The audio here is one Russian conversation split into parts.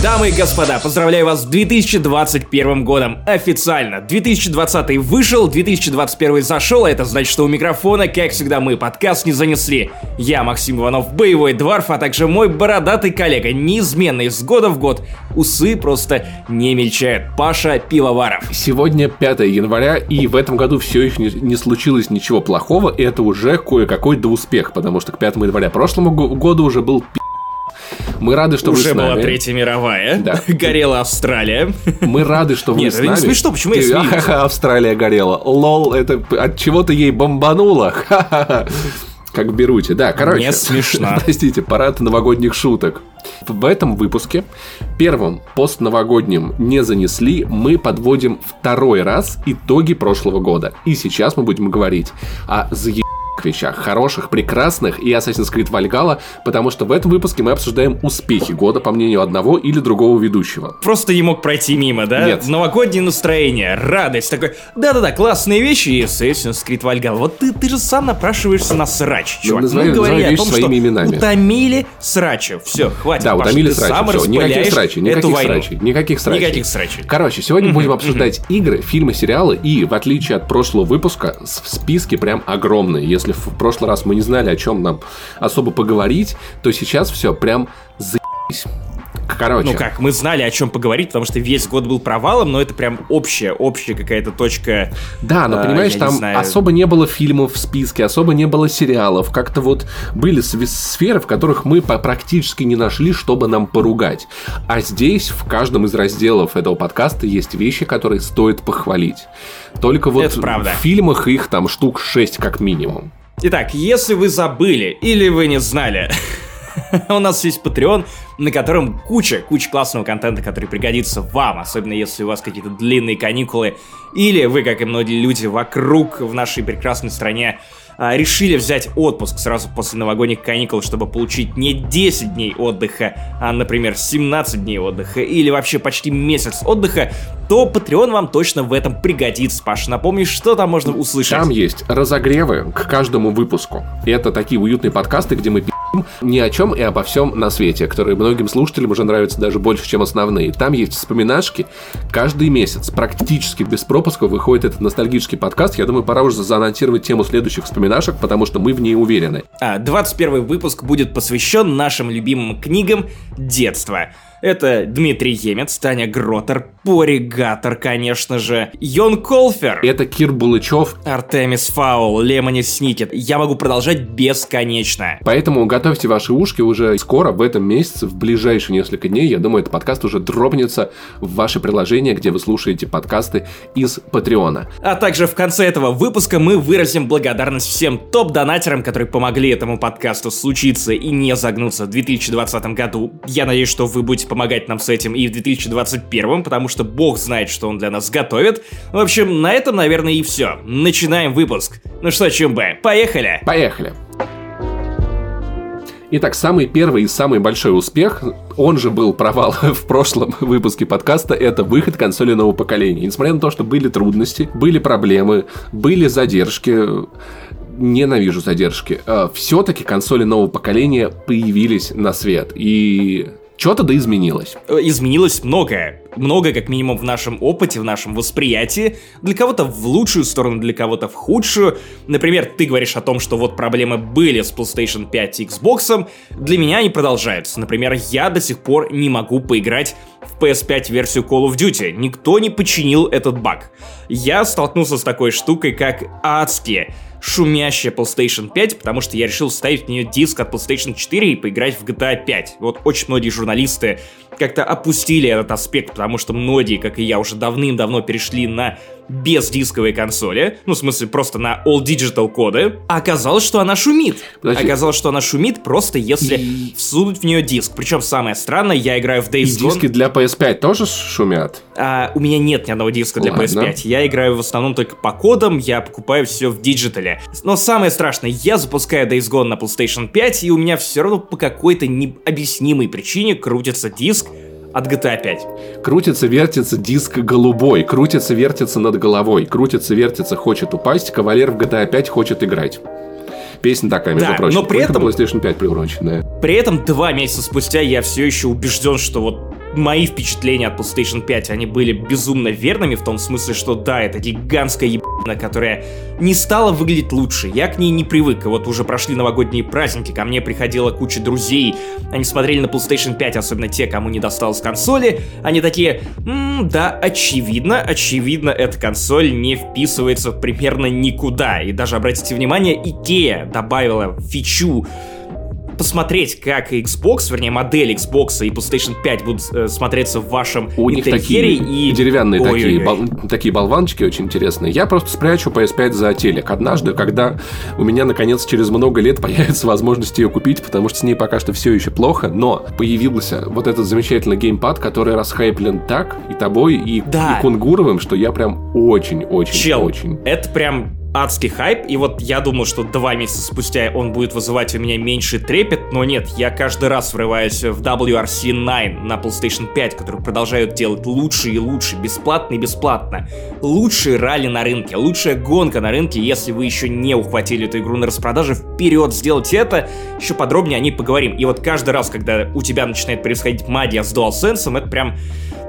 Дамы и господа, поздравляю вас с 2021 годом. Официально. 2020 вышел, 2021 зашел, а это значит, что у микрофона, как всегда, мы подкаст не занесли. Я, Максим Иванов, боевой дворф, а также мой бородатый коллега, неизменный с года в год. Усы просто не мельчают. Паша Пивоваров. Сегодня 5 января, и в этом году все еще не, случилось ничего плохого, и это уже кое-какой до успех, потому что к 5 января прошлому году уже был пи***. Мы рады, что Уже вы с нами. была Третья мировая. Да. Горела Австралия. Мы рады, что вы Нет, с это не нами. смешно, почему я смеюсь? Австралия горела. Лол, это от чего-то ей бомбануло. Как в Беруте. Да, короче. Не смешно. Простите, парад новогодних шуток. В этом выпуске, первым постновогодним не занесли, мы подводим второй раз итоги прошлого года. И сейчас мы будем говорить о заеб вещах, хороших, прекрасных и Assassin's Creed Valhalla, потому что в этом выпуске мы обсуждаем успехи года, по мнению одного или другого ведущего. Просто не мог пройти мимо, да? Нет. Новогоднее настроение, радость, такой, да-да-да, классные вещи и Assassin's Creed Valhalla. Вот ты, ты же сам напрашиваешься на срач, чувак. называй- Мы говорили о том, своими что именами. утомили срача. Все, хватит, Да, Паша, утомили ты срачи. сам всё, никаких срачей, никаких срачей, никаких срачей. Никаких срачей. Короче, сегодня будем обсуждать игры, фильмы, сериалы, и в отличие от прошлого выпуска, в списке прям огромные. Если в прошлый раз мы не знали, о чем нам особо поговорить, то сейчас все прям заебись. Короче, Ну как, мы знали, о чем поговорить, потому что весь год был провалом, но это прям общая, общая какая-то точка. Да, но А, понимаешь, не там знаю. особо не было фильмов в списке, особо не было сериалов. Как-то вот были сферы, в которых мы практически не нашли, чтобы нам поругать. А здесь, в каждом из разделов этого подкаста, есть вещи, которые стоит похвалить. Только вот в фильмах их там штук 6 как минимум. Итак, если вы забыли или вы не знали, у нас есть Patreon, на котором куча, куча классного контента, который пригодится вам, особенно если у вас какие-то длинные каникулы, или вы, как и многие люди вокруг в нашей прекрасной стране, а, решили взять отпуск сразу после новогодних каникул, чтобы получить не 10 дней отдыха, а, например, 17 дней отдыха, или вообще почти месяц отдыха, то Patreon вам точно в этом пригодится, Паша. Напомни, что там можно услышать. Там есть разогревы к каждому выпуску. Это такие уютные подкасты, где мы ни о чем и обо всем на свете, которые многим слушателям уже нравятся даже больше, чем основные. Там есть вспоминашки. Каждый месяц практически без пропуска выходит этот ностальгический подкаст. Я думаю, пора уже заанонсировать тему следующих вспоминашек, потому что мы в ней уверены. А, 21 выпуск будет посвящен нашим любимым книгам детства. Это Дмитрий Емец, Таня Гротер, Поригатор, конечно же, Йон Колфер, Это Кир Булычев, Артемис Фаул, Лемони Сникет. Я могу продолжать бесконечно. Поэтому готовьте ваши ушки уже скоро, в этом месяце, в ближайшие несколько дней. Я думаю, этот подкаст уже дропнется в ваше приложение, где вы слушаете подкасты из Патреона. А также в конце этого выпуска мы выразим благодарность всем топ-донатерам, которые помогли этому подкасту случиться и не загнуться в 2020 году. Я надеюсь, что вы будете помогать нам с этим и в 2021, потому что бог знает, что он для нас готовит. В общем, на этом, наверное, и все. Начинаем выпуск. Ну что, ЧМБ, поехали! Поехали! Итак, самый первый и самый большой успех, он же был провал в прошлом выпуске подкаста, это выход консоли нового поколения. И несмотря на то, что были трудности, были проблемы, были задержки, ненавижу задержки, все-таки консоли нового поколения появились на свет. И что-то изменилось. Э, Изменилось многое. Многое, как минимум, в нашем опыте, в нашем восприятии. Для кого-то в лучшую сторону, для кого-то в худшую. Например, ты говоришь о том, что вот проблемы были с PlayStation 5 и Xbox. Для меня они продолжаются. Например, я до сих пор не могу поиграть в PS5 версию Call of Duty. Никто не починил этот баг. Я столкнулся с такой штукой, как адские шумящая PlayStation 5, потому что я решил вставить в нее диск от PlayStation 4 и поиграть в GTA 5. Вот очень многие журналисты как-то опустили этот аспект, потому что многие, как и я, уже давным-давно перешли на бездисковые консоли, ну, в смысле, просто на all digital коды, а оказалось, что она шумит. Подожди. Оказалось, что она шумит просто если И- всунуть в нее диск. Причем самое странное, я играю в И Days Gone, диски для PS5 тоже шумят? а, у меня нет ни одного диска для Ладно. PS5. Я играю в основном только по кодам, я покупаю все в digital е. Но самое страшное, я запускаю Days Gone на PlayStation 5, и у меня все равно по какой-то необъяснимой причине крутится диск от GTA 5. Крутится, вертится диск голубой, крутится, вертится над головой, крутится, вертится, хочет упасть, кавалер в GTA 5 хочет играть. Песня такая, между Да, прочим. но при этом- PlayStation 5 приуроченная. При этом два месяца спустя я все еще убежден, что вот мои впечатления от PlayStation 5, они были безумно верными в том смысле, что да, это гигантская ебана, которая не стала выглядеть лучше. Я к ней не привык. И вот уже прошли новогодние праздники, ко мне приходила куча друзей, они смотрели на PlayStation 5, особенно те, кому не досталось консоли, они такие, м-м, да, очевидно, очевидно, эта консоль не вписывается примерно никуда. И даже, обратите внимание, Ikea добавила фичу посмотреть, как Xbox, вернее, модель Xbox и PlayStation 5 будут э, смотреться в вашем У них интерьере. такие и... деревянные Ой-ой-ой. такие, бол- такие болванчики очень интересные. Я просто спрячу PS5 за телек. Однажды, когда у меня, наконец, через много лет появится возможность ее купить, потому что с ней пока что все еще плохо, но появился вот этот замечательный геймпад, который расхайплен так и тобой, и, Да. и Кунгуровым, что я прям очень-очень, Чел, очень... это прям адский хайп, и вот я думал, что два месяца спустя он будет вызывать у меня меньший трепет, но нет, я каждый раз врываюсь в WRC9 на PlayStation 5, которые продолжают делать лучше и лучше, бесплатно и бесплатно. Лучшие ралли на рынке, лучшая гонка на рынке, если вы еще не ухватили эту игру на распродаже, вперед, сделайте это, еще подробнее о ней поговорим. И вот каждый раз, когда у тебя начинает происходить магия с DualSense, это прям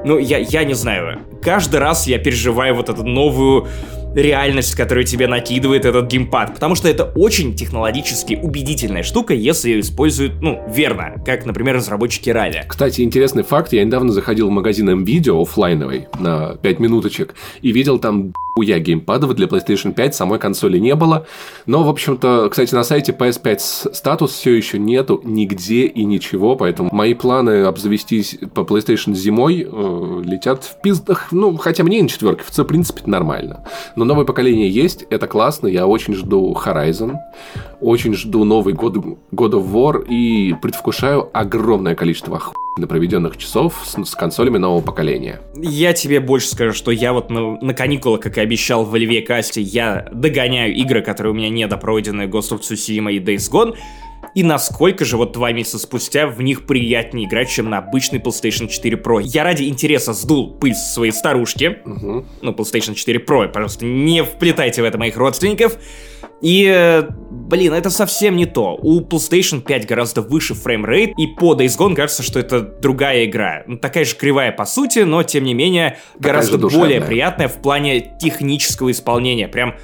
ну, я, я не знаю. Каждый раз я переживаю вот эту новую реальность, которую тебе накидывает этот геймпад. Потому что это очень технологически убедительная штука, если ее используют, ну, верно. Как, например, разработчики ралли. Кстати, интересный факт. Я недавно заходил в магазин MVideo оффлайновый на 5 минуточек и видел там я геймпадов для PlayStation 5, самой консоли не было. Но, в общем-то, кстати, на сайте PS5 с- статус все еще нету нигде и ничего, поэтому мои планы обзавестись по PlayStation зимой э, летят в пиздах. Ну, хотя мне на четверке, в принципе, нормально. Но новое поколение есть, это классно, я очень жду Horizon, очень жду новый год God of War и предвкушаю огромное количество охуенно проведенных часов с, с консолями нового поколения. Я тебе больше скажу, что я вот на, на каникулах, как и обещал в Оливье Касте, я догоняю игры, которые у меня недопройдены, Ghost of Tsushima и Days Gone, и насколько же вот два месяца спустя в них приятнее играть, чем на обычный PlayStation 4 Pro. Я ради интереса сдул пыль с своей старушки, Мгм. ну, PlayStation 4 Pro, пожалуйста, не вплетайте в это моих родственников. И, э, блин, это совсем не то. У PlayStation 5 гораздо выше frame rate, и по Days Gone кажется, что это другая игра. Ну, такая же кривая по сути, но, тем не менее, гораздо более приятная в плане технического исполнения. Прям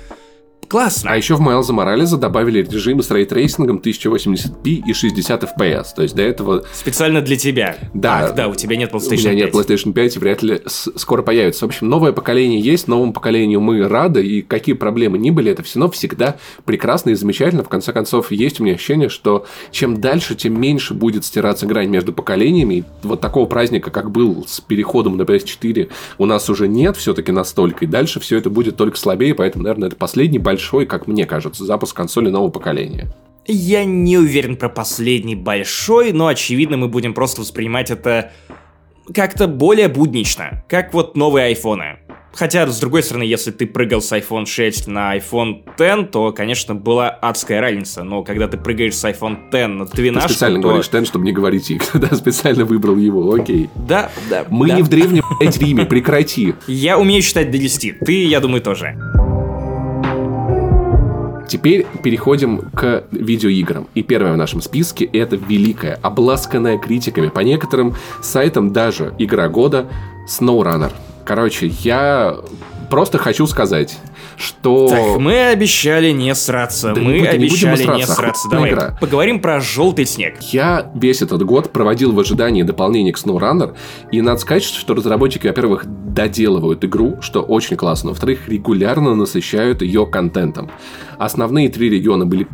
классно. А еще в Майлза Моралеса добавили режимы с ray tracing ом 1080p и 60 FPS. То есть до этого Специально для тебя. Да. Ах, да, у тебя нет у PlayStation меня нет 5. PlayStation 5 и вряд ли скоро появится. В общем, новое поколение есть, новому поколению мы рады, и какие проблемы ни были, это все равно всегда прекрасно и замечательно. В конце концов, есть у меня ощущение, что чем дальше, тем меньше будет стираться грань между поколениями. И вот такого праздника, как был с переходом на PS4, у нас уже нет все-таки настолько, и дальше все это будет только слабее, поэтому, наверное, это последний большой, как мне кажется, запуск консоли нового поколения. Я не уверен про последний большой, но очевидно мы будем просто воспринимать это как-то более буднично, как вот новые айфоны. Хотя, с другой стороны, если ты прыгал с iPhone 6 на iPhone X, то, конечно, была адская разница. Но когда ты прыгаешь с iPhone X на Ты 12, специально то... говоришь Тен, чтобы не говорить их. Да, специально выбрал его, окей. Да, да. Мы да. не в древнем блядь, Риме, прекрати. Я умею считать до 10. Ты, я думаю, тоже. Теперь переходим к видеоиграм. И первое в нашем списке это великая, обласканная критиками, по некоторым сайтам даже игра года SnowRunner. Короче, я просто хочу сказать, что... Так, мы обещали не сраться. Да не мы будем- не будем обещали мы не сраться, охуенная Давай, игра. поговорим про желтый снег. Я весь этот год проводил в ожидании дополнения к SnowRunner, и надо сказать, что разработчики, во-первых, доделывают игру, что очень классно, во-вторых, регулярно насыщают ее контентом. Основные три региона были.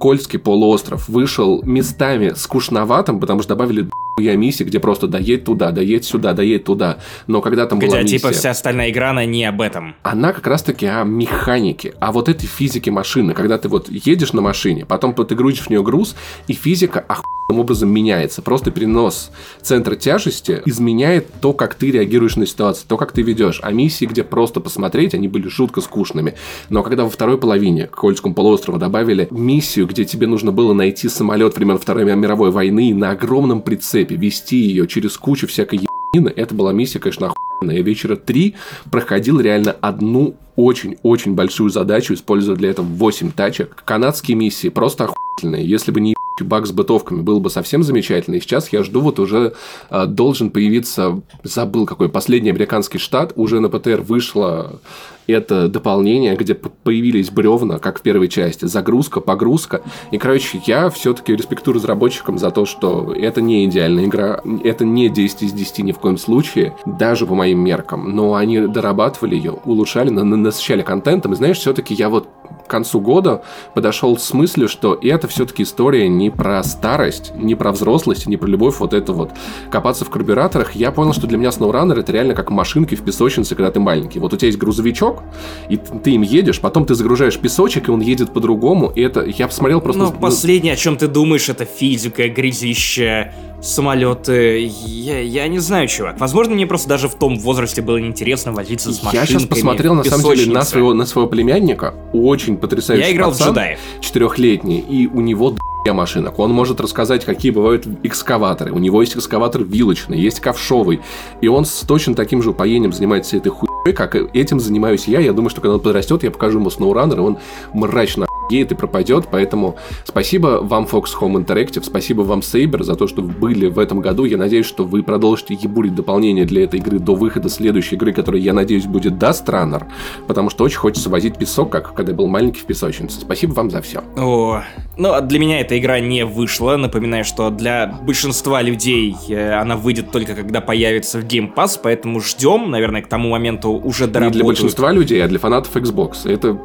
Кольский полуостров вышел местами скучноватым, потому что добавили я миссии, где просто доедь туда, доедь сюда, доедь туда. Но когда там была Хотя, миссия... типа, вся остальная игра, она не об этом. Она как раз-таки о механике, о вот этой физике машины. Когда ты вот едешь на машине, потом ты грузишь в нее груз, и физика охуенным образом меняется. Просто перенос центра тяжести изменяет то, как ты реагируешь на ситуацию, то, как ты ведешь. А миссии, где просто посмотреть, они были жутко скучными. Но когда во второй половине к Кольскому полуострову добавили миссию, где тебе нужно было найти самолет времен Второй мировой войны на огромном прицепе вести ее через кучу всякой ебанины, это была миссия, конечно, охуенная. Я вечера три проходил реально одну очень-очень большую задачу, используя для этого 8 тачек. Канадские миссии просто охуительные. Если бы не баг с бытовками было бы совсем замечательно. И сейчас я жду, вот уже э, должен появиться, забыл какой, последний американский штат, уже на ПТР вышло это дополнение, где появились бревна, как в первой части, загрузка, погрузка. И, короче, я все-таки респектую разработчикам за то, что это не идеальная игра, это не 10 из 10 ни в коем случае, даже по моим меркам. Но они дорабатывали ее, улучшали, насыщали контентом. И знаешь, все-таки я вот концу года подошел с мыслью, что это все-таки история не про старость, не про взрослость, не про любовь вот это вот копаться в карбюраторах. Я понял, что для меня SnowRunner это реально как машинки в песочнице, когда ты маленький. Вот у тебя есть грузовичок, и ты им едешь, потом ты загружаешь песочек, и он едет по-другому. И это я посмотрел просто... Ну, последнее, о чем ты думаешь, это физика, грязище, самолеты. Я, я не знаю, чувак. Возможно, мне просто даже в том возрасте было неинтересно возиться с машинками. Я сейчас посмотрел, на самом деле, на своего, на своего племянника. Очень потрясающий Я играл пацан, в джедаев. Четырехлетний. И у него машинок. Он может рассказать, какие бывают экскаваторы. У него есть экскаватор вилочный, есть ковшовый. И он с точно таким же упоением занимается этой хуйней, как этим занимаюсь я. Я думаю, что когда он подрастет, я покажу ему SnowRunner, и он мрачно и пропадет. Поэтому спасибо вам, Fox Home Interactive, спасибо вам, Saber, за то, что вы были в этом году. Я надеюсь, что вы продолжите ебурить дополнение для этой игры до выхода следующей игры, которая, я надеюсь, будет Dust Runner, потому что очень хочется возить песок, как когда я был маленький в песочнице. Спасибо вам за все. О, ну, а для меня эта игра не вышла. Напоминаю, что для большинства людей э, она выйдет только когда появится в Game Pass, поэтому ждем, наверное, к тому моменту уже доработают. Не для большинства людей, а для фанатов Xbox. Это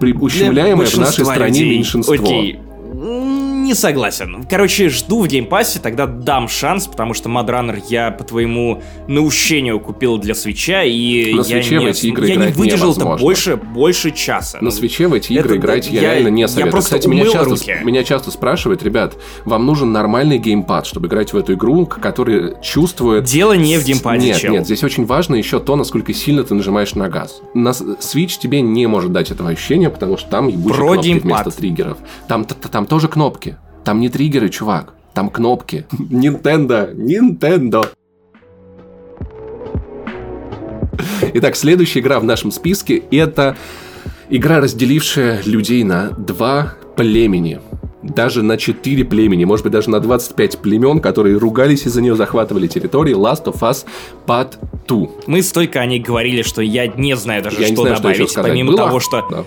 ущемляемое в нашей стране меньшинство. Окей, не согласен. Короче, жду в Game Pass е, тогда дам шанс, потому что MudRunner я по твоему наущению купил для Switch а, и на я, не, в эти игры я не выдержал это больше, больше часа. На свече в эти игры это, играть я, я реально не советую. Я просто Кстати, меня часто, руки. меня часто спрашивают, ребят, вам нужен нормальный геймпад, чтобы играть в эту игру, который чувствует... Дело не в геймпаде, Нет, чел. нет, здесь очень важно еще то, насколько сильно ты нажимаешь на газ. На Switch тебе не может дать этого ощущения, потому что там ебучие Про кнопки геймпад. вместо триггеров. Там, там тоже кнопки. Там не триггеры, чувак. Там кнопки. Nintendo, Nintendo. Итак, следующая игра в нашем списке это игра, разделившая людей на два племени. Даже на 4 племени, может быть, даже на 25 племен, которые ругались из-за нее, захватывали территории Last of Us Part 2. Мы столько о ней говорили, что я не знаю даже, Я что не знаю, добавить, что помимо было того, что... Да.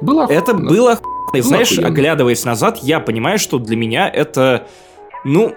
Было Это было и знаешь, охуенно. оглядываясь назад, я понимаю, что для меня это, ну,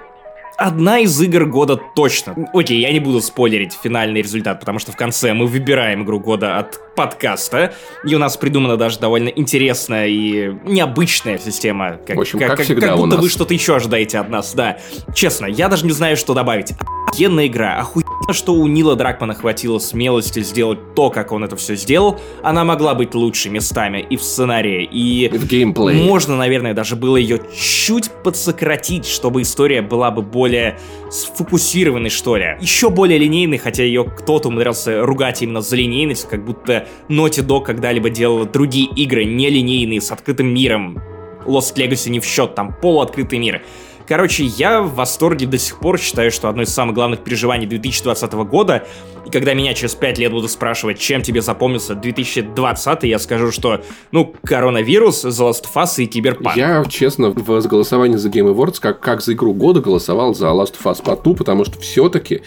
одна из игр года точно. Окей, я не буду спойлерить финальный результат, потому что в конце мы выбираем игру года от подкаста, и у нас придумана даже довольно интересная и необычная система. Как, В общем, как, как всегда как у будто нас. вы что-то еще ожидаете от нас, да. Честно, я даже не знаю, что добавить. Охуенная игра, охуенно, что у Нила Дракмана хватило смелости сделать то, как он это все сделал. Она могла быть лучше местами и в сценарии, и в геймплее. можно, наверное, даже было ее чуть подсократить, чтобы история была бы более сфокусированной, что ли. Еще более линейной, хотя ее кто-то умудрялся ругать именно за линейность, как будто Naughty Dog когда-либо делала другие игры нелинейные, с открытым миром. Lost Legacy не в счет, там полуоткрытый мир. Короче, я в восторге до сих пор считаю, что одно из самых главных переживаний 2020 года, и когда меня через 5 лет будут спрашивать, чем тебе запомнился 2020, я скажу, что, ну, коронавирус, The Last of Us и Киберпанк. Я, честно, в голосовании за Game Awards, как, как за игру года, голосовал за Last of Us Part 2, потому что все-таки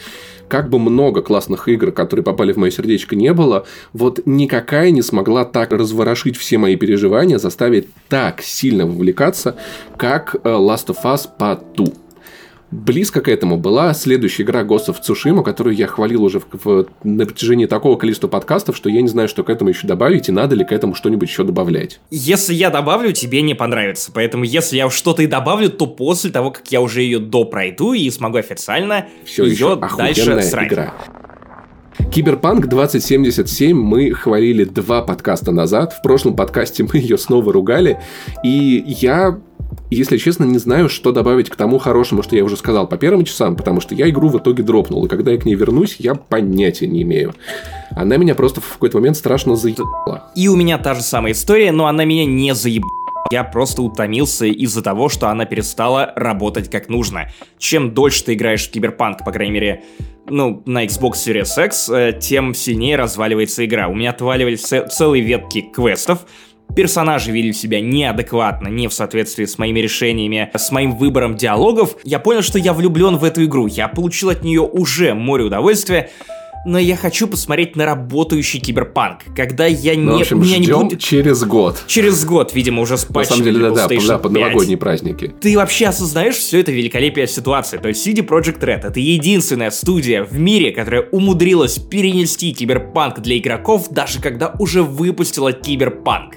как бы много классных игр, которые попали в мое сердечко, не было, вот никакая не смогла так разворошить все мои переживания, заставить так сильно вовлекаться, как э, Last of Us Part 2. Близко к этому была следующая игра Ghost of Tsushima, которую я хвалил уже в, в, на протяжении такого количества подкастов, что я не знаю, что к этому еще добавить, и надо ли к этому что-нибудь еще добавлять. Если я добавлю, тебе не понравится. Поэтому если я что-то и добавлю, то после того, как я уже ее допройду и смогу официально Все ее дальше срать. игра. Киберпанк 2077 мы хвалили два подкаста назад. В прошлом подкасте мы ее снова ругали. И я если честно, не знаю, что добавить к тому хорошему, что я уже сказал по первым часам, потому что я игру в итоге дропнул, и когда я к ней вернусь, я понятия не имею. Она меня просто в какой-то момент страшно заебала. И у меня та же самая история, но она меня не заебала. Я просто утомился из-за того, что она перестала работать как нужно. Чем дольше ты играешь в Киберпанк, по крайней мере, ну, на Xbox Series X, э, тем сильнее разваливается игра. У меня отваливались целые ветки квестов, персонажи вели себя неадекватно, не в соответствии с моими решениями, с моим выбором диалогов, я понял, что я влюблен в эту игру. Я получил от нее уже море удовольствия, но я хочу посмотреть на работающий киберпанк, когда я ну, не... в общем, меня ждем не будет... через год. Через год, видимо, уже с На самом деле, да, да, да, под новогодние праздники. Ты вообще осознаешь все это великолепие ситуации? То есть CD Projekt Red — это единственная студия в мире, которая умудрилась перенести киберпанк для игроков, даже когда уже выпустила киберпанк.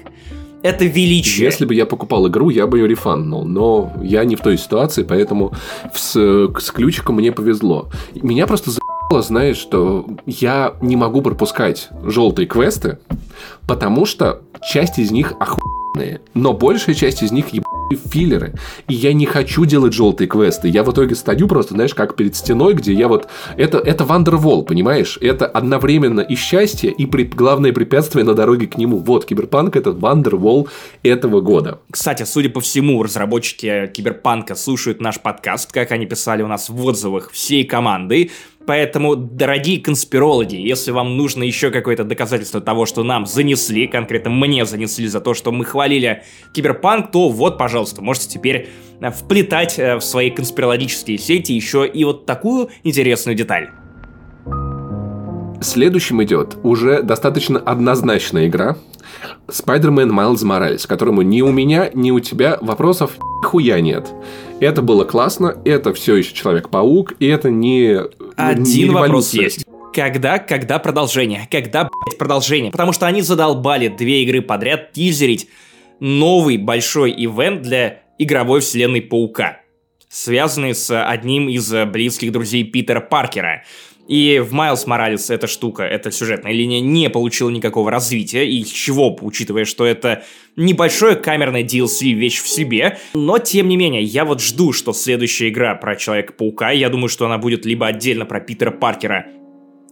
Это величие. Если бы я покупал игру, я бы ее рефанднул. Но я не в той ситуации, поэтому с, с ключиком мне повезло. Меня просто знаешь, что я не могу пропускать желтые квесты, потому что часть из них охуенные, но большая часть из них филлеры. И я не хочу делать желтые квесты. Я в итоге стою просто, знаешь, как перед стеной, где я вот... Это, это Wonderwall, понимаешь? Это одновременно и счастье, и при... главное препятствие на дороге к нему. Вот, Киберпанк — это Wonderwall этого года. Кстати, судя по всему, разработчики Киберпанка слушают наш подкаст, как они писали у нас в отзывах всей командой. Поэтому, дорогие конспирологи, если вам нужно еще какое-то доказательство того, что нам занесли, конкретно мне занесли за то, что мы хвалили киберпанк, то вот, пожалуйста, можете теперь э, вплетать э, в свои конспирологические сети еще и вот такую интересную деталь. Следующим идет уже достаточно однозначная игра Spider-Man Miles Morales, которому ни у меня, ни у тебя вопросов хуя нет. Это было классно, это все еще Человек-паук, и это не Один не вопрос есть. Когда, когда продолжение? Когда, блядь, продолжение? Потому что они задолбали две игры подряд тизерить новый большой ивент для игровой вселенной Паука, связанный с одним из близких друзей Питера Паркера. И в Майлз Моралес эта штука, эта сюжетная линия не получила никакого развития, и чего, учитывая, что это небольшое камерное DLC вещь в себе, но тем не менее, я вот жду, что следующая игра про Человека-паука, я думаю, что она будет либо отдельно про Питера Паркера,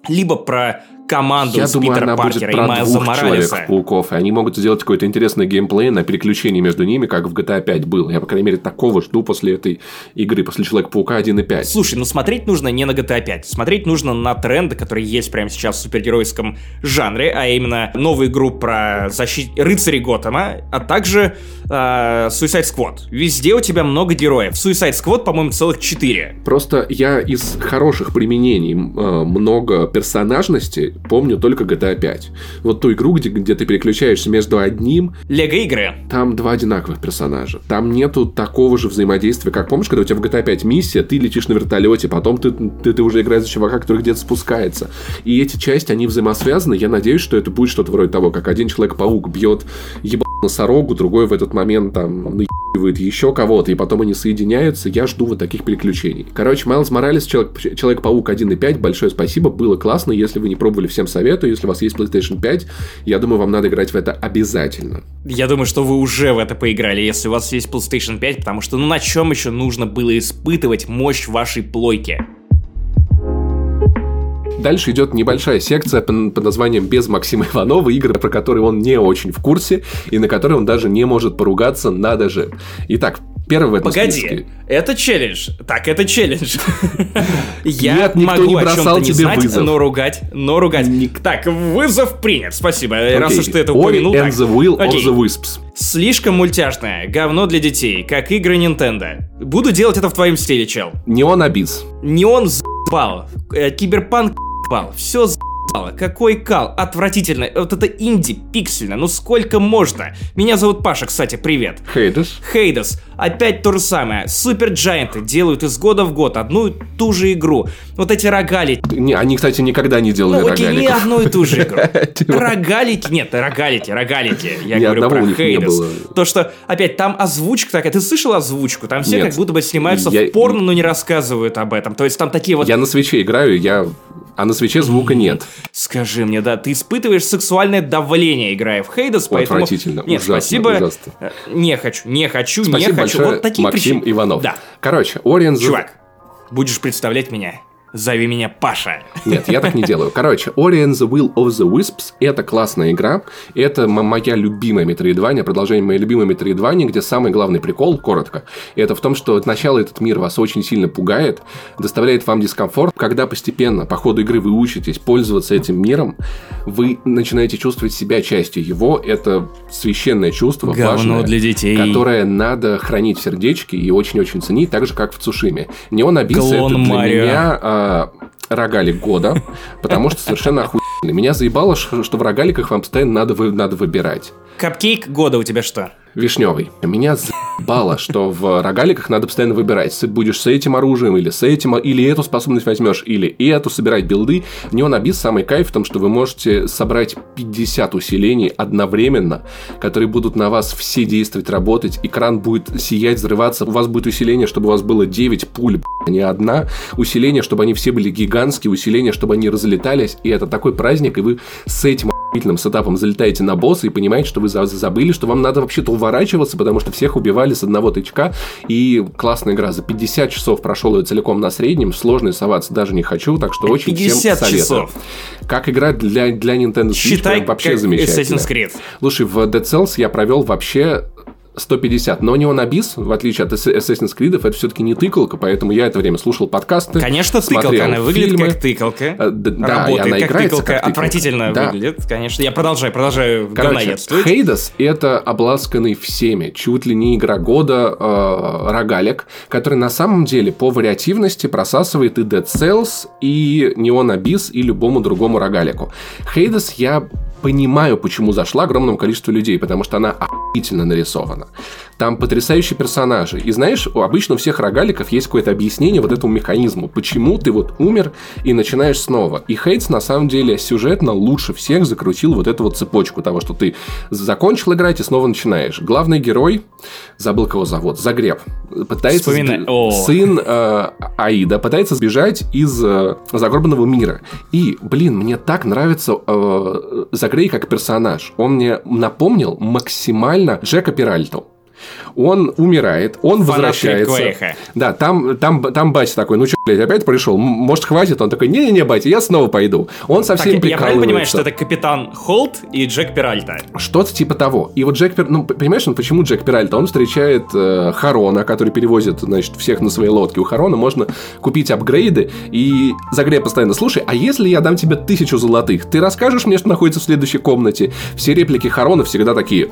либо про команду Я с думаю, Питера она Паркера будет про и Майлза двух. Человек-пауков, и они могут сделать какой-то интересный геймплей на переключении между ними, как в GTA 5 был. Я, по крайней мере, такого жду после этой игры, после Человека-паука 1.5. Слушай, ну смотреть нужно не на GTA 5, смотреть нужно на тренды, которые есть прямо сейчас в супергеройском жанре, а именно новую игру про защит... рыцарей Готэма, а также э, Suicide Squad. Везде у тебя много героев. Suicide Squad, по-моему, целых четыре. Просто я из хороших применений э, много персонажности помню только GTA 5. Вот ту игру, где, где ты переключаешься между одним... Лего-игры. Там два одинаковых персонажа. Там нету такого же взаимодействия, как помнишь, когда у тебя в GTA 5 миссия, ты летишь на вертолете, потом ты, ты, ты уже играешь за чувака, который где-то спускается. И эти части, они взаимосвязаны. Я надеюсь, что это будет что-то вроде того, как один Человек-паук бьет ебаного носорогу, другой в этот момент там наебывает еще кого-то, и потом они соединяются. Я жду вот таких переключений. Короче, Майлз Моралес, Человек- Человек-паук 1.5, большое спасибо, было классно. Если вы не пробовали, всем советую. Если у вас есть PlayStation 5, я думаю, вам надо играть в это обязательно. Я думаю, что вы уже в это поиграли, если у вас есть PlayStation 5, потому что ну на чем еще нужно было испытывать мощь вашей плойки? Дальше идет небольшая секция под названием «Без Максима Иванова», игры, про которые он не очень в курсе, и на которые он даже не может поругаться, надо же. Итак, первый в этом Погоди, списке. это челлендж. Так, это челлендж. Я Нет, никто могу не о бросал не тебе знать, вызов. но ругать, но ругать. Так, вызов принят, спасибо. Раз уж ты это упомянул, and так. the Will of Окей. the Wisps. Слишком мультяшное, говно для детей, как игры Nintendo. Буду делать это в твоем стиле, чел. Неон Абис. Неон за***бал, э, киберпанк за***бал, все за***бало. Какой кал, отвратительно. Вот это инди, пиксельно, ну сколько можно? Меня зовут Паша, кстати, привет. Хейдес. Хейдес, опять то же самое. Супер Джайанты делают из года в год одну и ту же игру. Вот эти рогалики. Не, они, кстати, никогда не делали Ну, окей, не одну и ту же игру. Типа. Рогалики, нет, рогалики, рогалики. Я Ни говорю про Хейдес. То, что, опять, там озвучка такая. Ты слышал озвучку? Там все Нет. как будто бы снимаются Я- в порно, но не рассказывают об этом. То есть там такие вот... Я на свече играю, я... А на свече звука нет. Скажи мне, да, ты испытываешь сексуальное давление, играя в Хейдес, поэтому... Отвратительно, Нет, ужасно, спасибо. ужасно. Э, Не хочу, не хочу, не Спасибо хочу. большое, вот такие Максим причины. Иванов. Да. Короче, the... Чувак, будешь представлять меня Зови меня Паша. Нет, я так не делаю. Короче, Ori and the Will of the Wisps – это классная игра. Это моя любимая метроидвания, продолжение моей любимой метроидвании, где самый главный прикол, коротко, это в том, что сначала этот мир вас очень сильно пугает, доставляет вам дискомфорт. Когда постепенно по ходу игры вы учитесь пользоваться этим миром, вы начинаете чувствовать себя частью его. Это священное чувство, Говно важное, для детей. которое надо хранить в сердечке и очень-очень ценить, так же, как в Цушиме. Неон Абис – это для Марио. меня а, рогалик года, потому что совершенно охуенно. Меня заебало, что в рогаликах вам постоянно надо, вы- надо выбирать. Капкейк года у тебя что? Вишневый. Меня заебало, что в рогаликах надо постоянно выбирать. Ты будешь с этим оружием, или с этим, или эту способность возьмешь, или эту, собирать билды. Неон Абис самый кайф в том, что вы можете собрать 50 усилений одновременно, которые будут на вас все действовать, работать. Экран будет сиять, взрываться. У вас будет усиление, чтобы у вас было 9 пуль, а не одна. Усиление, чтобы они все были гигантские. Усиление, чтобы они разлетались. И это такой праздник, и вы с этим охуительным сетапом залетаете на босса и понимаете, что вы за- забыли, что вам надо вообще-то уворачиваться, потому что всех убивали с одного тычка. И классная игра. За 50 часов прошел ее целиком на среднем. Сложно соваться даже не хочу, так что очень всем 50 советую. часов. Как игра для, для Nintendo Switch Считай, прям вообще как замечательно. Assassin's Creed. Слушай, в Dead Cells я провел вообще 150, но Neon Abyss, в отличие от Assassin's Creed, это все-таки не тыкалка, поэтому я это время слушал подкасты. Конечно, тыкалка, она выглядит фильмы. как тыкалка. Д- да, Работает она как играется тыкалка, как тыкалка. отвратительно Да. выглядит, конечно. Я продолжаю, продолжаю Короче. Хейдес — это обласканный всеми, чуть ли не игра года э, рогалик, который на самом деле по вариативности просасывает и Dead Cells, и Neon Abyss, и любому другому рогалику. Хейдес я понимаю, почему зашла огромному количеству людей, потому что она охуительно нарисована. Там потрясающие персонажи. И знаешь, обычно у всех рогаликов есть какое-то объяснение вот этому механизму, почему ты вот умер и начинаешь снова. И Хейтс на самом деле сюжетно лучше всех закрутил вот эту вот цепочку того, что ты закончил играть и снова начинаешь. Главный герой, забыл кого зовут, Загреб, пытается... Вспоминай. Сын э, Аида пытается сбежать из э, загробного мира. И, блин, мне так нравится э, Загрей как персонаж. Он мне напомнил максимально Джека Пиральту. Он умирает, он Фанат возвращается. Да, там, там, там батя такой, ну что, блядь, опять пришел? Может, хватит? Он такой, не-не-не, батя, я снова пойду. Он совсем я я правильно понимаю, прикалывается. что это капитан Холт и Джек Пиральта? Что-то типа того. И вот Джек Пер... Ну, понимаешь, он почему Джек Пиральто? Он встречает э, Харона, который перевозит, значит, всех на своей лодке. У Харона можно купить апгрейды. И Загреб постоянно, слушай, а если я дам тебе тысячу золотых, ты расскажешь мне, что находится в следующей комнате? Все реплики Харона всегда такие...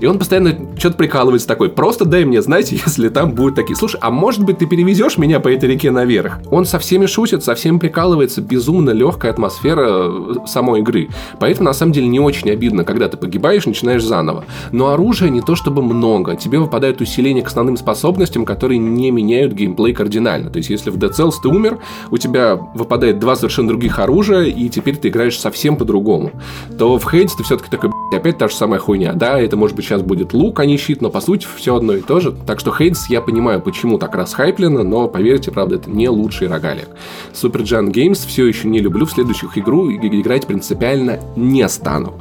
И он постоянно что-то прикалывается такой, просто дай мне знать, если там будут такие. Слушай, а может быть ты перевезешь меня по этой реке наверх? Он со всеми шутит, со всеми прикалывается, безумно легкая атмосфера э, самой игры. Поэтому на самом деле не очень обидно, когда ты погибаешь, начинаешь заново. Но оружия не то чтобы много. Тебе выпадают усиления к основным способностям, которые не меняют геймплей кардинально. То есть, если в Dead Cells ты умер, у тебя выпадает два совершенно других оружия, и теперь ты играешь совсем по-другому. То в Hades ты все-таки такой, «Блядь, опять та же самая хуйня. Да, это может быть сейчас будет лук, а не щит, но по сути все одно и то же. Так что Hades я понимаю, почему так расхайплено, но поверьте, правда, это не лучший рогалик. Super Giant Games все еще не люблю, в следующих игру и- играть принципиально не стану.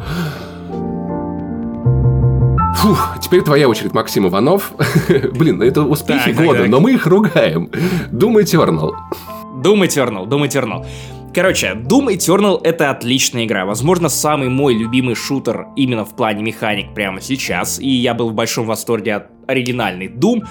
Фух, теперь твоя очередь, Максим Иванов. Блин, это успехи Так, года, так. но мы их ругаем. Doom Eternal. Doom Eternal, Doom Eternal. Короче, Doom Eternal это отличная игра. Возможно, самый мой любимый шутер именно в плане механик прямо сейчас. И я был в большом восторге от оригинальной Doom.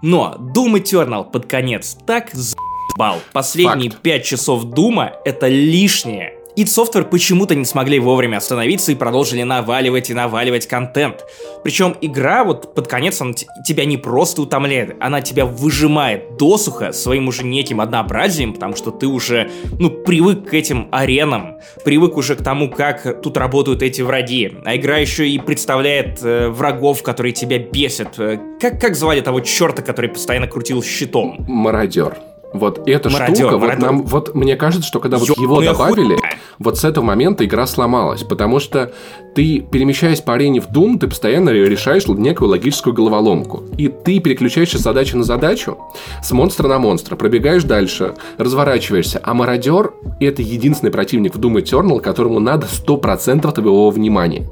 Но Doom Eternal под конец так заебал. Последние Факт. 5 часов Дума это лишнее. Id Software почему-то не смогли вовремя остановиться и продолжили наваливать и наваливать контент. Причем игра вот под конец она тебя не просто утомляет, она тебя выжимает досуха своим уже неким однообразием, потому что ты уже, ну, привык к этим аренам, привык уже к тому, как тут работают эти враги. А игра еще и представляет э, врагов, которые тебя бесят. Э, Как, как звали того черта, который постоянно крутил щитом? Мародер. Вот эта Мародер, штука, вот мародер. нам, вот мне кажется, что когда вот его добавили. Вот с этого момента игра сломалась, потому что ты, перемещаясь по арене в Doom, ты постоянно решаешь некую логическую головоломку. И ты переключаешься с задачи на задачу, с монстра на монстра, пробегаешь дальше, разворачиваешься. А мародер — это единственный противник в Doom Eternal, которому надо 100% твоего внимания.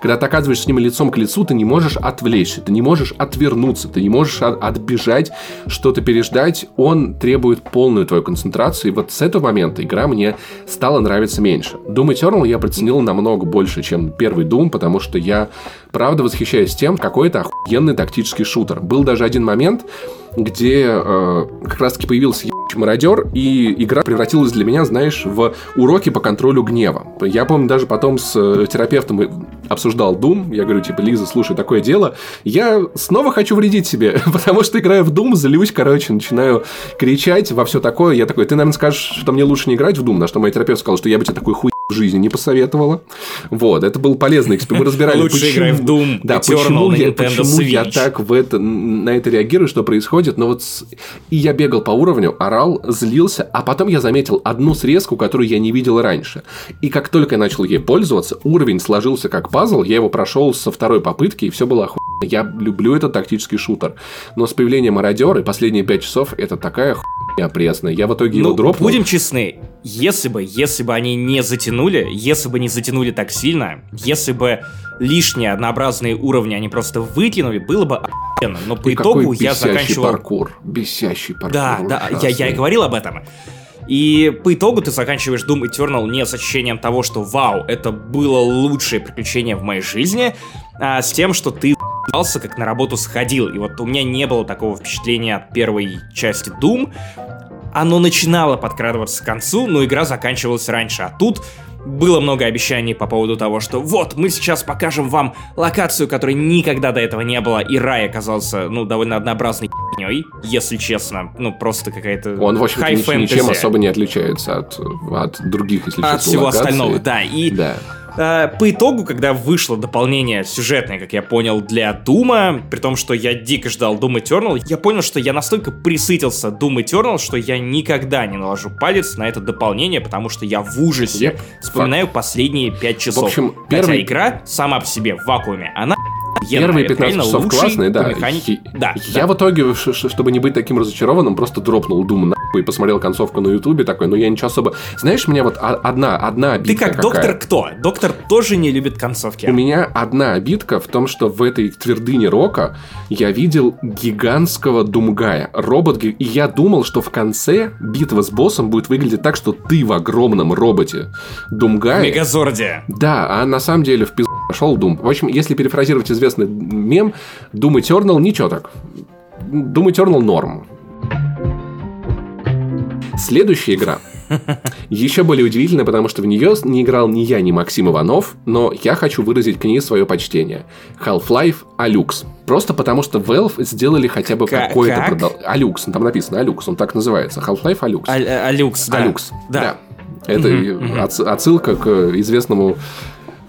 Когда ты оказываешься с ним лицом к лицу, ты не можешь отвлечься, ты не можешь отвернуться, ты не можешь от- отбежать, что-то переждать. Он требует полную твою концентрацию. И вот с этого момента игра мне стала нравиться меньше. Doom Eternal я приценил намного больше, чем первый Doom, потому что я правда восхищаюсь тем, какой это охуенный тактический шутер. Был даже один момент, где э, как раз-таки появился мародер, и игра превратилась для меня, знаешь, в уроки по контролю гнева. Я помню, даже потом с э, терапевтом обсуждал Doom, я говорю, типа, Лиза, слушай, такое дело, я снова хочу вредить себе, потому что играю в Doom, злюсь, короче, начинаю кричать во все такое, я такой, ты, наверное, скажешь, что мне лучше не играть в Doom, на что мой терапевт сказал, что я бы тебе такой хуй в жизни не посоветовала. Вот, это был полезный эксперимент. Мы разбирали, Лучше почему, играй в Doom да, почему, я, почему я так в это, на это реагирую, что происходит. Но вот с- и я бегал по уровню, орал, злился, а потом я заметил одну срезку, которую я не видел раньше. И как только я начал ей пользоваться, уровень сложился как пазл, я его прошел со второй попытки, и все было охуенно. Я люблю этот тактический шутер. Но с появлением мародера и последние пять часов это такая хуйня пресная. Я в итоге его Ну, дропнул. будем честны, если бы, если бы они не затянули, если бы не затянули так сильно, если бы лишние однообразные уровни они просто выкинули, было бы охуенно. Но по И итогу я заканчивал... паркур. Бесящий паркур. Да, да, я, я и говорил об этом. И по итогу ты заканчиваешь Doom Eternal не с ощущением того, что вау, это было лучшее приключение в моей жизни, а с тем, что ты ебался, как на работу сходил. И вот у меня не было такого впечатления от первой части Doom. Оно начинало подкрадываться к концу, но игра заканчивалась раньше. А тут было много обещаний по поводу того, что вот, мы сейчас покажем вам локацию, которой никогда до этого не было, и рай оказался, ну, довольно однообразной херней, если честно. Ну, просто какая-то Он, в нич- ничем особо не отличается от, от других, если от честно, всего локаций. остального, да. И Да. Э, по итогу, когда вышло дополнение сюжетное, как я понял, для Дума, при том, что я дико ждал Doom Eternal, я понял, что я настолько присытился Doom Eternal, что я никогда не наложу палец на это дополнение, потому что я в ужасе Yep, вспоминаю последние 5 часов. В общем, Хотя первый- игра сама по себе в вакууме, она Первые это 15 реально часов классные, да. механике. Да, Я да. в итоге, чтобы не быть таким разочарованным, просто дропнул Doom нахуй и посмотрел концовку на Ютубе такой, ну я ничего особо... Знаешь, мне вот одна, одна Ты обидка как какая. доктор кто? Доктор тоже не любит концовки. У меня одна обидка в том, что в этой твердыне рока я видел гигантского думгая, робот, и я думал, что в конце битва с боссом будет выглядеть так, что ты в огромном роботе думгая. В Мегазорде. Да, а на самом деле в пизду пошел Doom. В общем, если перефразировать известный мем, Doom Eternal ничего так. Doom Eternal норм. Следующая игра еще более удивительная, потому что в нее не играл ни я, ни Максим Иванов, но я хочу выразить к ней свое почтение. Half-Life Alux. Просто потому что Valve сделали хотя бы Ка- какое-то как? продол- Alux, там написано Alux, он так называется. Half-Life Alux. А- а- Алюкс, да. Алюкс. Да. Это и мгм. отс- отсылка к известному э,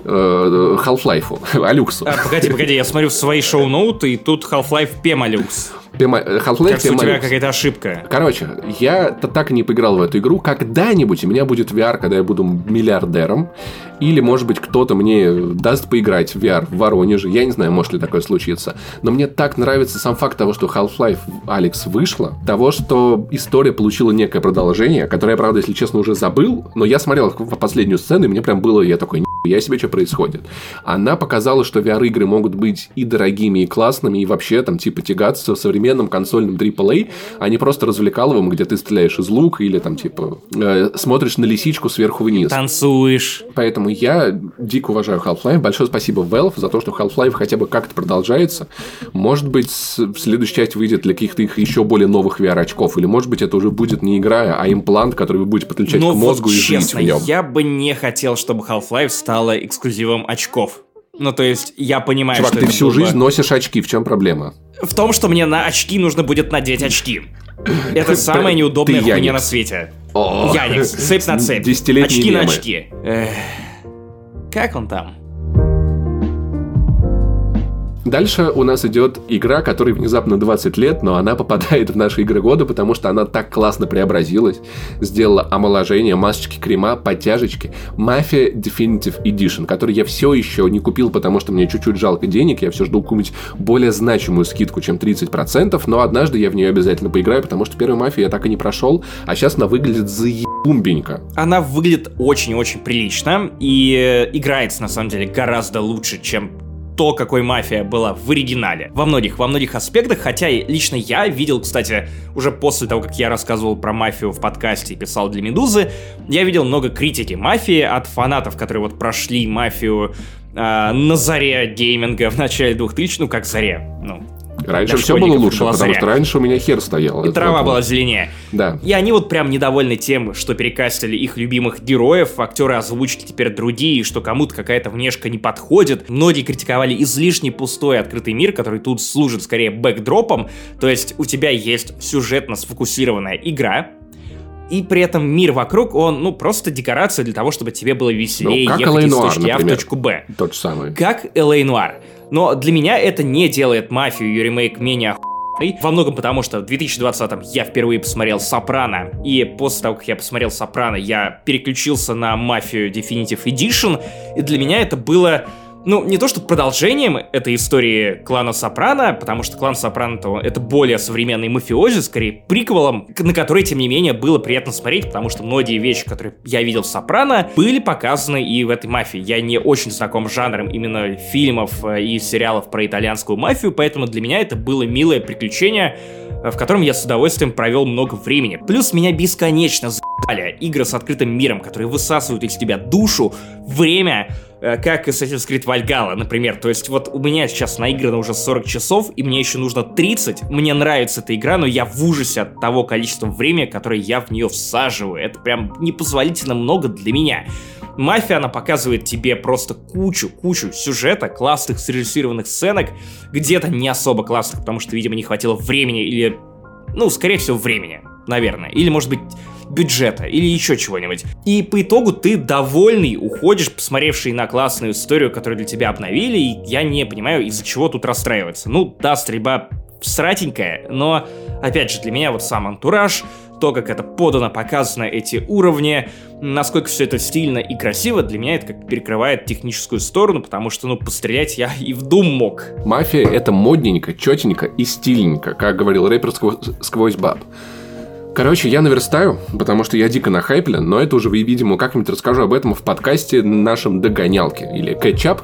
Half-Life, Алюксу. А, погоди, погоди, я смотрю в свои шоу-ноуты, и тут Half-Life Пемалюкс. Пема- Half-Life Кажется, у тебя какая-то ошибка. Короче, я так и не поиграл в эту игру. Когда-нибудь у меня будет VR, когда я буду миллиардером. Или, может быть, кто-то мне даст поиграть в VR в Воронеже. Я не знаю, может ли такое случиться. Но мне так нравится сам факт того, что Half-Life Алекс вышла. Того, что история получила некое продолжение, которое я, правда, если честно, уже забыл. Но я смотрел последнюю сцену, и мне прям было, я такой, я себе, что происходит. Она показала, что VR-игры могут быть и дорогими, и классными, и вообще там типа тягаться в современном консольном AAA, а не просто развлекаловым, где ты стреляешь из лука или там типа э, смотришь на лисичку сверху вниз. Танцуешь. Поэтому я дико уважаю Half-Life. Большое спасибо Valve за то, что Half-Life хотя бы как-то продолжается. Может быть, с- в следующей части выйдет для каких-то их еще более новых VR-очков. Или, может быть, это уже будет не игра, а имплант, который вы будете подключать Но к мозгу вот и жить честно, в нем. я бы не хотел, чтобы Half-Life стала эксклюзивом очков. Ну, то есть, я понимаю, Чувак, что ты всю было бы- жизнь носишь очки. В чем проблема? В том, что мне на очки нужно будет надеть очки. Это самая неудобная хуйня на свете. Яникс, цепь на цепь. Очки на очки. Как он там? Дальше у нас идет игра, которой внезапно 20 лет, но она попадает в наши игры года, потому что она так классно преобразилась, сделала омоложение, масочки, крема, подтяжечки. Mafia Definitive Edition, который я все еще не купил, потому что мне чуть-чуть жалко денег, я все жду какую-нибудь более значимую скидку, чем 30%, но однажды я в нее обязательно поиграю, потому что первую мафию я так и не прошел, а сейчас она выглядит заебумбенько. Она выглядит очень-очень прилично и играется, на самом деле, гораздо лучше, чем то, какой мафия была в оригинале. Во многих, во многих аспектах, хотя и лично я видел, кстати, уже после того, как я рассказывал про мафию в подкасте и писал для Медузы, я видел много критики мафии от фанатов, которые вот прошли мафию э, на заре гейминга в начале 2000 ну как заре, ну, Раньше все было лучше, потому заря. что раньше у меня хер стоял. И трава была зеленее. Да. И они вот прям недовольны тем, что перекастили их любимых героев, актеры озвучки теперь другие, что кому-то какая-то внешка не подходит. Многие критиковали излишне пустой открытый мир, который тут служит скорее бэкдропом, то есть у тебя есть сюжетно сфокусированная игра, и при этом мир вокруг, он, ну, просто декорация для того, чтобы тебе было веселее ну, ехать из точки А в точку Б. Тот же самый. Как L.A. Noir. Но для меня это не делает мафию и ремейк менее во многом потому, что в 2020-м я впервые посмотрел «Сопрано», и после того, как я посмотрел «Сопрано», я переключился на «Мафию Definitive Edition», и для меня это было ну, не то что продолжением этой истории клана Сопрано, потому что клан Сопрано то это более современный мафиози, скорее приквелом, на который, тем не менее, было приятно смотреть, потому что многие вещи, которые я видел в Сопрано, были показаны и в этой мафии. Я не очень знаком с жанром именно фильмов э, и сериалов про итальянскую мафию, поэтому для меня это было милое приключение, э, в котором я с удовольствием провел много времени. Плюс меня бесконечно за***ли игры с открытым миром, которые высасывают из тебя душу, время, Э, как Assassin's Creed Valhalla, например. То есть вот у меня сейчас наиграно уже 40 часов, и мне еще нужно 30. Мне нравится эта игра, но я в ужасе от того количества времени, которое я в нее всаживаю. Это прям непозволительно много для меня. Мафия, она показывает тебе просто кучу, кучу сюжета, классных срежиссированных сценок, где-то не особо классных, потому что, видимо, не хватило времени или, ну, скорее всего, времени, наверное. Или, может быть, бюджета или еще чего-нибудь. И по итогу ты довольный уходишь, посмотревший на классную историю, которую для тебя обновили, и я не понимаю, из-за чего тут расстраиваться. Ну, да, стрельба сратенькая, но, опять же, для меня вот сам антураж, то, как это подано, показано, эти уровни, насколько все это стильно и красиво, для меня это как перекрывает техническую сторону, потому что, ну, пострелять я и в Дум мог. Мафия — это модненько, четенько и стильненько, как говорил рэпер сквозь, сквозь баб. Короче, я наверстаю, потому что я дико нахайплен, но это уже, видимо, как-нибудь расскажу об этом в подкасте нашем «Догонялки» или «Кэтчап».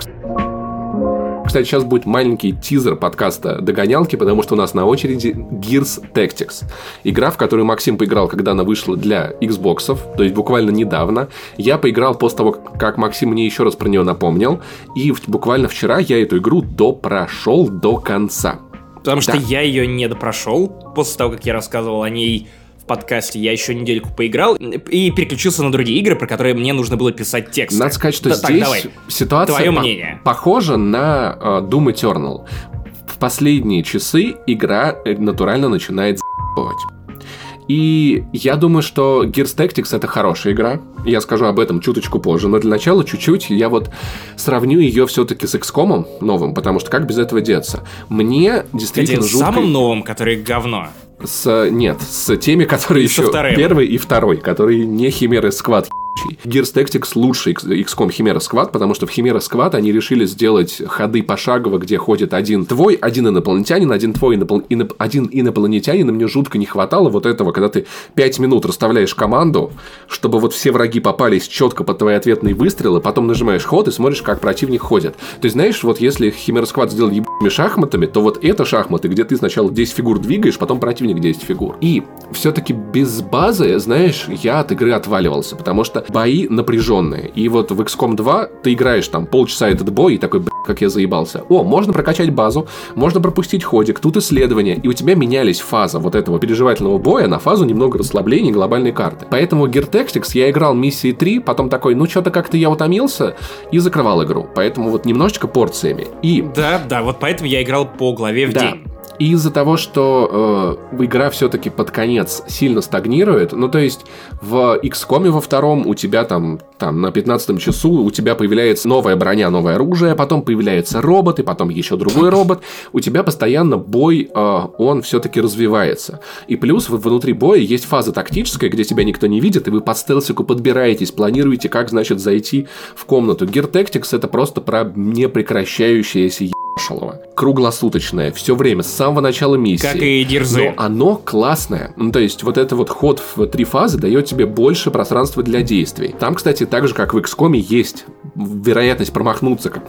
Кстати, сейчас будет маленький тизер подкаста «Догонялки», потому что у нас на очереди Gears Tactics. Игра, в которую Максим поиграл, когда она вышла для Xbox, то есть буквально недавно. Я поиграл после того, как Максим мне еще раз про нее напомнил. И буквально вчера я эту игру допрошел до конца. Потому да. что я ее не допрошел после того, как я рассказывал о ней в подкасте, я еще недельку поиграл и переключился на другие игры, про которые мне нужно было писать текст. Надо сказать, что да, здесь так, давай. ситуация Твое мнение. похожа на uh, Doom Eternal. В последние часы игра э, натурально начинает за***бывать. И я думаю, что Gears Tactics это хорошая игра. Я скажу об этом чуточку позже. Но для начала чуть-чуть я вот сравню ее все-таки с XCOM новым, потому что как без этого деться? Мне действительно Кстати, жутко... самым новым, который говно. С, нет, с теми, которые еще первый и второй, которые не Химеры Сквад Gears Tactics лучше XCOM Chimera Squad, потому что в Chimera Squad они решили сделать ходы пошагово, где ходит один твой, один инопланетянин, один твой инопл... иноп... один инопланетянин, и мне жутко не хватало вот этого, когда ты 5 минут расставляешь команду, чтобы вот все враги попались четко под твои ответные выстрелы, потом нажимаешь ход и смотришь, как противник ходит. То есть, знаешь, вот если Chimera Squad сделал ебаными шахматами, то вот это шахматы, где ты сначала 10 фигур двигаешь, потом противник 10 фигур. И все-таки без базы, знаешь, я от игры отваливался, потому что бои напряженные. И вот в XCOM 2 ты играешь там полчаса этот бой и такой, как я заебался. О, можно прокачать базу, можно пропустить ходик, тут исследования, и у тебя менялись фаза вот этого переживательного боя на фазу немного расслабления глобальной карты. Поэтому Gear Tactics я играл миссии 3, потом такой, ну что-то как-то я утомился, и закрывал игру. Поэтому вот немножечко порциями. И... Да, да, вот поэтому я играл по главе в да. день. И из-за того, что э, игра все-таки под конец сильно стагнирует, ну то есть в XCOM во втором у тебя там, там на 15 часу у тебя появляется новая броня, новое оружие, потом появляется робот, и потом еще другой робот. У тебя постоянно бой, э, он все-таки развивается. И плюс внутри боя есть фаза тактическая, где тебя никто не видит, и вы по стелсику подбираетесь, планируете, как, значит, зайти в комнату. Gear это просто про непрекращающееся Шалова. Круглосуточное, все время, с самого начала миссии. Как и Дирзы. Но оно классное. Ну, то есть, вот это вот ход в три фазы дает тебе больше пространства для действий. Там, кстати, так же, как в XCOM, есть вероятность промахнуться, как,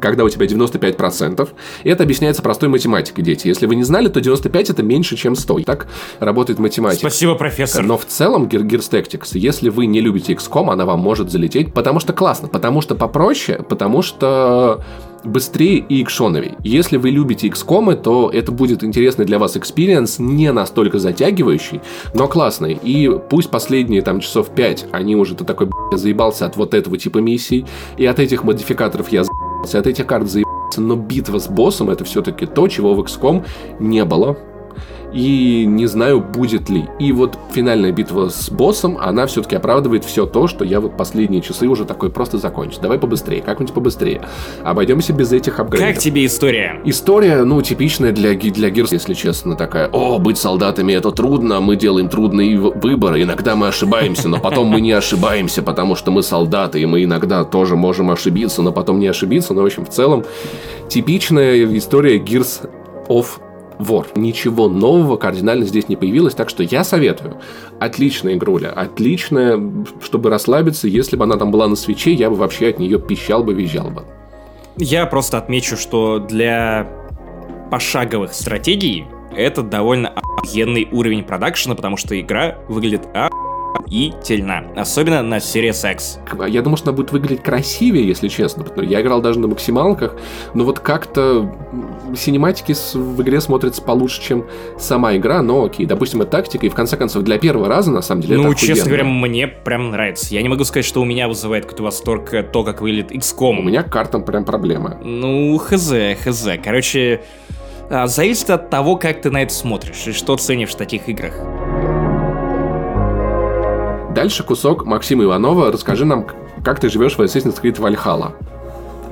когда у тебя 95%. И это объясняется простой математикой, дети. Если вы не знали, то 95 это меньше, чем 100. Так работает математика. Спасибо, профессор. Но в целом Gears Tactics, если вы не любите XCOM, она вам может залететь, потому что классно, потому что попроще, потому что быстрее и экшоновей. Если вы любите XCOM, то это будет интересный для вас experience, не настолько затягивающий, но классный. И пусть последние там часов 5, они уже ты такой заебался от вот этого типа миссий, и от этих модификаторов я заебался, от этих карт заебался, но битва с боссом это все-таки то, чего в XCOM не было и не знаю, будет ли. И вот финальная битва с боссом, она все-таки оправдывает все то, что я вот последние часы уже такой просто закончу. Давай побыстрее, как-нибудь побыстрее. Обойдемся без этих апгрейдов. Как тебе история? История, ну, типичная для, для Гирс, если честно, такая. О, быть солдатами это трудно, мы делаем трудные выборы, иногда мы ошибаемся, но потом мы не ошибаемся, потому что мы солдаты, и мы иногда тоже можем ошибиться, но потом не ошибиться. Но, в общем, в целом, типичная история Gears of War. Ничего нового кардинально здесь не появилось, так что я советую. Отличная игруля, отличная, чтобы расслабиться. Если бы она там была на свече, я бы вообще от нее пищал бы, визжал бы. Я просто отмечу, что для пошаговых стратегий это довольно охуенный уровень продакшена, потому что игра выглядит и тельна. Особенно на Series X. Я думаю, что она будет выглядеть красивее, если честно. Я играл даже на максималках, но вот как-то синематики в игре смотрятся получше, чем сама игра, но окей, допустим, это тактика, и в конце концов для первого раза, на самом деле, ну, это честно охуенно. говоря, мне прям нравится. Я не могу сказать, что у меня вызывает какой-то восторг то, как выглядит XCOM. У меня картам прям проблема. Ну, хз, хз. Короче, а, зависит от того, как ты на это смотришь и что ценишь в таких играх. Дальше кусок Максима Иванова. Расскажи нам, как ты живешь в Assassin's Creed Valhalla.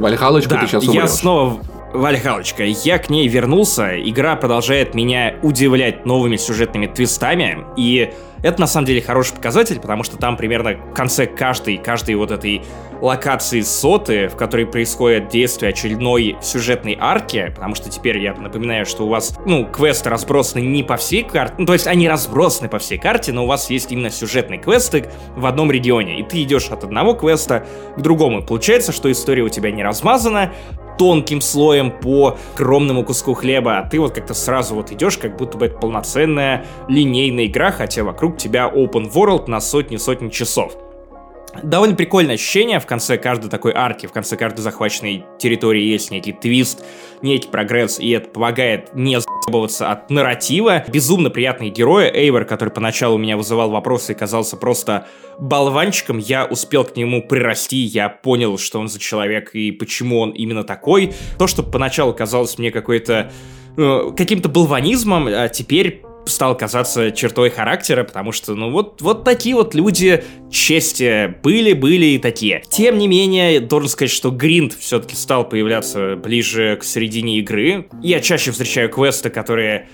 Вальхалочка, да, ты сейчас умрешь. я снова Вальхалочка, я к ней вернулся, игра продолжает меня удивлять новыми сюжетными твистами, и это на самом деле хороший показатель, потому что там примерно в конце каждой, каждой вот этой локации соты, в которой происходит действие очередной сюжетной арки, потому что теперь я напоминаю, что у вас, ну, квесты разбросаны не по всей карте, ну, то есть они разбросаны по всей карте, но у вас есть именно сюжетные квесты в одном регионе, и ты идешь от одного квеста к другому. Получается, что история у тебя не размазана, тонким слоем по огромному куску хлеба, а ты вот как-то сразу вот идешь, как будто бы это полноценная линейная игра, хотя вокруг тебя open world на сотни-сотни часов. Довольно прикольное ощущение в конце каждой такой арки, в конце каждой захваченной территории есть некий твист, некий прогресс, и это помогает не заебываться от нарратива. Безумно приятные герои. Эйвор, который поначалу меня вызывал вопросы и казался просто болванчиком, я успел к нему прирасти, я понял, что он за человек и почему он именно такой. То, что поначалу казалось мне какой-то э, каким-то болванизмом, а теперь стал казаться чертой характера, потому что, ну, вот, вот такие вот люди чести были, были и такие. Тем не менее, должен сказать, что гринд все-таки стал появляться ближе к середине игры. Я чаще встречаю квесты, которые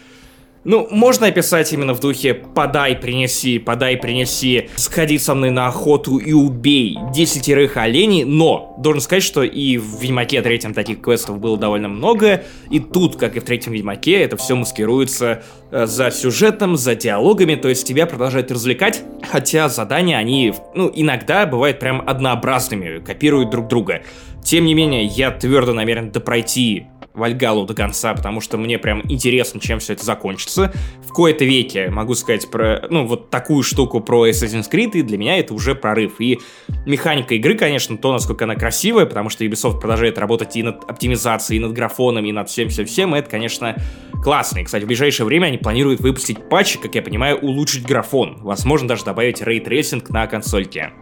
ну, можно описать именно в духе «подай, принеси, подай, принеси, сходи со мной на охоту и убей десятерых оленей», но должен сказать, что и в Ведьмаке третьем таких квестов было довольно много, и тут, как и в третьем Ведьмаке, это все маскируется э, за сюжетом, за диалогами, то есть тебя продолжают развлекать, хотя задания, они, ну, иногда бывают прям однообразными, копируют друг друга. Тем не менее, я твердо намерен допройти Вальгалу до конца, потому что мне прям интересно, чем все это закончится. В кои-то веке могу сказать про, ну, вот такую штуку про Assassin's Creed, и для меня это уже прорыв. И механика игры, конечно, то, насколько она красивая, потому что Ubisoft продолжает работать и над оптимизацией, и над графоном, и над всем-всем-всем, это, конечно, классно. И, кстати, в ближайшее время они планируют выпустить патч, как я понимаю, улучшить графон. Возможно, даже добавить ray tracing на консольке.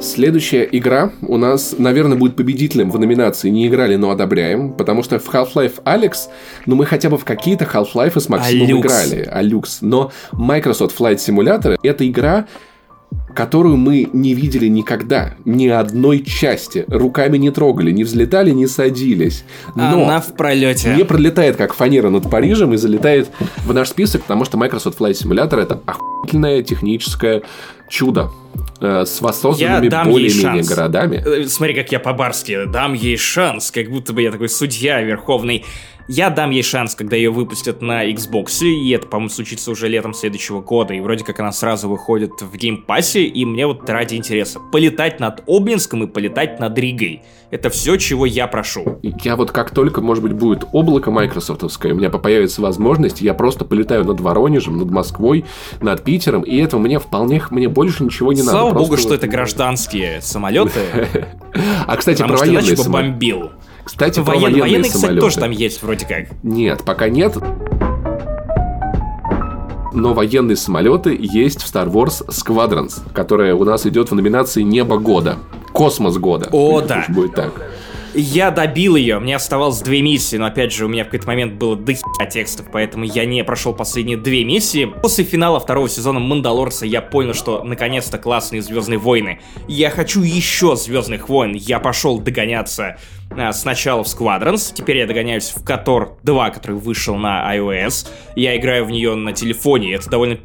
Следующая игра у нас, наверное, будет победителем в номинации «Не играли, но одобряем», потому что в Half-Life Alyx, ну, мы хотя бы в какие-то Half-Life с Максимом Алюкс. играли. Алюкс. Но Microsoft Flight Simulator — это игра, которую мы не видели никогда, ни одной части, руками не трогали, не взлетали, не садились. Но Она в пролете. не пролетает как фанера над Парижем и залетает в наш список, потому что Microsoft Flight Simulator это охуительное техническое чудо э, с воссозданными более-менее городами. Э, Смотри, как я по-барски дам ей шанс, как будто бы я такой судья верховный. Я дам ей шанс, когда ее выпустят на Xbox, и это, по-моему, случится уже летом следующего года, и вроде как она сразу выходит в Game Pass е, и мне вот ради интереса полетать над Обнинском и полетать над Ригой. Это все, чего я прошу. Я вот как только, может быть, будет облако майкрософтовское, у меня появится возможность, я просто полетаю над Воронежем, над Москвой, над Питером, и этого мне вполне, мне больше ничего не надо. Слава Просто богу, что вот- это гражданские самолеты, А, кстати, про что военные самолеты. бомбил. Кстати, про Воен- военные Военные, кстати, самолеты. тоже там есть вроде как. Нет, пока нет. Но военные самолеты есть в Star Wars Squadrons, которая у нас идет в номинации Небо года. Космос года. О, да. будет так. Я добил ее, мне оставалось две миссии, но опять же у меня в какой-то момент было до хера текстов, поэтому я не прошел последние две миссии. После финала второго сезона Мандалорца я понял, что наконец-то классные Звездные войны. Я хочу еще Звездных войн. Я пошел догоняться а, сначала в Squadrons, теперь я догоняюсь в Котор 2, который вышел на iOS. Я играю в нее на телефоне, это довольно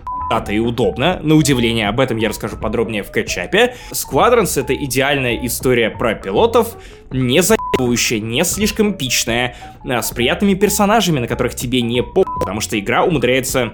и удобно. На удивление, об этом я расскажу подробнее в кетчапе. Squadrons — это идеальная история про пилотов, не заебывающая, не слишком эпичная, а, с приятными персонажами, на которых тебе не по потому что игра умудряется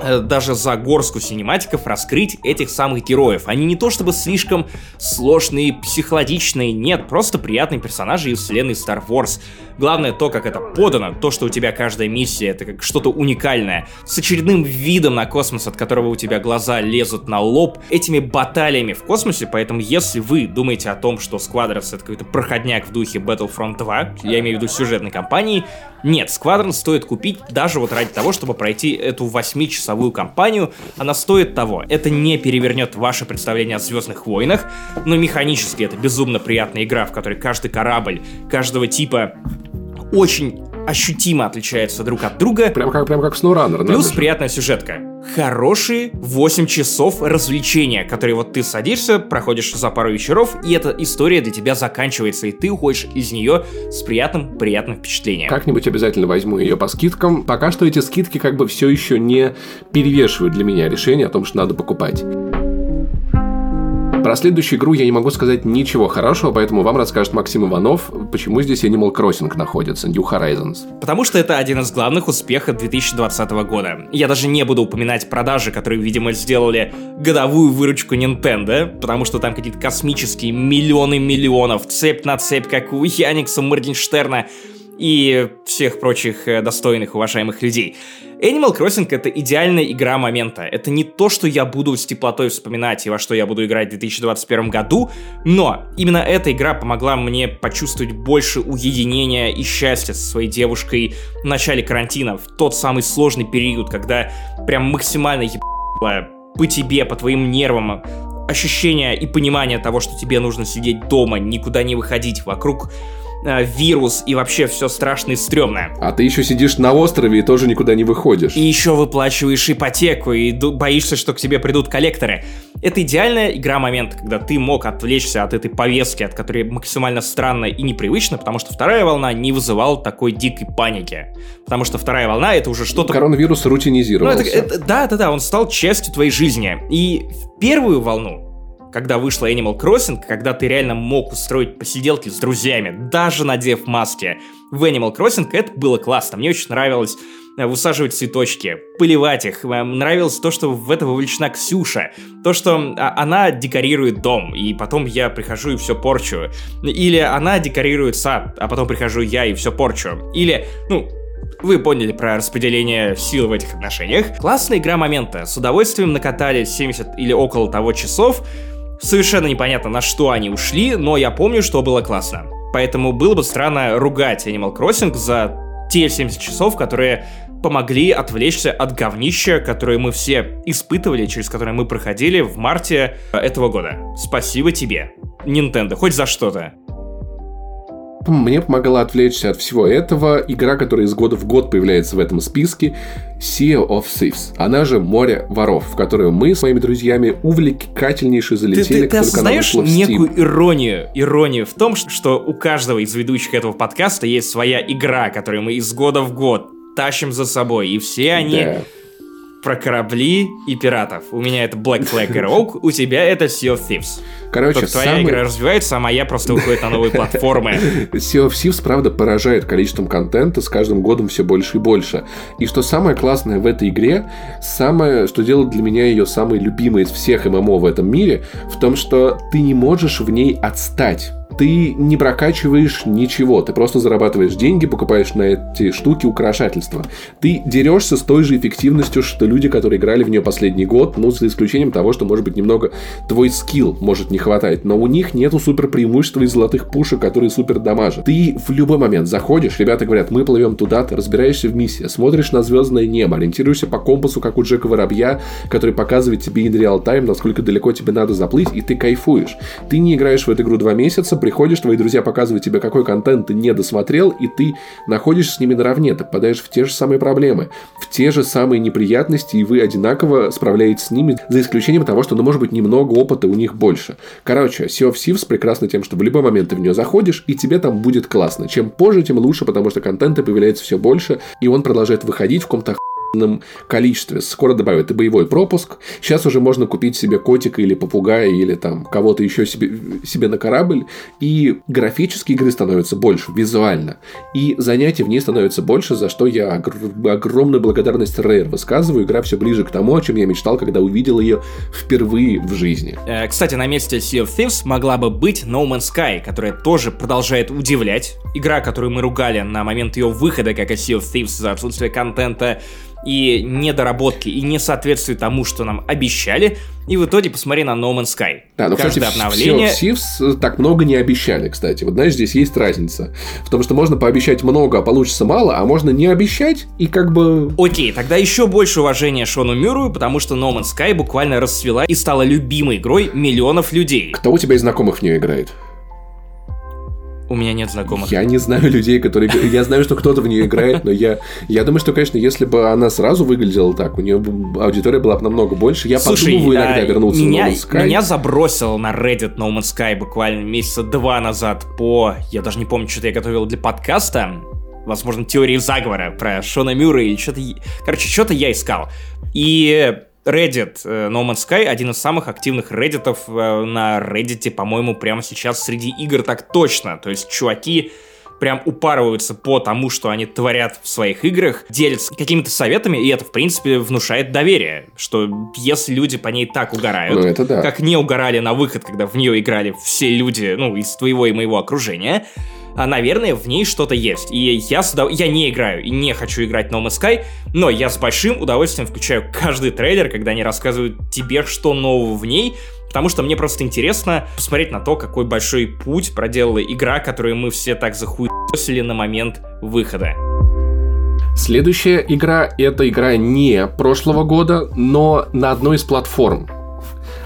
э, даже за горстку синематиков раскрыть этих самых героев. Они не то чтобы слишком сложные, психологичные, нет, просто приятные персонажи из вселенной Star Wars. Главное то, как это подано, то, что у тебя каждая миссия, это как что-то уникальное, с очередным видом на космос, от которого у тебя глаза лезут на лоб, этими баталиями в космосе, поэтому если вы думаете о том, что Squadrons это какой-то проходняк в духе Battlefront 2, я имею в виду сюжетной кампании, нет, Squadron стоит купить даже вот ради того, чтобы пройти эту 8-часовую кампанию, она стоит того. Это не перевернет ваше представление о Звездных войнах, но механически это безумно приятная игра, в которой каждый корабль, каждого типа очень ощутимо отличается друг от друга. Прям как, прям как SnowRunner. Плюс приятная сюжетка. Хорошие 8 часов развлечения, которые вот ты садишься, проходишь за пару вечеров, и эта история для тебя заканчивается, и ты уходишь из нее с приятным, приятным впечатлением. Как-нибудь обязательно возьму ее по скидкам. Пока что эти скидки как бы все еще не перевешивают для меня решение о том, что надо покупать. Про следующую игру я не могу сказать ничего хорошего, поэтому вам расскажет Максим Иванов, почему здесь Animal Crossing находится, New Horizons. Потому что это один из главных успехов 2020 года. Я даже не буду упоминать продажи, которые, видимо, сделали годовую выручку Nintendo, потому что там какие-то космические миллионы миллионов, цепь на цепь, как у Яникса Моргенштерна и всех прочих э, достойных, уважаемых людей. Animal Crossing это идеальная игра момента. Это не то, что я буду с теплотой вспоминать и во что я буду играть в 2021 году, но именно эта игра помогла мне почувствовать больше уединения и счастья со своей девушкой в начале карантина, в тот самый сложный период, когда прям максимально ебало по тебе, по твоим нервам, ощущение и понимание того, что тебе нужно сидеть дома, никуда не выходить, вокруг э, вирус и вообще все страшно и стрёмное. А ты еще сидишь на острове и тоже никуда не выходишь. И еще выплачиваешь ипотеку и боишься, что к тебе придут коллекторы. Это идеальная игра момент, когда ты мог отвлечься от этой повестки, от которой максимально странно и непривычно, потому что вторая волна не вызывала такой дикой паники. Потому что вторая волна это уже что-то Коронавирус ну, рутинизировался. это, это- да, да, да, он стал частью твоей жизни. И в первую волну, когда вышла Animal Crossing, когда ты реально мог устроить посиделки с друзьями, даже надев маски, в Animal Crossing это было классно. Мне очень нравилось э, высаживать цветочки, поливать их. Э, Нравилось то, что в это вовлечена Ксюша. То, что а, она декорирует дом, и потом я прихожу и все порчу. Или она декорирует сад, а потом прихожу я и все порчу. Или, ну, вы поняли про распределение сил в этих отношениях. Классная игра момента. С удовольствием накатали 70 или около того часов. Совершенно непонятно, на что они ушли, но я помню, что было классно. Поэтому было бы странно ругать Animal Crossing за те 70 часов, которые помогли отвлечься от говнища, которое мы все испытывали, через которое мы проходили в марте этого года. Спасибо тебе, Nintendo, хоть за что-то. Мне помогала отвлечься от всего этого игра, которая из года в год появляется в этом списке, Sea of Thieves. Она же «Море воров», в которую мы с моими друзьями увлекательнейше залетели, ты, ты, ты осознаешь некую иронию, иронию в том, что у каждого из ведущих этого подкаста есть своя игра, которую мы из года в год тащим за собой, и все они... Да про корабли и пиратов. У меня это Black Flag и Rogue, у тебя это Sea of Thieves. Короче, Только твоя самый... игра развивается, а моя просто выходит на новые платформы. Sea of Thieves, правда, поражает количеством контента с каждым годом все больше и больше. И что самое классное в этой игре, самое, что делает для меня ее самой любимой из всех ММО в этом мире, в том, что ты не можешь в ней отстать ты не прокачиваешь ничего, ты просто зарабатываешь деньги, покупаешь на эти штуки украшательства. Ты дерешься с той же эффективностью, что люди, которые играли в нее последний год, ну, за исключением того, что, может быть, немного твой скилл может не хватать, но у них нету супер преимущества из золотых пушек, которые супер дамажат. Ты в любой момент заходишь, ребята говорят, мы плывем туда, ты разбираешься в миссии, смотришь на звездное небо, ориентируешься по компасу, как у Джека Воробья, который показывает тебе in real time, насколько далеко тебе надо заплыть, и ты кайфуешь. Ты не играешь в эту игру два месяца, приходишь, твои друзья показывают тебе, какой контент ты не досмотрел, и ты находишься с ними наравне, ты попадаешь в те же самые проблемы, в те же самые неприятности, и вы одинаково справляетесь с ними, за исключением того, что, ну, может быть, немного опыта у них больше. Короче, Sea of Thieves прекрасно тем, что в любой момент ты в нее заходишь, и тебе там будет классно. Чем позже, тем лучше, потому что контента появляется все больше, и он продолжает выходить в каком-то количестве. Скоро добавят и боевой пропуск. Сейчас уже можно купить себе котика или попугая или там кого-то еще себе, себе на корабль. И графически игры становятся больше, визуально. И занятий в ней становится больше, за что я огр- огромную благодарность Rare высказываю. Игра все ближе к тому, о чем я мечтал, когда увидел ее впервые в жизни. Э, кстати, на месте Sea of Thieves могла бы быть No Man's Sky, которая тоже продолжает удивлять. Игра, которую мы ругали на момент ее выхода, как и Sea of Thieves, за отсутствие контента, и недоработки, и не соответствует тому, что нам обещали. И в итоге посмотри на No Man's Sky. Да, но, Каждое кстати, обновление... Sivs э, так много не обещали, кстати. Вот знаешь, здесь есть разница. В том, что можно пообещать много, а получится мало, а можно не обещать и как бы... Окей, тогда еще больше уважения Шону Мюру, потому что No Man's Sky буквально расцвела и стала любимой игрой миллионов людей. Кто у тебя из знакомых в нее играет? У меня нет знакомых. Я не знаю людей, которые... Я знаю, что кто-то в нее играет, но я... Я думаю, что, конечно, если бы она сразу выглядела так, у нее аудитория была бы намного больше. Я Слушай, подумываю иногда а, вернуться меня, в No Man's Sky. Меня забросил на Reddit No Man's Sky буквально месяца два назад по... Я даже не помню, что-то я готовил для подкаста. Возможно, теории заговора про Шона Мюра или что-то... Короче, что-то я искал. И Reddit э, No Man's Sky один из самых активных Redditов э, на Reddit, по-моему, прямо сейчас среди игр так точно. То есть чуваки прям упарываются по тому, что они творят в своих играх, делятся какими-то советами, и это, в принципе, внушает доверие, что если люди по ней так угорают, ну, это да. как не угорали на выход, когда в нее играли все люди, ну, из твоего и моего окружения, а, наверное, в ней что-то есть. И я, с удов... я не играю и не хочу играть No Man's Sky, но я с большим удовольствием включаю каждый трейлер, когда они рассказывают тебе, что нового в ней, потому что мне просто интересно посмотреть на то, какой большой путь проделала игра, которую мы все так захуесили на момент выхода. Следующая игра — это игра не прошлого года, но на одной из платформ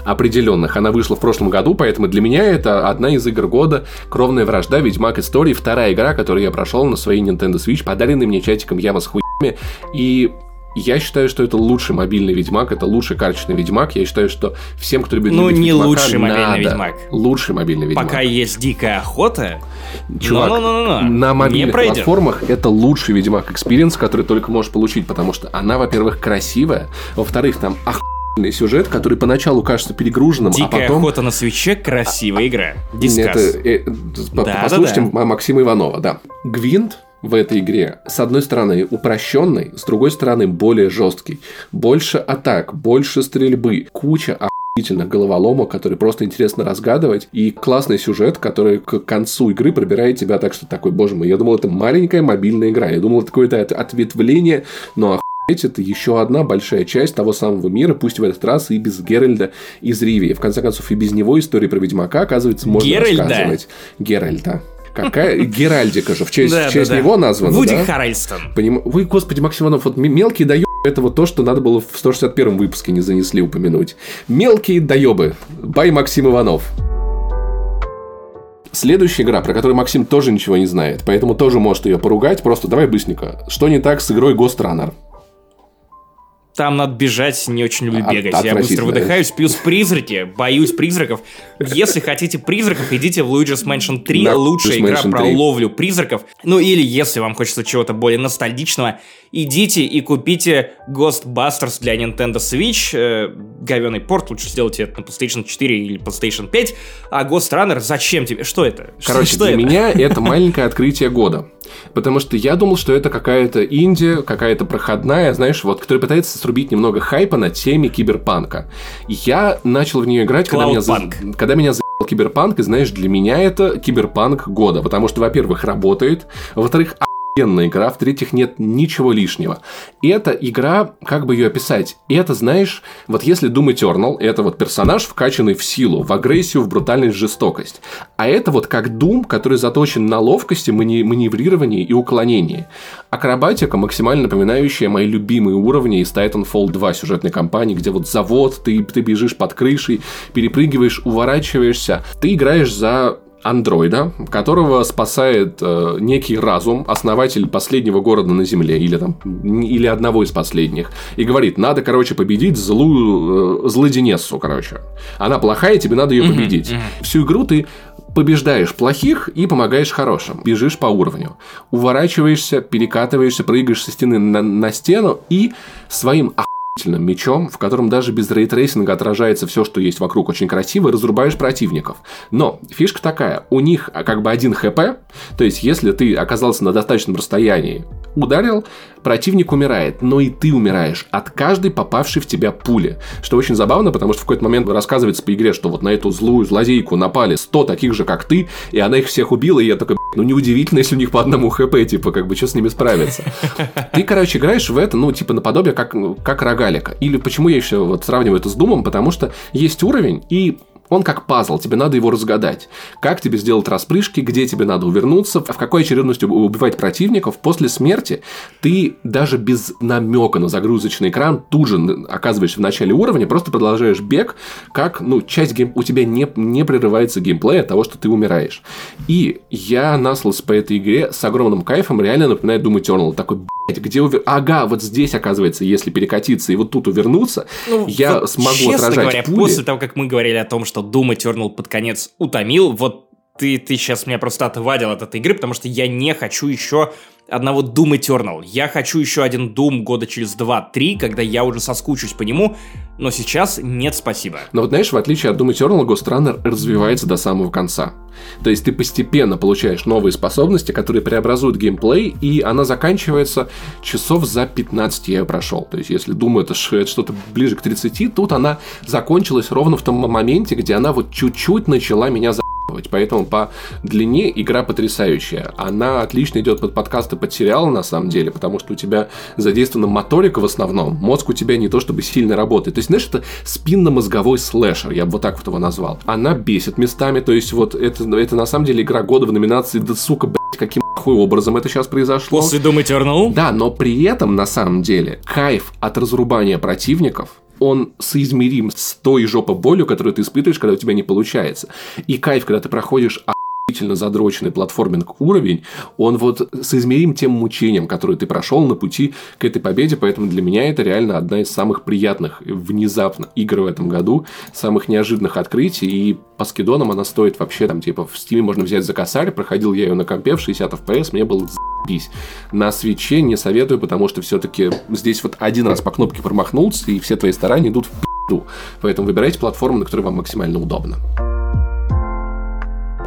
определенных. Она вышла в прошлом году, поэтому для меня это одна из игр года. Кровная вражда, Ведьмак Истории, вторая игра, которую я прошел на своей Nintendo Switch, подаренный мне чатиком Яма с хуями. И я считаю, что это лучший мобильный Ведьмак, это лучший карточный Ведьмак. Я считаю, что всем, кто любит Ну, не Ведьмака, лучший мобильный надо. Ведьмак. Лучший мобильный Ведьмак. Пока есть дикая охота, Чувак, но, но, но, но, на мобильных платформах это лучший Ведьмак experience, который только можешь получить, потому что она, во-первых, красивая, во-вторых, там ох сюжет, который поначалу кажется перегруженным, Дикая а потом... охота на Switch е красивая игра. Discuss. Это, э, да, послушайте да, да. Максима Иванова, да. Гвинт в этой игре, с одной стороны, упрощенный, с другой стороны, более жесткий. Больше атак, больше стрельбы, куча охуительных головоломок, которые просто интересно разгадывать, и классный сюжет, который к концу игры пробирает тебя так, что такой, боже мой, я думал, это маленькая мобильная игра, я думал, это какое-то ответвление, но это еще одна большая часть того самого мира, пусть в этот раз и без Геральда из Ривии. В конце концов, и без него истории про Ведьмака, оказывается, можно Геральда. рассказывать. Геральда. Какая Геральдика же, в честь, Да, в честь да, да. него названа, Вуди да? Харрельстон. Поним- Вы, господи, Максим Иванов, вот мелкие доебы, это вот то, что надо было в 161 выпуске не занесли упомянуть. Мелкие доебы. Бай Максим Иванов. Следующая игра, про которую Максим тоже ничего не знает, поэтому тоже может ее поругать. Просто давай быстренько. Что не так с игрой Ghost Runner? Там надо бежать, не очень люблю От- бегать. Я быстро выдыхаюсь, плюс призраки, боюсь призраков. Если хотите призраков, идите в Luigi's Mansion 3, На лучшая Luigi's игра Mansion про 3. ловлю призраков. Ну или если вам хочется чего-то более ностальгичного, идите и купите Ghostbusters для Nintendo Switch. Э, говёный порт, лучше сделайте это на PlayStation 4 или PlayStation 5. А Ghost Runner, зачем тебе? Что это? Что- Короче, что для это? меня это маленькое открытие года. Потому что я думал, что это какая-то инди, какая-то проходная, знаешь, вот, которая пытается срубить немного хайпа на теме киберпанка. И я начал в нее играть, когда меня, за... Когда меня заебал киберпанк, и знаешь, для меня это киберпанк года. Потому что, во-первых, работает, во-вторых, охуенная игра, в-третьих, нет ничего лишнего. Эта игра, как бы ее описать, это, знаешь, вот если Doom Eternal, это вот персонаж, вкачанный в силу, в агрессию, в брутальность, в жестокость. А это вот как Doom, который заточен на ловкости, мани- маневрировании и уклонении. Акробатика, максимально напоминающая мои любимые уровни из Titanfall 2 сюжетной кампании, где вот завод, ты, ты бежишь под крышей, перепрыгиваешь, уворачиваешься. Ты играешь за андроида, которого спасает э, некий разум, основатель последнего города на Земле, или там, или одного из последних, и говорит, надо, короче, победить злую, э, злоденессу, короче. Она плохая, тебе надо ее победить. Всю игру ты побеждаешь плохих и помогаешь хорошим. Бежишь по уровню. Уворачиваешься, перекатываешься, прыгаешь со стены на, на стену и своим мечом, в котором даже без рейтрейсинга отражается все, что есть вокруг, очень красиво, разрубаешь противников. Но фишка такая, у них а, как бы один хп, то есть если ты оказался на достаточном расстоянии, ударил, противник умирает, но и ты умираешь от каждой попавшей в тебя пули. Что очень забавно, потому что в какой-то момент рассказывается по игре, что вот на эту злую злодейку напали 100 таких же, как ты, и она их всех убила, и я такой, «Б***ь, ну неудивительно, если у них по одному хп, типа, как бы, что с ними справиться. Ты, короче, играешь в это, ну, типа, наподобие, как, ну, как рогалика. Или почему я еще вот сравниваю это с Думом, потому что есть уровень, и он как пазл, тебе надо его разгадать. Как тебе сделать распрыжки, где тебе надо увернуться, в какой очередности убивать противников. После смерти ты даже без намека на загрузочный экран тут же оказываешься в начале уровня, просто продолжаешь бег, как, ну, часть гейм... у тебя не, не прерывается геймплей от того, что ты умираешь. И я наслался по этой игре с огромным кайфом, реально напоминает Doom Eternal. Такой, блядь, где увер... Ага, вот здесь, оказывается, если перекатиться и вот тут увернуться, Ну, я вот, смогу честно отражать говоря, пули. после того, как мы говорили о том, что Doom Eternal под конец утомил, вот ты, ты сейчас меня просто отвадил от этой игры, потому что я не хочу еще одного Doom Eternal. Я хочу еще один Doom года через 2-3, когда я уже соскучусь по нему, но сейчас нет спасибо. Но вот знаешь, в отличие от Doom Eternal, Ghost Runner развивается до самого конца. То есть ты постепенно получаешь новые способности, которые преобразуют геймплей, и она заканчивается часов за 15 я ее прошел. То есть если ш- это что-то ближе к 30, тут она закончилась ровно в том моменте, где она вот чуть-чуть начала меня за Поэтому по длине игра потрясающая. Она отлично идет под подкасты, под сериалы, на самом деле, потому что у тебя задействована моторика в основном. Мозг у тебя не то чтобы сильно работает. То есть, знаешь, это спинномозговой слэшер, я бы вот так вот его назвал. Она бесит местами, то есть, вот это, это на самом деле игра года в номинации «Да сука, блядь, каким хуй образом это сейчас произошло». После Doom Eternal? Да, но при этом, на самом деле, кайф от разрубания противников он соизмерим с той жопой болью, которую ты испытываешь, когда у тебя не получается. И кайф, когда ты проходишь охуительно задроченный платформинг уровень, он вот соизмерим тем мучением, которое ты прошел на пути к этой победе, поэтому для меня это реально одна из самых приятных внезапно игр в этом году, самых неожиданных открытий, и по скидонам она стоит вообще там, типа, в стиме можно взять за косарь, проходил я ее на компе в 60 FPS, мне было заебись. На свече не советую, потому что все-таки здесь вот один раз по кнопке промахнулся, и все твои старания идут в пизду. Поэтому выбирайте платформу, на которой вам максимально удобно.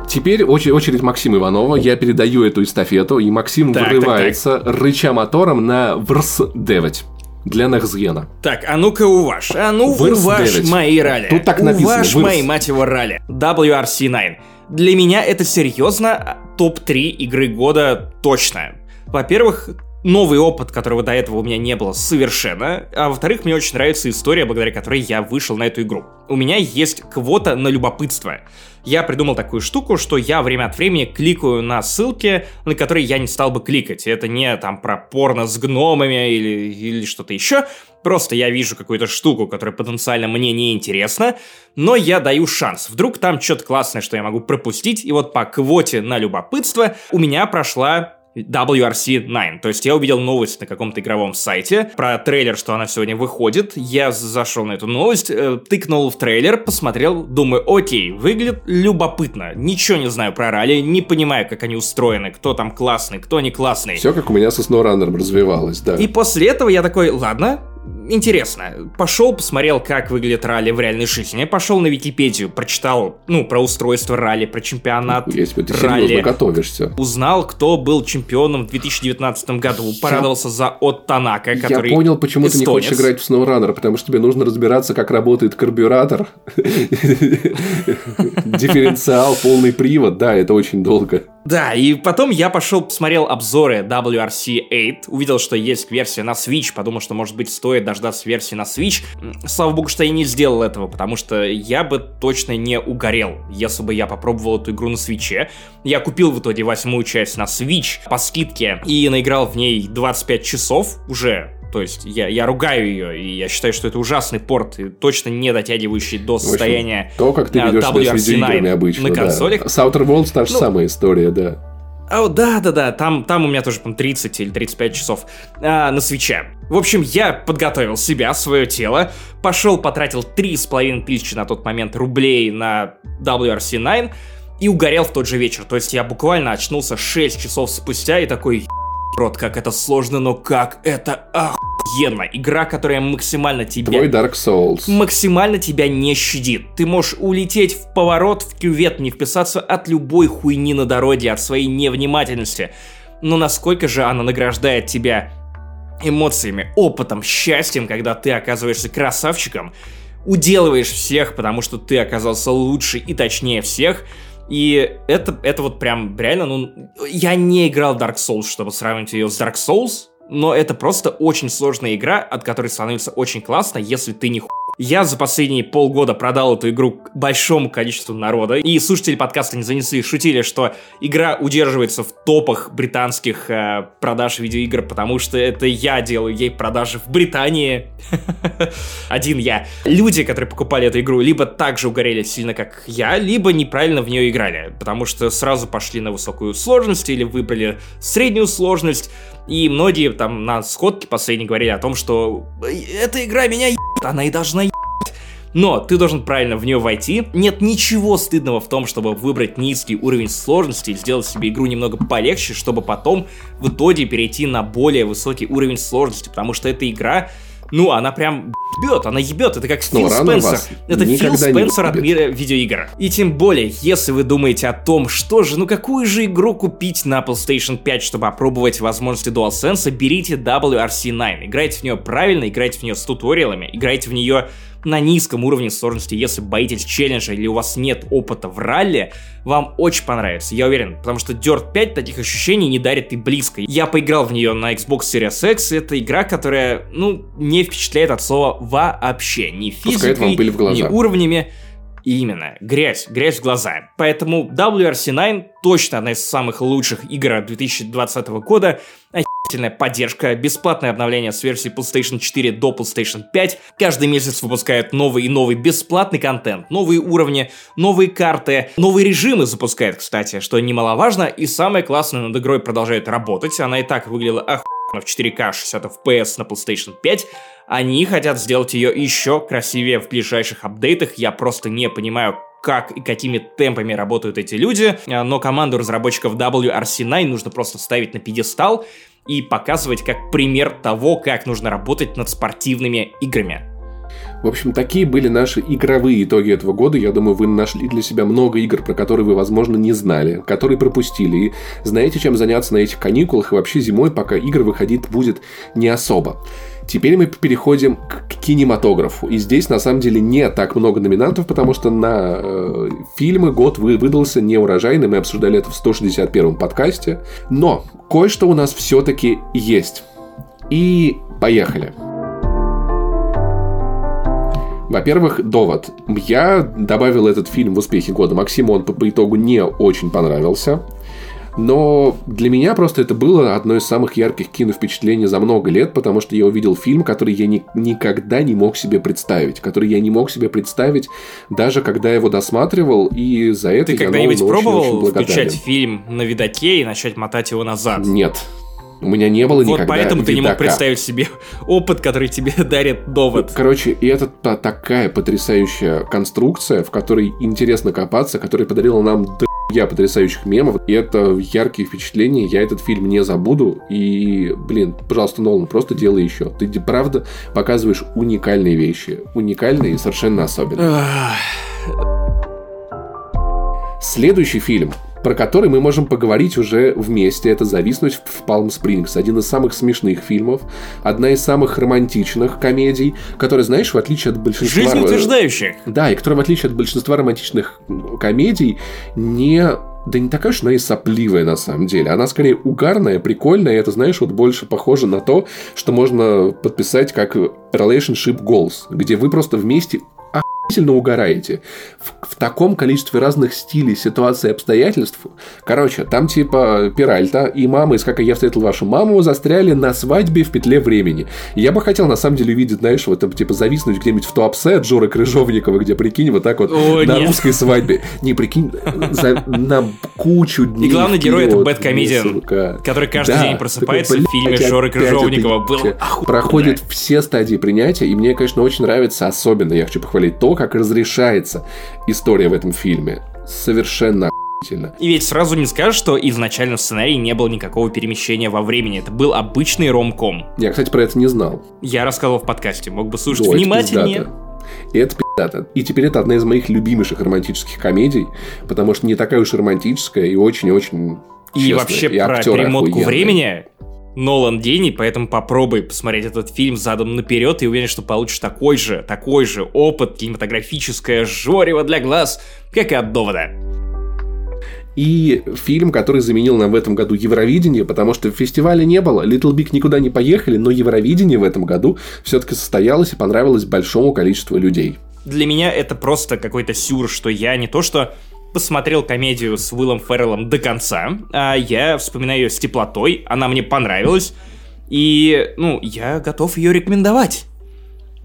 Теперь очередь, Максима Иванова. Я передаю эту эстафету, и Максим Так, вырывается, рыча мотором на ВРС-9 для Нextgen. Так, а ну-ка уваж, а ну уваж 9. мои ралли. Тут так написано, Уваж мои, мать его, ралли. WRC9. Для меня это серьезно топ-3 игры года точно. Во-первых, новый опыт, которого до этого у меня не было совершенно, а во-вторых, мне очень нравится история, благодаря которой я вышел на эту игру. У меня есть квота на любопытство. Я придумал такую штуку, что я время от времени кликаю на ссылки, на которые я не стал бы кликать. Это не там про порно с гномами или, или что-то еще. Просто я вижу какую-то штуку, которая потенциально мне не интересна, но я даю шанс. Вдруг там что-то классное, что я могу пропустить. И вот по квоте на любопытство у меня прошла WRC9. То есть я увидел новость на каком-то игровом сайте про трейлер, что она сегодня выходит. Я зашел на эту новость, э, тыкнул в трейлер, посмотрел, думаю, окей, выглядит любопытно. Ничего не знаю про ралли, не понимаю, как они устроены, кто там классный, кто не классный. Все как у меня со SnowRunner развивалось, да. И после этого я такой, ладно, интересно. Пошел, посмотрел, как выглядит ралли в реальной жизни. Пошел на Википедию, прочитал, ну, про устройство ралли, про чемпионат Если ты ралли. готовишься. Узнал, кто был чемпионом в 2019 году. Порадовался за от Танака, который Я понял, почему ты не эстонец. хочешь играть в SnowRunner, потому что тебе нужно разбираться, как работает карбюратор, дифференциал, полный привод. Да, это очень долго. Да, и потом я пошел, посмотрел обзоры WRC8, увидел, что есть версия на Switch, подумал, что, может быть, стоит дождаться версии на Switch. Слава богу, что я не сделал этого, потому что я бы точно не угорел, если бы я попробовал эту игру на Switch. Я купил в итоге восьмую часть на Switch по скидке и наиграл в ней 25 часов уже. То есть я, я ругаю ее, и я считаю, что это ужасный порт, и точно не дотягивающий до общем, состояния То, как ты а, ведешь себя с WRC9 видеоиграми обычно. на да. консолях. С Outer Worlds та же Ну, самая история, да. О, да-да-да, там, там у меня тоже, по 30 или 35 часов а, на свече. В общем, я подготовил себя, свое тело, пошел, потратил 3,5 тысячи на тот момент рублей на WRC9 и угорел в тот же вечер. То есть я буквально очнулся 6 часов спустя и такой, рот, как это сложно, но как это охуенно. Игра, которая максимально тебя Твой Dark Souls. максимально тебя не щадит. Ты можешь улететь в поворот, в кювет, не вписаться от любой хуйни на дороге, от своей невнимательности. Но насколько же она награждает тебя эмоциями, опытом, счастьем, когда ты оказываешься красавчиком, уделываешь всех, потому что ты оказался лучше и точнее всех, и это, это вот прям реально, ну, я не играл в Dark Souls, чтобы сравнить ее с Dark Souls, но это просто очень сложная игра, от которой становится очень классно, если ты не ху... Я за последние полгода продал эту игру большому количеству народа, и слушатели подкаста не занесли, шутили, что игра удерживается в топах британских э, продаж видеоигр, потому что это я делаю ей продажи в Британии. Один я. Люди, которые покупали эту игру, либо так же угорели сильно, как я, либо неправильно в нее играли, потому что сразу пошли на высокую сложность или выбрали среднюю сложность, и многие там на сходке последние говорили о том, что эта игра меня ебет, она и должна ебать. Но ты должен правильно в нее войти. Нет ничего стыдного в том, чтобы выбрать низкий уровень сложности и сделать себе игру немного полегче, чтобы потом в итоге перейти на более высокий уровень сложности, потому что эта игра ну, она прям ебет, она ебет. Это как Фил рано Спенсер. Это Фил Спенсер от мира видеоигр. И тем более, если вы думаете о том, что же, ну какую же игру купить на PlayStation 5, чтобы опробовать возможности DualSense, берите WRC9. Играйте в нее правильно, играйте в нее с туториалами, играйте в нее на низком уровне сложности, если боитесь челленджа или у вас нет опыта в ралли, вам очень понравится, я уверен, потому что Dirt 5 таких ощущений не дарит и близко. Я поиграл в нее на Xbox Series X, это игра, которая, ну, не впечатляет от слова вообще, ни физикой, ни уровнями. Именно, грязь, грязь в глаза. Поэтому WRC9 точно одна из самых лучших игр 2020 года. Охерительная поддержка, бесплатное обновление с версии PlayStation 4 до PlayStation 5. Каждый месяц выпускают новый и новый бесплатный контент, новые уровни, новые карты, новые режимы запускают, кстати, что немаловажно. И самое классное, над игрой продолжает работать. Она и так выглядела охуенно в 4К 60 FPS на PlayStation 5. Они хотят сделать ее еще красивее в ближайших апдейтах. Я просто не понимаю, как и какими темпами работают эти люди, А, но команду разработчиков WRC9 нужно просто ставить на пьедестал и показывать как пример того, как нужно работать над спортивными играми. В общем, такие были наши игровые итоги этого года. Я думаю, вы нашли для себя много игр, про которые вы, возможно, не знали, которые пропустили. И знаете, чем заняться на этих каникулах и вообще зимой, пока игр выходить будет не особо. Теперь мы переходим к кинематографу. И здесь, на самом деле, не так много номинантов, потому что на э, фильмы год вы, выдался неурожайный. Мы обсуждали это в 161-м подкасте. Но кое-что у нас все-таки есть. И поехали. Во-первых, довод. Я добавил этот фильм в успехи года. Максиму он по, по итогу не очень понравился. Но для меня просто это было одно из самых ярких киновпечатлений за много лет, потому что я увидел фильм, который я ни, никогда не мог себе представить. Который я не мог себе представить, даже когда его досматривал, и за это Ты я когда-нибудь пробовал очень, очень включать фильм на видаке и начать мотать его назад? Нет. У меня не было вот никогда поэтому ты не мог видака. представить себе опыт, который тебе дарит довод. Короче, и это та- такая потрясающая конструкция, в которой интересно копаться, которая подарила нам я потрясающих мемов. И это яркие впечатления. Я этот фильм не забуду. И, блин, пожалуйста, Нолан, просто делай еще. Ты правда показываешь уникальные вещи. Уникальные и совершенно особенные. Следующий фильм, про который мы можем поговорить уже вместе, это «Зависнуть в Палм Спрингс». Один из самых смешных фильмов, одна из самых романтичных комедий, которая, знаешь, в отличие от большинства... Жизнеутверждающих. Да, и которая, в отличие от большинства романтичных комедий, не да не такая уж она и сопливая на самом деле. Она скорее угарная, прикольная, и это, знаешь, вот больше похоже на то, что можно подписать как relationship goals, где вы просто вместе охуительно угораете. В, в таком количестве разных стилей, ситуаций, обстоятельств. Короче, там типа Пиральта и мама из «Как я встретил вашу маму» застряли на свадьбе в петле времени. Я бы хотел, на самом деле, увидеть, знаешь, вот типа зависнуть где-нибудь в Туапсе от Жоры Крыжовникова, где, прикинь, вот так вот О, на нет. русской свадьбе. Не, прикинь, за- на кучу дней И главный герой это бэткомедиан, который каждый Да, день просыпается такой, в фильме Жоры Крыжовникова. Был охуенно. Проходит все стадии принятия, и мне, конечно, очень нравится особенно, я хочу похвалить то, как разрешается история в этом фильме. Совершенно охуительно. И ведь сразу не скажешь, что изначально в сценарии не было никакого перемещения во времени. Это был обычный ромком. Я, кстати, про это не знал. Я рассказывал в подкасте, мог бы слушать это внимательнее. И это пиздато. И теперь это одна из моих любимейших романтических комедий, потому что не такая уж и романтическая и очень-очень И честная. вообще И про перемотку охуенные. времени Нолан гений, поэтому попробуй посмотреть этот фильм задом наперед и уверен, что получишь такой же, такой же опыт, кинематографическое жорево для глаз, как и от довода. И фильм, который заменил нам в этом году Евровидение, потому что фестиваля не было, Little Big никуда не поехали, но Евровидение в этом году все-таки состоялось и понравилось большому количеству людей. Для меня это просто какой-то сюр, что я не то что посмотрел комедию с Уиллом Ферреллом до конца, а я вспоминаю ее с теплотой, она мне понравилась, и, ну, я готов ее рекомендовать.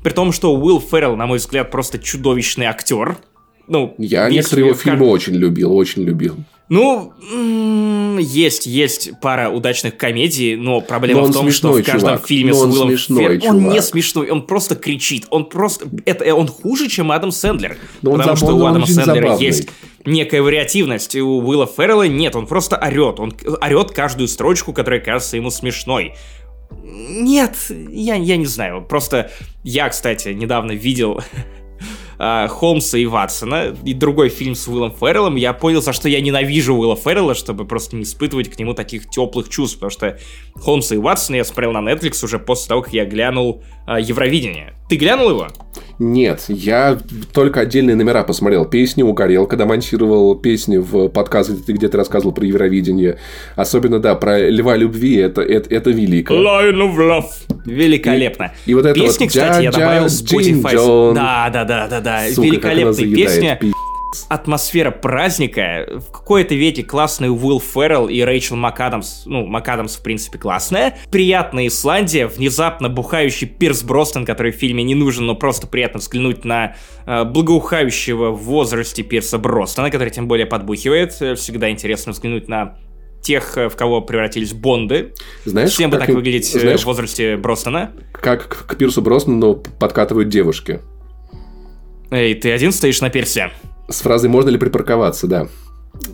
При том, что Уилл Феррелл, на мой взгляд, просто чудовищный актер. Ну, Я некоторые его фильмы очень любил, очень любил. Ну, есть, есть пара удачных комедий, но проблема Но он в том, что в каждом чувак. фильме Но с он Уиллом смешной Фер- он не смешной, он просто кричит, он просто, это он хуже, чем Адам Сэндлер, Но он потому забав- что у он Адама Сэндлера забавный. есть некая вариативность, у Уилла Феррелла нет, он просто орет, он орет каждую строчку, которая кажется ему смешной. Нет, я, я не знаю, просто я, кстати, недавно видел а, Холмса и Ватсона и другой фильм с Уиллом Ферреллом, я понял, за что я ненавижу Уилла Феррелла, чтобы просто не испытывать к нему таких теплых чувств, потому что Холмса и Ватсона я смотрел на Netflix уже после того, как я глянул а, Евровидение. Ты глянул его? Нет, я только отдельные номера посмотрел. Песни угорел, когда монтировал песни в подкаст, где ты, где ты рассказывал про Евровидение. Особенно, да, про Льва Любви, это, это, это велико. Line of Love. Великолепно. И вот это Песни, вот кстати, я «Джа-джа, добавил в Spotify. джин-джон». Да, да, да, да, да. Сука, Великолепные песни. пи***. Атмосфера праздника. В какой-то веке классный Уилл Феррелл и Рэйчел МакАдамс. Ну, МакАдамс, в принципе, классная. Приятная Исландия. Внезапно бухающий Пирс Бростон, который в фильме не нужен, но просто приятно взглянуть на э, благоухающего в возрасте Пирса Бростона, который тем более подбухивает. Э, Всегда интересно взглянуть на тех, э, в кого превратились Бонды. Знаешь, Всем бы так выглядеть э, знаешь, в возрасте Бростона. как к, Пирсу Броснану подкатывают девушки. Эй, ты один стоишь на персе? С фразой «можно ли припарковаться», да.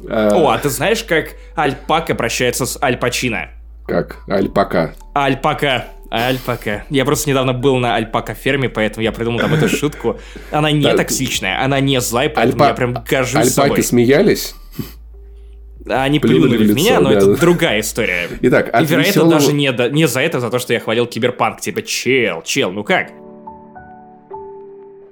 А, О, а ты знаешь, как Альпака прощается с Аль Пачино? Как? Альпака. Альпака. Альпака. Я просто недавно был на альпака-ферме, поэтому я придумал там эту шутку. Она не Да. токсичная, она не злая, поэтому Альпа- я прям горжусь Альпаки собой. смеялись? Они плюнули, в меня, но да. это другая история. Итак, И, вероятно, веселого... даже не, не за это, за то, что я хвалил Киберпанк. Типа, чел, чел, ну как?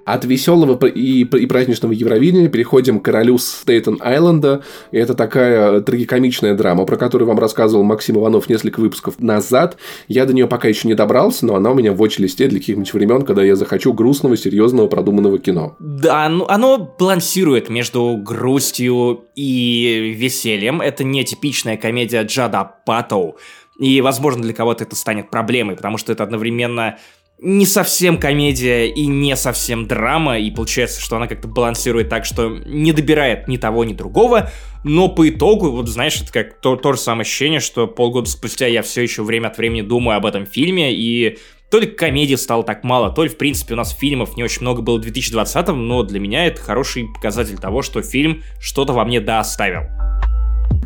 От веселого и, и праздничного Евровидения переходим к королю Стейтен-Айленда. Это такая трагикомичная драма, про которую вам рассказывал Максим Иванов несколько выпусков назад. Я до нее пока еще не добрался, но она у меня в watch-листе для каких-нибудь времен, когда я захочу грустного, серьезного, продуманного кино. Да, ну, оно балансирует между грустью и весельем. Это не типичная комедия Джада Паттоу. И, возможно, для кого-то это станет проблемой, потому что это одновременно не совсем комедия и не совсем драма, и получается, что она как-то балансирует так, что не добирает ни того, ни другого, но по итогу, вот знаешь, это как то, то же самое ощущение, что полгода спустя я все еще время от времени думаю об этом фильме, и то ли комедий стало так мало, то ли, в принципе, у нас фильмов не очень много было в 2020, но для меня это хороший показатель того, что фильм что-то во мне да оставил.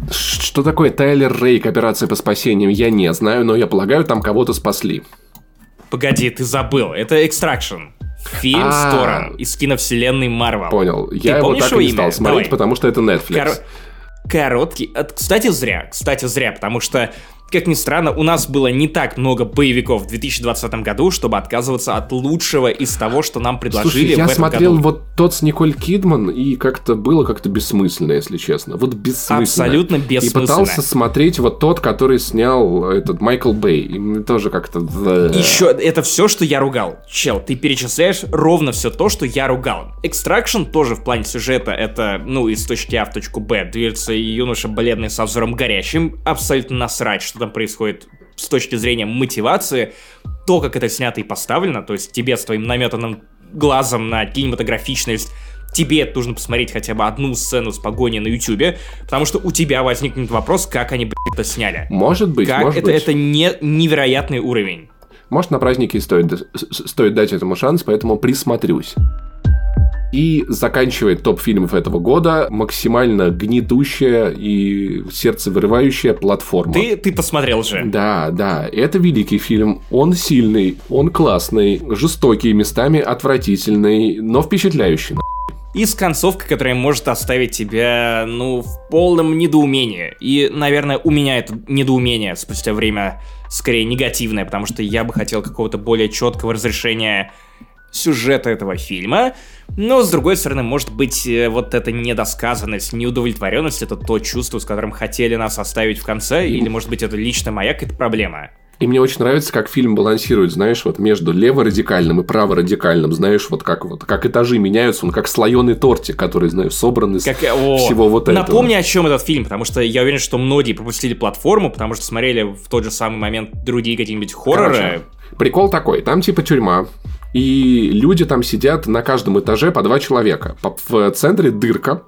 Что такое Тайлер Рейк, операция по спасению, я не знаю, но я полагаю, там кого-то спасли. Погоди, ты забыл. Это Extraction. Фильм а. Сторон из киновселенной Марвел. Понял. Я его так и не стал смотреть, потому что это Netflix. Короткий. Кстати, зря. Кстати, зря, потому что как ни странно, у нас было не так много боевиков в 2020 году, чтобы отказываться от лучшего из того, что нам предложили Слушай, в я этом смотрел году. вот тот с Николь Кидман, и как-то было как-то бессмысленно, если честно. Вот бессмысленно. Абсолютно бессмысленно. И пытался смотреть вот тот, который снял этот Майкл Бэй. И мне тоже как-то... Еще, это все, что я ругал. Чел, ты перечисляешь ровно все то, что я ругал. Extraction тоже в плане сюжета, это, ну, из точки А в точку Б движется юноша бледный со взором горящим. Абсолютно насрать, что что там происходит с точки зрения мотивации, то, как это снято и поставлено, то есть тебе с твоим наметанным глазом на кинематографичность тебе нужно посмотреть хотя бы одну сцену с погони на Ютубе, потому что у тебя возникнет вопрос, как они, блядь, это сняли. Может быть, как может это, быть. Это не, невероятный уровень. Может, на празднике стоит, стоит дать этому шанс, поэтому присмотрюсь. И заканчивает топ фильмов этого года максимально гнетущая и сердце вырывающая платформа. Ты, ты посмотрел же. Да, да. Это великий фильм. Он сильный, он классный, жестокий, местами отвратительный, но впечатляющий. И с концовкой, которая может оставить тебя, ну, в полном недоумении. И, наверное, у меня это недоумение спустя время скорее негативное, потому что я бы хотел какого-то более четкого разрешения сюжета этого фильма, но, с другой стороны, может быть, э, вот эта недосказанность, неудовлетворенность — это то чувство, с которым хотели нас оставить в конце, или, может быть, это лично моя какая-то проблема? И мне очень нравится, как фильм балансирует, знаешь, вот между леворадикальным и праворадикальным, знаешь, вот как вот как этажи меняются, он как слоеный тортик, который, знаешь, собран из как, о, всего вот этого. Напомни, о чем этот фильм, потому что я уверен, что многие пропустили платформу, потому что смотрели в тот же самый момент другие какие-нибудь хорроры. Короче, прикол такой, там типа тюрьма, и люди там сидят на каждом этаже по два человека. В центре дырка,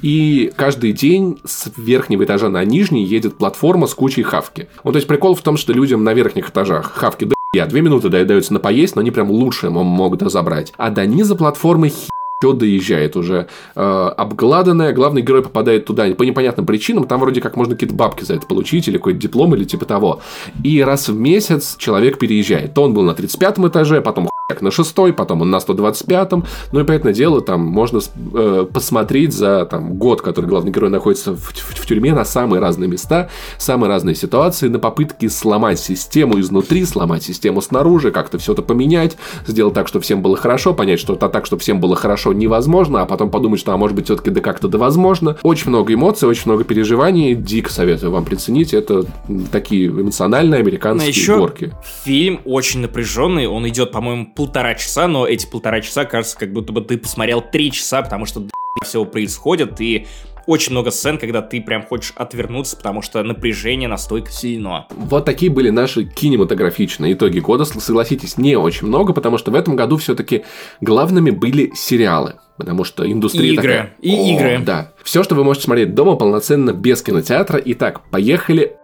и каждый день с верхнего этажа на нижний едет платформа с кучей хавки. Вот, то есть прикол в том, что людям на верхних этажах хавки да две минуты дается на поесть, но они прям лучше могут забрать. А до низа платформы хи все доезжает уже э, обгладанное. Главный герой попадает туда по непонятным причинам. Там вроде как можно какие-то бабки за это получить, или какой-то диплом, или типа того. И раз в месяц человек переезжает. То он был на 35 этаже, потом как на шестой, потом он на 125-м. Ну и, понятное дело, там можно э, посмотреть за там, год, который главный герой находится в, в, в тюрьме, на самые разные места, самые разные ситуации, на попытки сломать систему изнутри, сломать систему снаружи, как-то все это поменять, сделать так, чтобы всем было хорошо, понять, что так, чтобы всем было хорошо невозможно, а потом подумать, что, а может быть, все-таки да как-то да возможно. Очень много эмоций, очень много переживаний. Дико советую вам приценить. Это такие эмоциональные американские еще горки. Фильм очень напряженный, он идет, по-моему, полтора часа, но эти полтора часа кажется, как будто бы ты посмотрел три часа, потому что всего происходит, и очень много сцен, когда ты прям хочешь отвернуться, потому что напряжение настолько сильно. Вот такие были наши кинематографичные итоги года. Согласитесь, не очень много, потому что в этом году все-таки главными были сериалы. Потому что индустрия игры. такая... И игры. Да. Все, что вы можете смотреть дома полноценно без кинотеатра. Итак, поехали.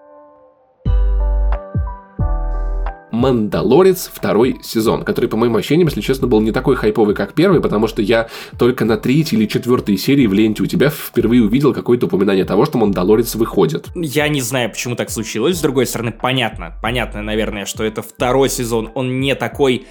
«Мандалорец» второй сезон, который, по моим ощущениям, если честно, был не такой хайповый, как первый, потому что я только на третьей или четвертой серии в ленте у тебя впервые увидел какое-то упоминание того, что «Мандалорец» выходит. Я не знаю, почему так случилось. С другой стороны, понятно. Понятно, наверное, что это второй сезон. Он не такой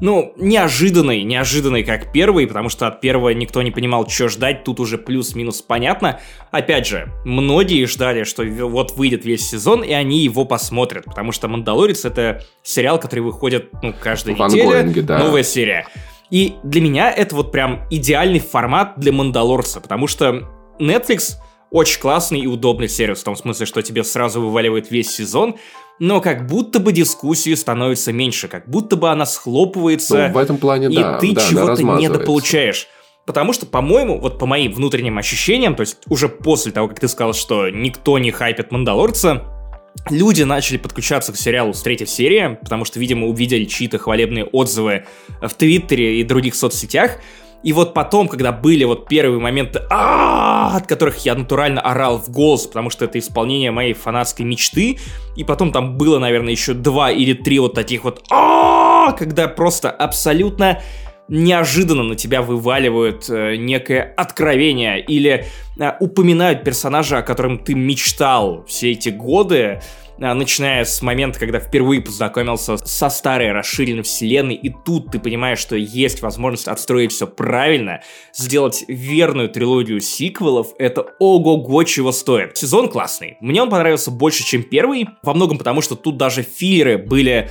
ну, неожиданный, неожиданный как первый, потому что от первого никто не понимал, что ждать, тут уже плюс-минус понятно. Опять же, многие ждали, что вот выйдет весь сезон, и они его посмотрят, потому что «Мандалорец» — это сериал, который выходит, ну, каждую неделю, да. новая серия. И для меня это вот прям идеальный формат для «Мандалорца», потому что Netflix очень классный и удобный сервис, в том смысле, что тебе сразу вываливает весь сезон, но как будто бы дискуссии становится меньше, как будто бы она схлопывается. Ну, в этом плане, и да. ты да, чего-то недополучаешь. Потому что, по-моему, вот по моим внутренним ощущениям, то есть уже после того, как ты сказал, что никто не хайпит Мандалорца, люди начали подключаться к сериалу с третьей серии, потому что, видимо, увидели чьи-то хвалебные отзывы в Твиттере и других соцсетях, и вот потом, когда были вот первые моменты, от которых я натурально орал в голос, потому что это исполнение моей фанатской мечты, и потом там было, наверное, еще два или три вот таких вот, когда просто абсолютно неожиданно на тебя вываливают э, некое откровение или э, упоминают персонажа, о котором ты мечтал все эти годы, а, начиная с момента, когда впервые познакомился со старой расширенной вселенной, и тут ты понимаешь, что есть возможность отстроить все правильно, сделать верную трилогию сиквелов, это ого-го чего стоит. Сезон классный. Мне он понравился больше, чем первый, во многом потому, что тут даже филлеры были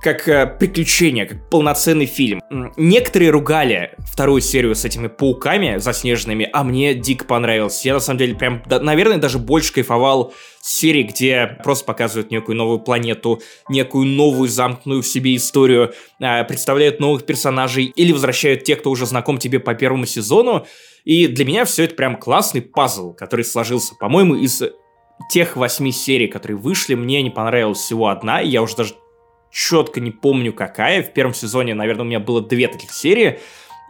как э, приключение, как полноценный фильм. Некоторые ругали вторую серию с этими пауками заснеженными, а мне дико понравилось. Я на самом деле прям, да, наверное, даже больше кайфовал с серии, где просто показывают некую новую планету, некую новую замкнутую в себе историю, э, представляют новых персонажей или возвращают тех, кто уже знаком тебе по первому сезону. И для меня все это прям классный пазл, который сложился, по-моему, из тех восьми серий, которые вышли, мне не понравилась всего одна, и я уже даже четко не помню какая. В первом сезоне, наверное, у меня было две таких серии.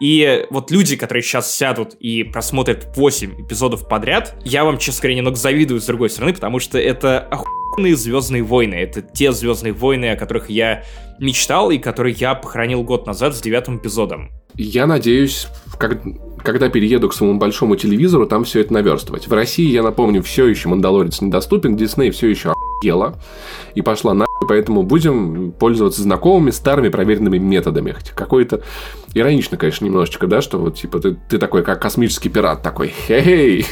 И вот люди, которые сейчас сядут и просмотрят 8 эпизодов подряд, я вам, честно говоря, немного завидую с другой стороны, потому что это охуенные Звездные войны. Это те Звездные войны, о которых я мечтал и которые я похоронил год назад с девятым эпизодом. Я надеюсь, как, когда перееду к своему большому телевизору, там все это наверстывать. В России, я напомню, все еще Мандалорец недоступен, Дисней все еще охуела и пошла на поэтому будем пользоваться знакомыми, старыми, проверенными методами. Какой-то иронично, конечно, немножечко, да, что вот, типа, ты, ты такой, как космический пират, такой, хей-хей,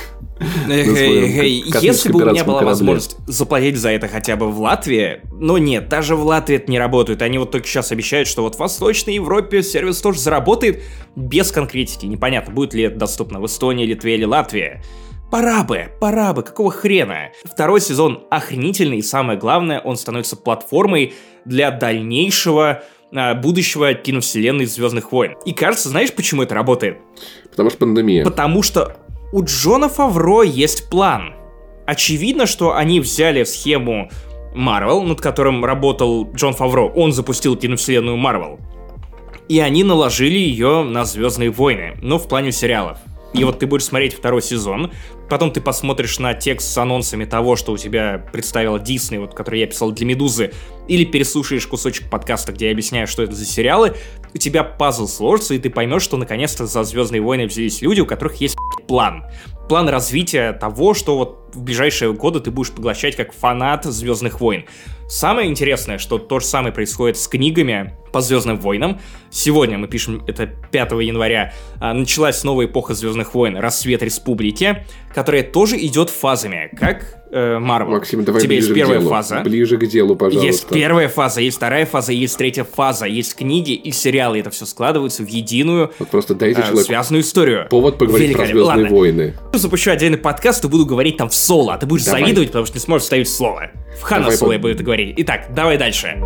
если бы у меня была возможность заплатить за это хотя бы в Латвии, но нет, даже в Латвии это не работает. Они вот только сейчас обещают, что вот в Восточной Европе сервис тоже заработает без конкретики. Непонятно, будет ли это доступно в Эстонии, Литве или Латвии. Пора бы, пора бы, какого хрена? Второй сезон охренительный, и самое главное, он становится платформой для дальнейшего а, будущего киновселенной Звездных войн. И кажется, знаешь, почему это работает? Потому что пандемия. Потому что у Джона Фавро есть план. Очевидно, что они взяли схему Марвел, над которым работал Джон Фавро. Он запустил киновселенную Марвел. И они наложили ее на Звездные войны, но в плане сериалов. И вот ты будешь смотреть второй сезон, потом ты посмотришь на текст с анонсами того, что у тебя представила Дисней, вот, который я писал для Медузы, или переслушаешь кусочек подкаста, где я объясняю, что это за сериалы, у тебя пазл сложится, и ты поймешь, что наконец-то за Звездные войны взялись люди, у которых есть план. План развития того, что вот в ближайшие годы ты будешь поглощать как фанат Звездных войн. Самое интересное, что то же самое происходит с книгами по Звездным войнам. Сегодня мы пишем, это 5 января, а, началась новая эпоха Звездных войн, Рассвет Республики, которая тоже идет фазами, как э, Марвел. Максим, давай У тебя ближе есть первая к делу. фаза. Ближе к делу, пожалуйста. Есть первая фаза, есть вторая фаза, есть третья фаза, есть книги и сериалы. Это все складывается в единую вот просто дайте э, связанную историю. Повод поговорить про Звездные Ладно. войны. Я запущу отдельный подкаст и буду говорить там в соло, а ты будешь давай. завидовать, потому что не сможешь вставить слово. В Хана давай, соло по... я буду это говорить. Итак, давай дальше.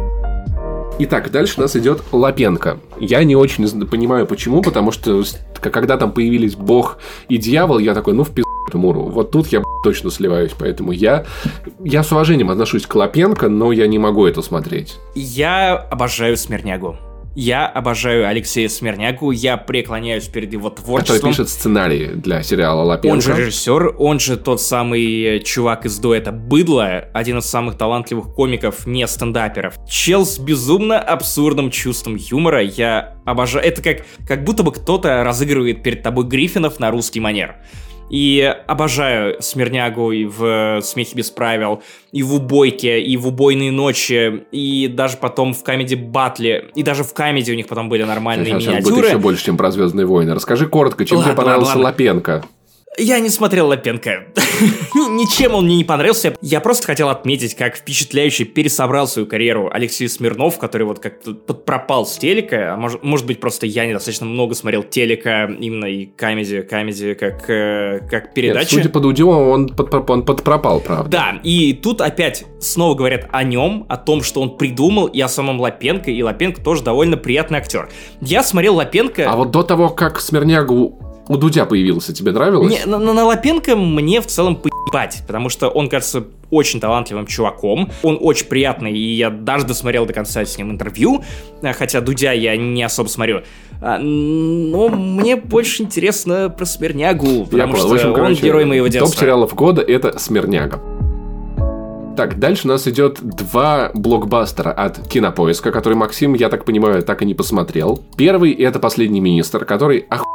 Итак, дальше у нас идет Лапенко. Я не очень понимаю, почему, потому что когда там появились Бог и Дьявол, я такой, ну в пизду Муру. Вот тут я точно сливаюсь, поэтому я, я с уважением отношусь к Лапенко, но я не могу это смотреть. Я обожаю Смирнягу. Я обожаю Алексея Смирнягу, я преклоняюсь перед его творчеством. Который пишет сценарии для сериала Лапенко. Он же режиссер, он же тот самый чувак из дуэта Быдло, один из самых талантливых комиков, не стендаперов. Чел с безумно абсурдным чувством юмора, я обожаю. Это как, как будто бы кто-то разыгрывает перед тобой Гриффинов на русский манер. И обожаю Смирнягу и в «Смехе без правил», и в «Убойке», и в «Убойные ночи», и даже потом в «Камеди Батле», и даже в «Камеди» у них потом были нормальные Сейчас миниатюры. будет еще больше, чем про Звездные войны. Расскажи коротко, чем Ладно, тебе понравился ладно, ладно. Лапенко? Я не смотрел Лапенко. Ничем он мне не понравился. Я просто хотел отметить, как впечатляюще пересобрал свою карьеру Алексей Смирнов, который вот как-то подпропал с телека. А может, может быть, просто я недостаточно много смотрел телека, именно и камеди, камеди как, э, как Нет, передачи. судя по Дудю, он, под, он подпропал, правда. Да, и тут опять снова говорят о нем, о том, что он придумал, и о самом Лапенко, и Лапенко тоже довольно приятный актер. Я смотрел Лапенко... А вот до того, как Смирнягу у Дудя появился, тебе нравилось? Не, на, на- Лапенко мне в целом поебать, потому что он кажется очень талантливым чуваком, он очень приятный, и я даже досмотрел до конца с ним интервью, а, хотя Дудя я не особо смотрю. А, Но мне больше интересно про Смирнягу, Я потому понял. что В общем, он короче, герой моего детства. Топ сериалов года это Смирняга. Так, дальше у нас идет два блокбастера от Кинопоиска, который Максим, я так понимаю, так и не посмотрел. Первый это «Последний министр», который охуенный.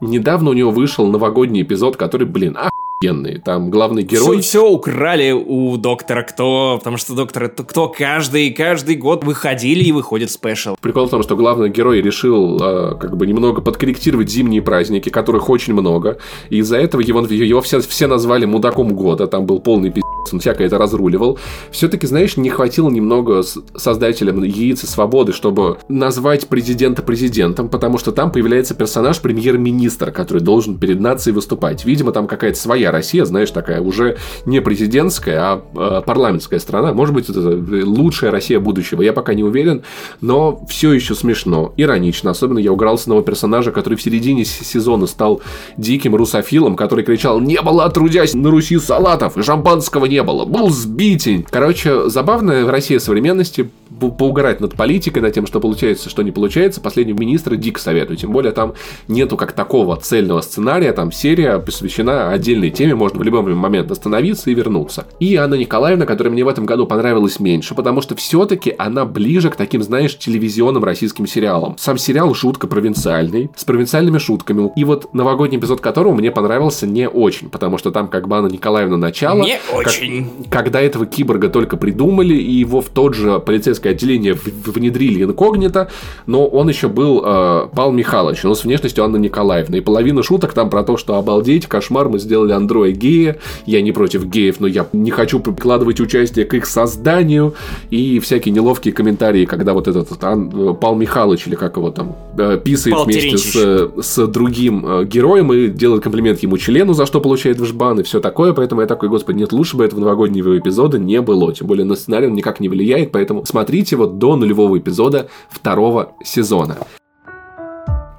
Недавно у него вышел новогодний эпизод, который, блин, охуенный. Там главный герой... Все, украли у доктора Кто, потому что доктора Кто каждый, каждый год выходили и выходит спешл. Прикол в том, что главный герой решил э, как бы немного подкорректировать зимние праздники, которых очень много. И из-за этого его, его все, все назвали мудаком года. Там был полный пиздец, он всякое это разруливал. Все-таки, знаешь, не хватило немного создателям яиц и свободы, чтобы назвать президента президентом, потому что там появляется персонаж премьер-министра, который должен перед нацией выступать. Видимо, там какая-то своя Россия, знаешь, такая уже не президентская, а э, парламентская страна. Может быть, это лучшая Россия будущего. Я пока не уверен, но все еще смешно, иронично. Особенно я уграл с одного персонажа, который в середине сезона стал диким русофилом, который кричал «Не было, отрудясь на Руси салатов, и шампанского не было, был сбитень». Короче, забавная Россия современности, по- поугарать над политикой, над тем, что получается, что не получается, последнего министра дико советую. Тем более там нету как такого цельного сценария, там серия посвящена отдельной теме, можно в любой момент остановиться и вернуться. И Анна Николаевна, которая мне в этом году понравилась меньше, потому что все-таки она ближе к таким, знаешь, телевизионным российским сериалам. Сам сериал жутко провинциальный, с провинциальными шутками. И вот новогодний эпизод которого мне понравился не очень, потому что там как бы Анна Николаевна начало. Не как- очень. когда этого киборга только придумали, и его в тот же полицейское отделение внедрили инкогнито, но он еще был э, Павел Михайлович, но с внешностью Анны Николаевны. И половина шуток там про то, что обалдеть, кошмар, мы сделали андроя гея, я не против геев, но я не хочу прикладывать участие к их созданию, и всякие неловкие комментарии, когда вот этот Ан- э, Павел Михайлович, или как его там, э, писает Пал вместе с с другим э, героем и делает комплимент ему члену, за что получает вжбан и все такое. Поэтому я такой, господи, нет, лучше бы этого новогоднего эпизода не было. Тем более на сценарий он никак не влияет, поэтому смотрите вот до нулевого эпизода второго сезона.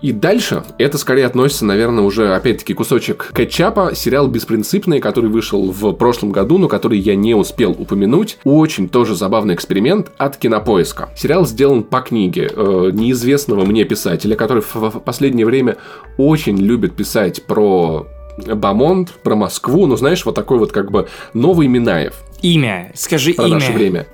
И дальше, это скорее относится, наверное, уже, опять-таки, кусочек кетчапа, сериал «Беспринципный», который вышел в прошлом году, но который я не успел упомянуть. Очень тоже забавный эксперимент от Кинопоиска. Сериал сделан по книге э, неизвестного мне писателя, который в, в последнее время очень любит писать про Бамонт, про Москву, ну, знаешь, вот такой вот как бы новый Минаев Имя. Скажи про имя. наше время.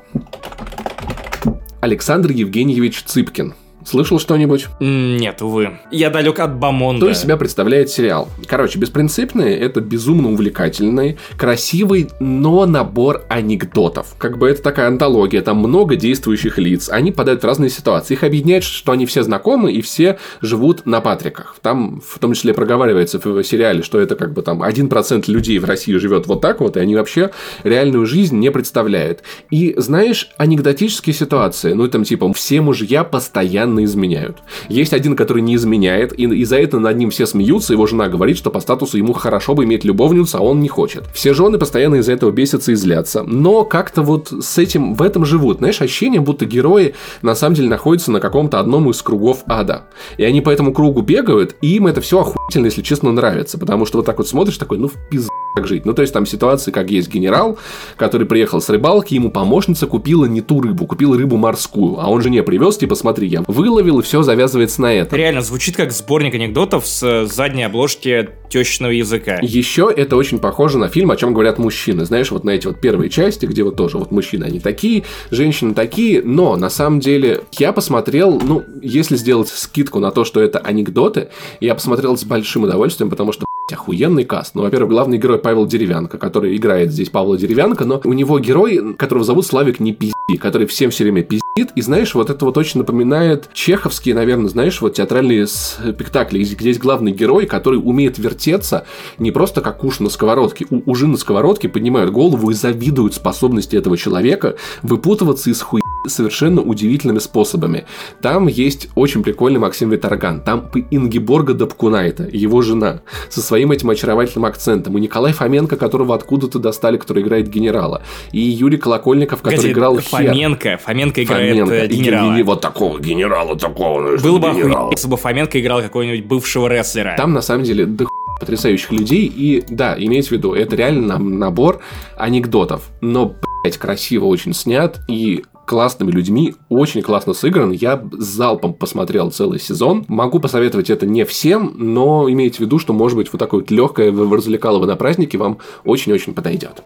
Александр Евгеньевич Цыпкин. Слышал что-нибудь? Нет, увы. Я далек от Бамонда. Что из себя представляет сериал? Короче, «Беспринципные» — это безумно увлекательный, красивый, но набор анекдотов. Как бы это такая антология, там много действующих лиц, они попадают в разные ситуации. Их объединяет, что они все знакомы и все живут на Патриках. Там в том числе проговаривается в сериале, что это как бы там 1% людей в России живет вот так вот, и они вообще реальную жизнь не представляют. И знаешь, анекдотические ситуации, ну там типа все мужья постоянно изменяют. Есть один, который не изменяет, и, и за это над ним все смеются, его жена говорит, что по статусу ему хорошо бы иметь любовницу, а он не хочет. Все жены постоянно из-за этого бесятся и злятся, но как-то вот с этим, в этом живут. Знаешь, ощущение, будто герои на самом деле находятся на каком-то одном из кругов ада. И они по этому кругу бегают, и им это все охуительно, если честно, нравится, потому что вот так вот смотришь, такой, ну в пизду как жить. Ну, то есть там ситуации, как есть генерал, который приехал с рыбалки, ему помощница купила не ту рыбу, купила рыбу морскую, а он жене привез, типа, смотри, я выловил, и все завязывается на этом. Реально, звучит как сборник анекдотов с э, задней обложки тещиного языка. Еще это очень похоже на фильм, о чем говорят мужчины. Знаешь, вот на эти вот первые части, где вот тоже вот мужчины, они такие, женщины такие, но на самом деле я посмотрел, ну, если сделать скидку на то, что это анекдоты, я посмотрел с большим удовольствием, потому что охуенный каст. Ну, во-первых, главный герой Павел Деревянко, который играет здесь Павла Деревянко, но у него герой, которого зовут Славик не пизди, который всем все время пиздит. И знаешь, вот это вот очень напоминает чеховские, наверное, знаешь, вот театральные спектакли, где есть главный герой, который умеет вертеться не просто как уж на сковородке. У ужи на сковородке поднимают голову и завидуют способности этого человека выпутываться из хуй совершенно удивительными способами. Там есть очень прикольный Максим Виторган. Там Ингиборга Дабкунайта, его жена, со своим этим очаровательным акцентом. И Николай Фоменко, которого откуда-то достали, который играет генерала. И Юрий Колокольников, который Погоди, играл Фоменко. Хер. Фоменко играет Фоменко. Э, генерала. И, и, вот такого генерала, такого. Было бы охуенно, если бы Фоменко играл какого-нибудь бывшего рестлера. Там, на самом деле, да потрясающих людей. И да, имейте в виду, это реально набор анекдотов. Но, блядь, красиво очень снят. И классными людьми, очень классно сыгран. Я залпом посмотрел целый сезон. Могу посоветовать это не всем, но имейте в виду, что, может быть, вот такое вот легкое развлекалово на празднике вам очень-очень подойдет.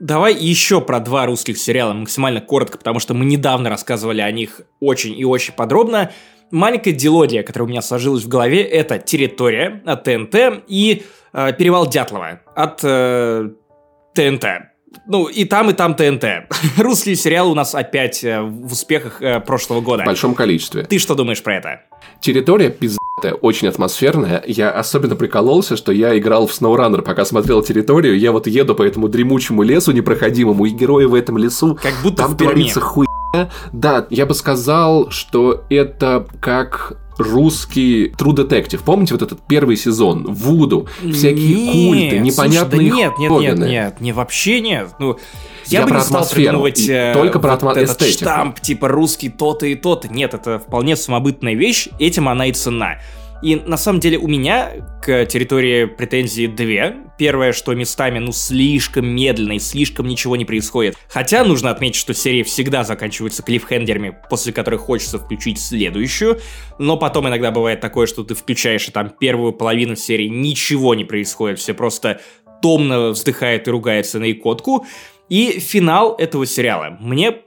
Давай еще про два русских сериала максимально коротко, потому что мы недавно рассказывали о них очень и очень подробно. Маленькая дилодия, которая у меня сложилась в голове, это «Территория» от ТНТ и э, «Перевал Дятлова» от э, ТНТ ну, и там, и там ТНТ. Русские сериалы у нас опять э, в успехах э, прошлого года. В большом количестве. Ты что думаешь про это? Территория пиздатая, очень атмосферная. Я особенно прикололся, что я играл в SnowRunner, пока смотрел территорию. Я вот еду по этому дремучему лесу непроходимому, и герои в этом лесу. Как будто там в творится хуй да, я бы сказал, что это как русский True Detective. Помните вот этот первый сезон? Вуду, всякие нет, культы, непонятные слушай, да нет, нет, нет, нет, не вообще нет. Ну, я, я бы не стал придумывать э, только про вот этот эстетику. штамп, типа русский то-то и то-то. Нет, это вполне самобытная вещь, этим она и цена. И на самом деле у меня к территории претензии две. Первое, что местами, ну, слишком медленно и слишком ничего не происходит. Хотя нужно отметить, что серии всегда заканчиваются клиффхендерами, после которых хочется включить следующую. Но потом иногда бывает такое, что ты включаешь, и там первую половину серии ничего не происходит. Все просто томно вздыхает и ругается на икотку. И финал этого сериала мне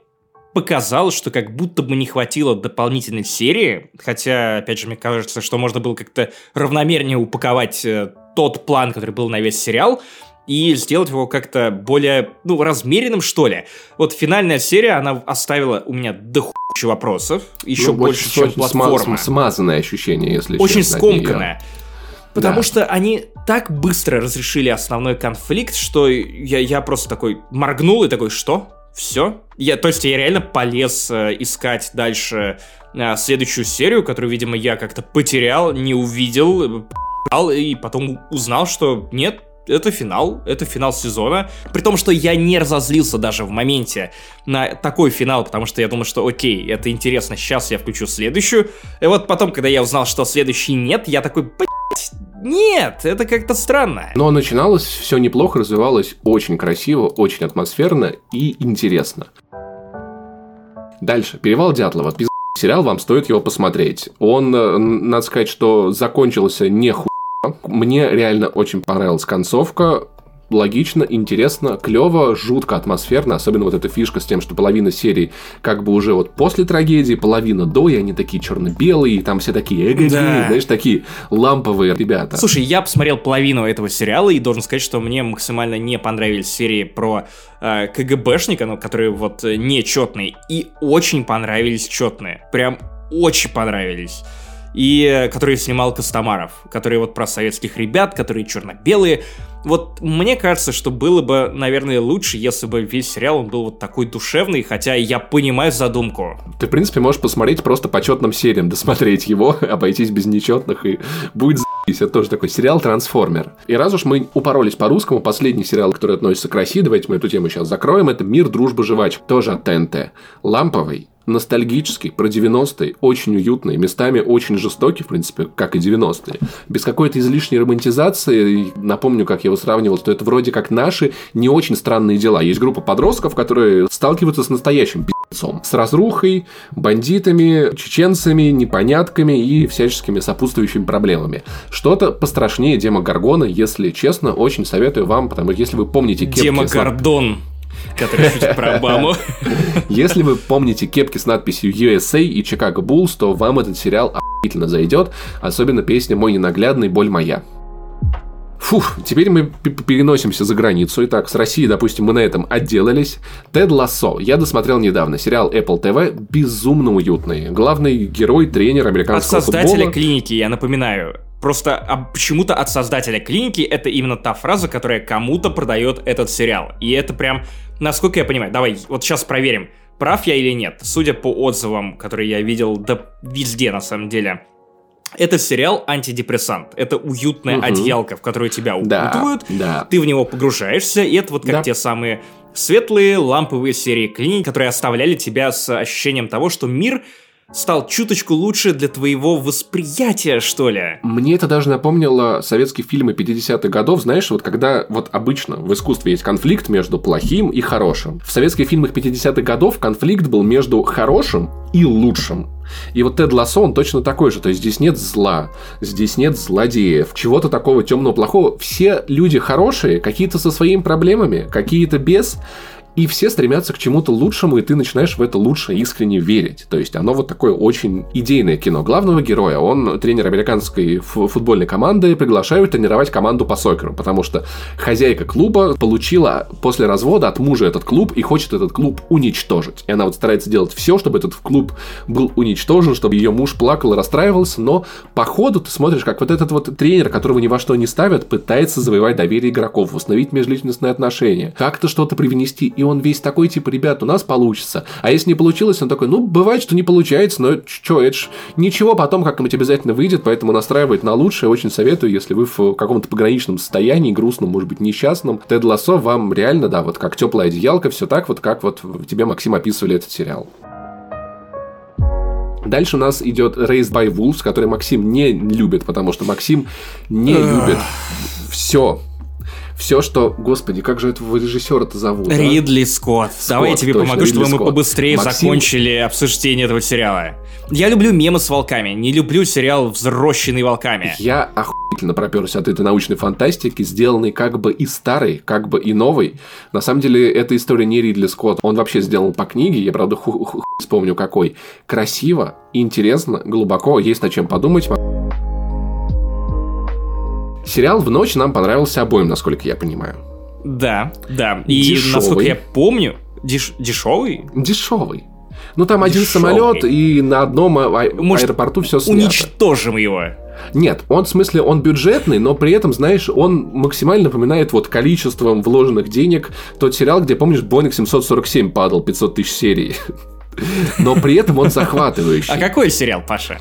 показалось, что как будто бы не хватило дополнительной серии, хотя, опять же, мне кажется, что можно было как-то равномернее упаковать э, тот план, который был на весь сериал, и сделать его как-то более, ну, размеренным, что ли. Вот финальная серия, она оставила у меня дохуища вопросов, еще ну, больше, чем платформа. Сма- смазанное ощущение, если Очень честно, скомканное. Потому да. что они так быстро разрешили основной конфликт, что я, я просто такой моргнул и такой, что? Все. Я, то есть я реально полез э, искать дальше э, следующую серию, которую, видимо, я как-то потерял, не увидел, э, и потом узнал, что нет, это финал, это финал сезона. При том, что я не разозлился даже в моменте на такой финал, потому что я думал, что окей, это интересно, сейчас я включу следующую. И вот потом, когда я узнал, что следующий нет, я такой, блять, нет, это как-то странно. Но начиналось все неплохо, развивалось очень красиво, очень атмосферно и интересно. Дальше. Перевал Дятлова. Пиз... Сериал, вам стоит его посмотреть. Он, э, надо сказать, что закончился не ху... Мне реально очень понравилась концовка логично, интересно, клево, жутко атмосферно, особенно вот эта фишка с тем, что половина серии как бы уже вот после трагедии, половина до, и они такие черно-белые, и там все такие эго да. знаешь, такие ламповые ребята. Слушай, я посмотрел половину этого сериала и должен сказать, что мне максимально не понравились серии про э, КГБшника, ну, которые вот э, нечетные, и очень понравились четные. Прям очень понравились и э, который снимал Костомаров, которые вот про советских ребят, которые черно-белые. Вот мне кажется, что было бы, наверное, лучше, если бы весь сериал он был вот такой душевный, хотя я понимаю задумку. Ты, в принципе, можешь посмотреть просто по четным сериям, досмотреть его, обойтись без нечетных, и будет. Это тоже такой сериал «Трансформер». И раз уж мы упоролись по-русскому, последний сериал, который относится к России, давайте мы эту тему сейчас закроем, это «Мир, дружба, жвачка». Тоже от ТНТ. Ламповый, ностальгический, про 90-е, очень уютный, местами очень жестокий, в принципе, как и 90-е. Без какой-то излишней романтизации, напомню, как я его сравнивал, что это вроде как наши не очень странные дела. Есть группа подростков, которые сталкиваются с настоящим пи***цом. С разрухой, бандитами, чеченцами, непонятками и всяческими сопутствующими проблемами. Что-то пострашнее Дема Гаргона, если честно, очень советую вам, потому что если вы помните... Дема Гордон который шутит про Обаму. Если вы помните кепки с надписью USA и Chicago Bulls, то вам этот сериал охуительно зайдет, особенно песня «Мой ненаглядный, боль моя». Фух, теперь мы переносимся за границу. Итак, с России, допустим, мы на этом отделались. Тед Лассо. Я досмотрел недавно. Сериал Apple TV безумно уютный. Главный герой, тренер американского От создателя футбола. клиники, я напоминаю. Просто а почему-то от создателя клиники это именно та фраза, которая кому-то продает этот сериал. И это прям, насколько я понимаю, давай вот сейчас проверим, прав я или нет. Судя по отзывам, которые я видел, да везде на самом деле, это сериал антидепрессант. Это уютная Мгм. одеялка, в которую тебя Да, укутывают. да. Ты в него погружаешься, и это вот как Да. те самые светлые ламповые серии клиник, которые оставляли тебя с ощущением того, что мир стал чуточку лучше для твоего восприятия, что ли. Мне это даже напомнило советские фильмы 50-х годов, знаешь, вот когда вот обычно в искусстве есть конфликт между плохим и хорошим. В советских фильмах 50-х годов конфликт был между хорошим и лучшим. И вот Тед Лассо, он точно такой же. То есть здесь нет зла, здесь нет злодеев, чего-то такого темного, плохого. Все люди хорошие, какие-то со своими проблемами, какие-то без. И все стремятся к чему-то лучшему, и ты начинаешь в это лучше искренне верить. То есть оно вот такое очень идейное кино. Главного героя, он тренер американской фу- футбольной команды, приглашают тренировать команду по сокеру, потому что хозяйка клуба получила после развода от мужа этот клуб и хочет этот клуб уничтожить. И она вот старается делать все, чтобы этот клуб был уничтожен, чтобы ее муж плакал и расстраивался, но по ходу ты смотришь, как вот этот вот тренер, которого ни во что не ставят, пытается завоевать доверие игроков, установить межличностные отношения, как-то что-то привнести, и он весь такой, типа, ребят, у нас получится. А если не получилось, он такой, ну, бывает, что не получается, но что, это ж ничего, потом как-нибудь обязательно выйдет, поэтому настраивать на лучшее очень советую, если вы в каком-то пограничном состоянии, грустном, может быть, несчастном. Тед Лассо вам реально, да, вот как теплая одеялка, все так вот, как вот тебе, Максим, описывали этот сериал. Дальше у нас идет Raised by Wolves, который Максим не любит, потому что Максим не любит все. Все, что... Господи, как же этого режиссера-то зовут? а? Ридли Скотт. Давай я тебе точно, помогу, чтобы Ридли мы Скотт. побыстрее Максим- закончили обсуждение этого сериала. Я люблю мемы с волками, не люблю сериал «Взрощенный волками». Я охуительно проперся от этой научной фантастики, сделанной как бы и старой, как бы и новой. На самом деле, эта история не Ридли Скотт. Он вообще сделан по книге, я, правда, ху- ху- вспомню какой. Красиво, интересно, глубоко, есть над чем подумать. Сериал «В ночь» нам понравился обоим, насколько я понимаю. Да, да. И Дешевый. насколько я помню, деш- дешевый? Дешевый. Ну, там один Дешевый. самолет, и на одном а- а- Может, аэропорту все снято. Уничтожим его. Нет, он в смысле, он бюджетный, но при этом, знаешь, он максимально напоминает вот количеством вложенных денег тот сериал, где, помнишь, Боинг 747 падал 500 тысяч серий. Но при этом он захватывающий. А какой сериал, Паша?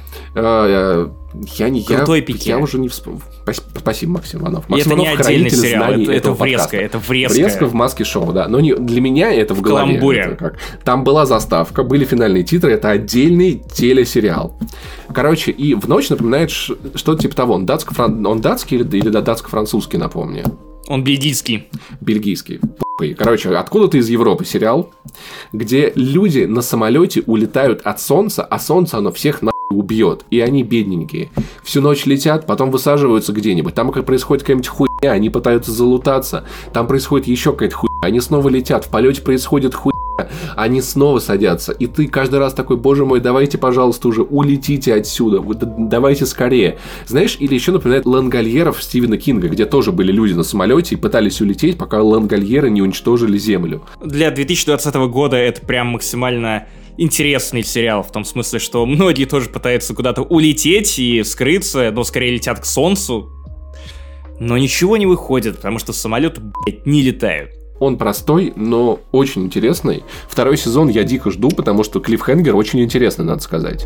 Я не я, Крутой пике. я уже не вспомню. Спасибо, Максим Иванов. Максим это не Иванов отдельный хранитель сериал, знаний это, это врезка, подкаста. это врезка. Врезка в маске шоу, да. Но не, для меня это в голове. Каламбуре. Это как- Там была заставка, были финальные титры, это отдельный телесериал. Короче, и в ночь напоминает что-то типа того. Он, датско-фран- он датский или, или датско-французский, напомню. Он бельгийский. Бельгийский. Короче, откуда-то из Европы сериал, где люди на самолете улетают от солнца, а солнце оно всех на убьет. И они бедненькие. Всю ночь летят, потом высаживаются где-нибудь. Там как происходит какая-нибудь хуйня, они пытаются залутаться. Там происходит еще какая-то хуйня. Они снова летят, в полете происходит хуйня. Они снова садятся. И ты каждый раз такой, боже мой, давайте, пожалуйста, уже улетите отсюда. Давайте скорее. Знаешь, или еще напоминает Лангольеров Стивена Кинга, где тоже были люди на самолете и пытались улететь, пока Лангольеры не уничтожили Землю. Для 2020 года это прям максимально интересный сериал, в том смысле, что многие тоже пытаются куда-то улететь и скрыться, но скорее летят к солнцу. Но ничего не выходит, потому что самолеты, блядь, не летают. Он простой, но очень интересный. Второй сезон я дико жду, потому что Клиффхенгер очень интересный, надо сказать.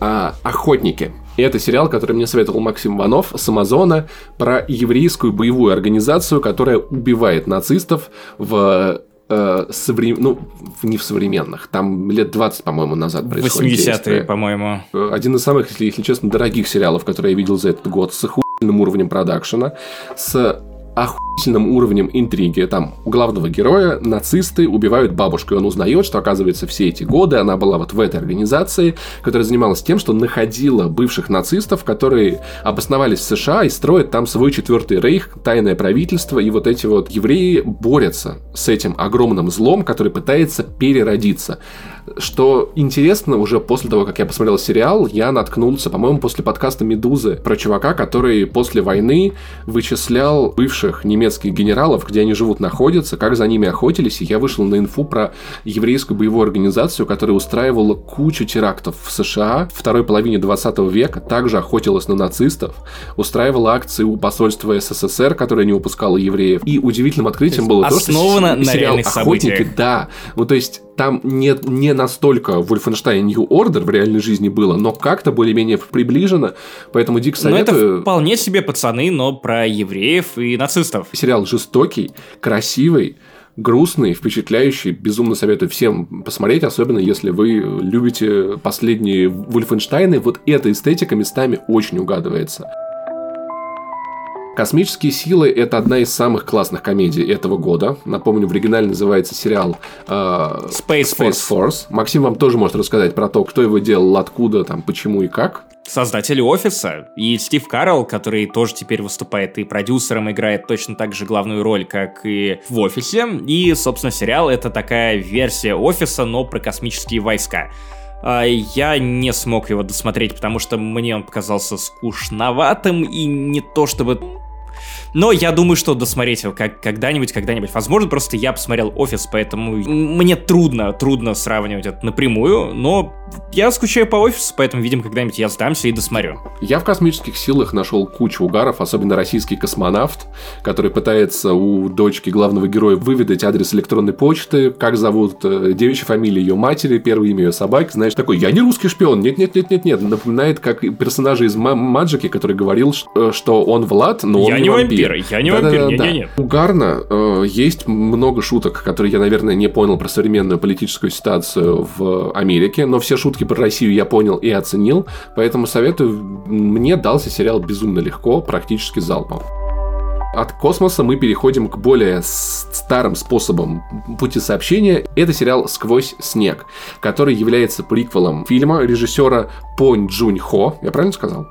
А, Охотники. Это сериал, который мне советовал Максим Иванов с Амазона про еврейскую боевую организацию, которая убивает нацистов в э, совре- ну, не в современных. Там лет 20, по-моему, назад происходит 80-е, действие. по-моему. Э, Один из самых, если, если честно, дорогих сериалов, которые я видел за этот год, с охуенным уровнем продакшена, с охуительным уровнем интриги. Там у главного героя нацисты убивают бабушку, и он узнает, что, оказывается, все эти годы она была вот в этой организации, которая занималась тем, что находила бывших нацистов, которые обосновались в США и строят там свой четвертый рейх, тайное правительство, и вот эти вот евреи борются с этим огромным злом, который пытается переродиться. Что интересно, уже после того, как я посмотрел сериал, я наткнулся, по-моему, после подкаста «Медузы» про чувака, который после войны вычислял бывших немецких генералов, где они живут, находятся, как за ними охотились, и я вышел на инфу про еврейскую боевую организацию, которая устраивала кучу терактов в США в второй половине 20 века, также охотилась на нацистов, устраивала акции у посольства СССР, которое не упускало евреев. И удивительным открытием было то, что на сериал «Охотники», событиях. да, ну то есть там не, не настолько Wolfenstein New Order в реальной жизни было, но как-то более-менее приближено, поэтому дико Ну, это советую. вполне себе пацаны, но про евреев и нацистов. Сериал жестокий, красивый, грустный, впечатляющий. Безумно советую всем посмотреть, особенно если вы любите последние Вольфенштайны. Вот эта эстетика местами очень угадывается. Космические силы – это одна из самых классных комедий этого года. Напомню, в оригинале называется сериал э, Space Force. Force. Максим вам тоже может рассказать про то, кто его делал, откуда, там, почему и как. Создатели офиса и Стив Карл, который тоже теперь выступает и продюсером, играет точно так же главную роль, как и в офисе. И, собственно, сериал это такая версия офиса, но про космические войска. А, Я не смог его досмотреть, потому что мне он показался скучноватым и не то чтобы... Но я думаю, что досмотреть его как когда-нибудь, когда-нибудь. Возможно, просто я посмотрел «Офис», поэтому мне трудно, трудно сравнивать это напрямую, но я скучаю по «Офису», поэтому, видимо, когда-нибудь я сдамся и досмотрю. Я в космических силах нашел кучу угаров, особенно российский космонавт, который пытается у дочки главного героя выведать адрес электронной почты, как зовут э, девичья фамилия ее матери, первое имя ее собаки. Знаешь, такой, я не русский шпион, нет-нет-нет-нет-нет. Напоминает, как персонажа из Ма- Маджики, который говорил, э, что он Влад, но он Я не не вампир. Вампир, я не вампир, Да-да-да-да. не-не-не. Угарно. э, Есть много шуток, которые я, наверное, не понял про современную политическую ситуацию в Америке, но все шутки про Россию я понял и оценил, поэтому советую. Мне дался сериал безумно легко, практически залпом. От космоса мы переходим к более старым способам пути сообщения. Это сериал «Сквозь снег», который является приквелом фильма режиссера Понь Джунь Хо. Я правильно сказал?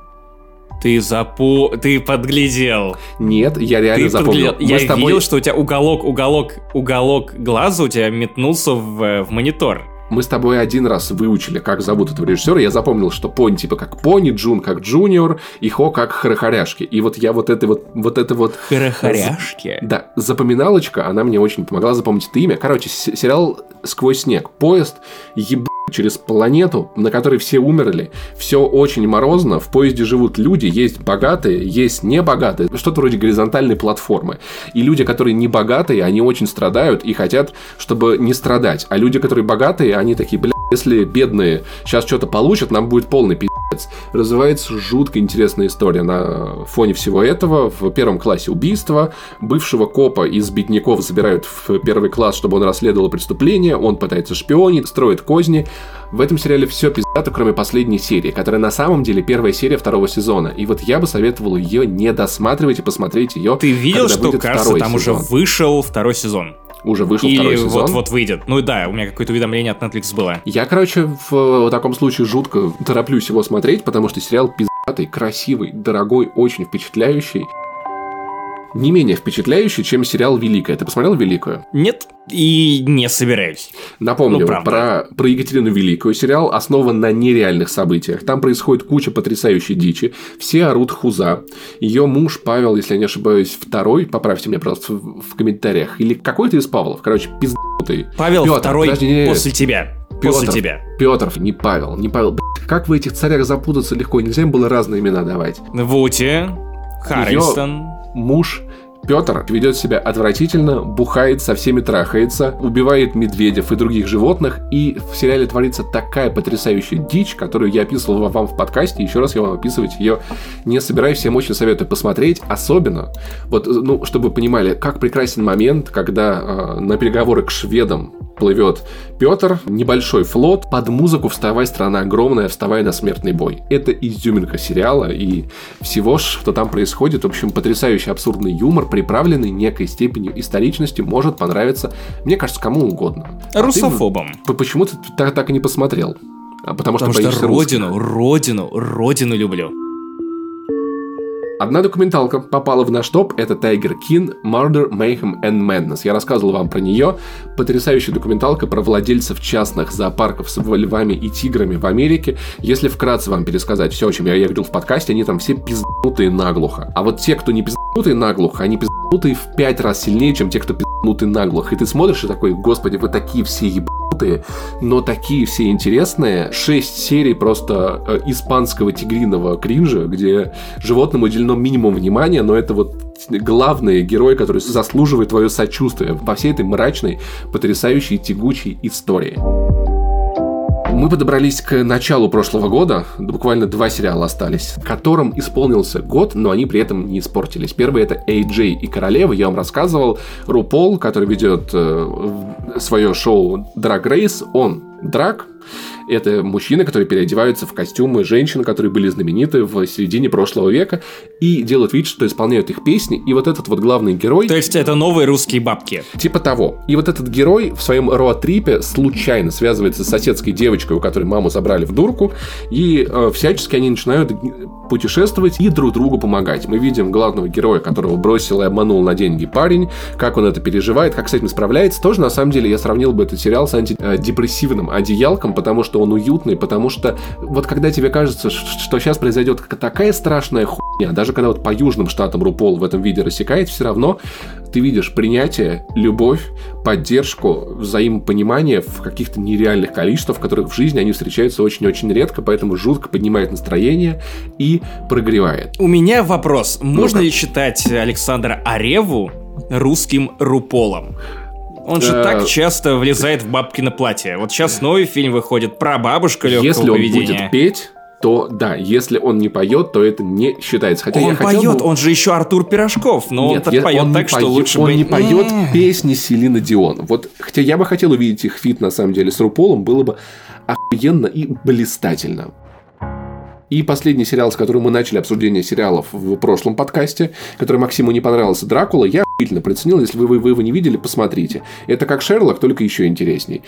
Ты запу... Ты подглядел. Нет, я реально Ты запомнил. подглядел. Мы Я с тобой- видел, что у тебя уголок, уголок, уголок глаза у тебя метнулся в, э, в монитор. Мы с тобой один раз выучили, как зовут этого режиссера. Я запомнил, что Понь типа как Пони, Джун как Джуниор, и Хо как Харахаряшки. И вот я вот это вот, вот это вот... Харахаряшки. Да, запоминалочка, она мне очень помогла запомнить это имя. Короче, сериал «Сквозь снег». Поезд еб через планету, на которой все умерли. Все очень морозно, в поезде живут люди, есть богатые, есть небогатые. Что-то вроде горизонтальной платформы. И люди, которые не богатые, они очень страдают и хотят, чтобы не страдать. А люди, которые богатые, они такие, бля, если бедные сейчас что-то получат, нам будет полный пиздец. Развивается жутко интересная история на фоне всего этого. В первом классе убийство. Бывшего копа из бедняков забирают в первый класс, чтобы он расследовал преступление. Он пытается шпионить, строит козни. В этом сериале все пиздато, кроме последней серии, которая на самом деле первая серия второго сезона. И вот я бы советовал ее не досматривать и посмотреть ее. Ты видел, когда что, кажется, второй там сезон. уже вышел второй сезон? Уже вышел второй Или сезон. вот-вот выйдет. Ну да, у меня какое-то уведомление от Netflix было. Я, короче, в таком случае жутко тороплюсь его смотреть, потому что сериал пиздатый, красивый, дорогой, очень впечатляющий. Не менее впечатляющий, чем сериал «Великая». Ты посмотрел «Великую»? Нет, и не собираюсь. Напомню, Ну, правда. про, про Екатерину Великую сериал основан на нереальных событиях. Там происходит куча потрясающей дичи. Все орут хуза. Ее муж Павел, если я не ошибаюсь, второй, поправьте меня, пожалуйста, в, комментариях. Или какой-то из Павлов. Короче, пиздатый. Павел Пётр, второй подожди, после тебя. После Пётр. тебя. Петр, не Павел, не Павел. Как в этих царях запутаться легко? Нельзя им было разные имена давать. Вути, Харристон. Муж Петр ведет себя отвратительно, бухает, со всеми трахается, убивает медведев и других животных, и в сериале творится такая потрясающая дичь, которую я описывал вам в подкасте, еще раз я вам описывать ее не собираюсь, всем очень советую посмотреть, особенно, вот, ну, чтобы вы понимали, как прекрасен момент, когда э, на переговоры к шведам плывет Петр, небольшой флот, под музыку «Вставай, страна огромная, вставай на смертный бой». Это изюминка сериала и всего, что там происходит. В общем, потрясающий абсурдный юмор, приправленный некой степенью историчности, может понравиться, мне кажется, кому угодно. А Русофобам. Ты, почему ты так, так и не посмотрел? А потому, потому что, что родину, русских. родину, родину люблю. Одна документалка попала в наш топ, это Tiger King Murder, Mayhem and Madness. Я рассказывал вам про нее. Потрясающая документалка про владельцев частных зоопарков с львами и тиграми в Америке. Если вкратце вам пересказать все, о чем я, я говорил в подкасте, они там все пизднутые наглухо. А вот те, кто не пизднутые наглухо, они пизднутые в пять раз сильнее, чем те, кто пизднутые наглухо. И ты смотришь и такой, господи, вы такие все ебанутые, но такие все интересные. Шесть серий просто э, испанского тигриного кринжа, где животному уделено минимум внимания, но это вот главный герой, который заслуживает твое сочувствие во всей этой мрачной, потрясающей, тягучей истории. Мы подобрались к началу прошлого года, буквально два сериала остались, которым исполнился год, но они при этом не испортились. Первый это AJ и Королева, я вам рассказывал. Рупол, который ведет э, свое шоу Drag Race, он драк, это мужчины, которые переодеваются в костюмы женщин, которые были знамениты в середине прошлого века, и делают вид, что исполняют их песни. И вот этот вот главный герой... То есть это новые русские бабки? Типа того. И вот этот герой в своем роад-трипе случайно связывается с соседской девочкой, у которой маму забрали в дурку, и э, всячески они начинают путешествовать и друг другу помогать. Мы видим главного героя, которого бросил и обманул на деньги парень, как он это переживает, как с этим справляется. Тоже, на самом деле, я сравнил бы этот сериал с антидепрессивным одеялком, потому что он уютный, потому что вот когда тебе кажется, что сейчас произойдет такая страшная хуйня, даже когда вот по южным штатам Рупол в этом виде рассекает, все равно ты видишь принятие, любовь, поддержку, взаимопонимание в каких-то нереальных количествах, в которых в жизни они встречаются очень-очень редко, поэтому жутко поднимает настроение и прогревает. У меня вопрос. Можно ну, ли считать Александра Реву русским Руполом? Он же так э, часто влезает в бабкино платье. Вот сейчас новый фильм выходит про бабушку легкого Если он будет петь, то да, если он не поет, то это не считается. Хотя он я хотел поет, бы... он же еще Артур Пирожков, но Нет, он так поет он так, что лучше Он бы... не поет песни Селины Дион. Вот, хотя я бы хотел увидеть их фит, на самом деле, с Руполом, было бы охуенно и блистательно. И последний сериал, с которым мы начали обсуждение сериалов в прошлом подкасте, который Максиму не понравился, Дракула, я охуительно проценил. Если вы, вы, вы его не видели, посмотрите. Это как Шерлок, только еще интересней.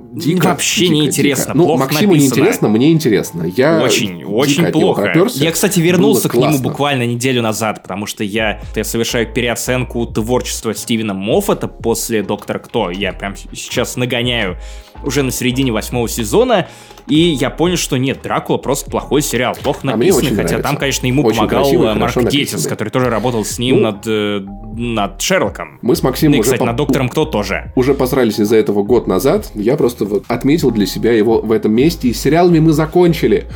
Дико, Вообще дико, неинтересно. Дико. Ну, Максиму не интересно, мне интересно. Я очень, очень плохо. Я, кстати, вернулся к нему буквально неделю назад, потому что я, я совершаю переоценку творчества Стивена Моффата после Доктора Кто. Я прям сейчас нагоняю уже на середине восьмого сезона, и я понял, что нет, Дракула просто плохой сериал, плохо а написанный, а хотя нравится. там, конечно, ему очень помогал красивый, э, Марк Геттис, который тоже работал с ним ну, над, э, над Шерлоком. Мы с Максимом и, уже... кстати, по... над Доктором Кто тоже. Уже посрались из-за этого год назад, я просто вот отметил для себя его в этом месте, и с сериалами мы закончили.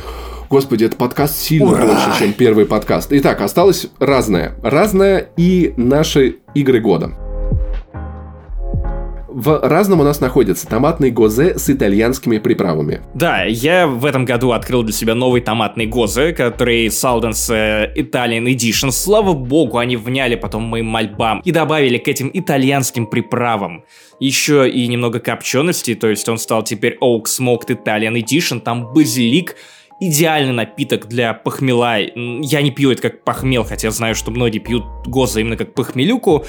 Господи, это подкаст сильно Ура! больше, чем первый подкаст. Итак, осталось разное. Разное и наши игры года. В разном у нас находится томатный гозе с итальянскими приправами. Да, я в этом году открыл для себя новый томатный гозе, который Saldens э, Italian Edition. Слава богу, они вняли потом моим мольбам и добавили к этим итальянским приправам еще и немного копчености, то есть он стал теперь Oak Smoked Italian Edition, там базилик, идеальный напиток для похмела. Я не пью это как похмел, хотя знаю, что многие пьют гоза именно как похмелюку.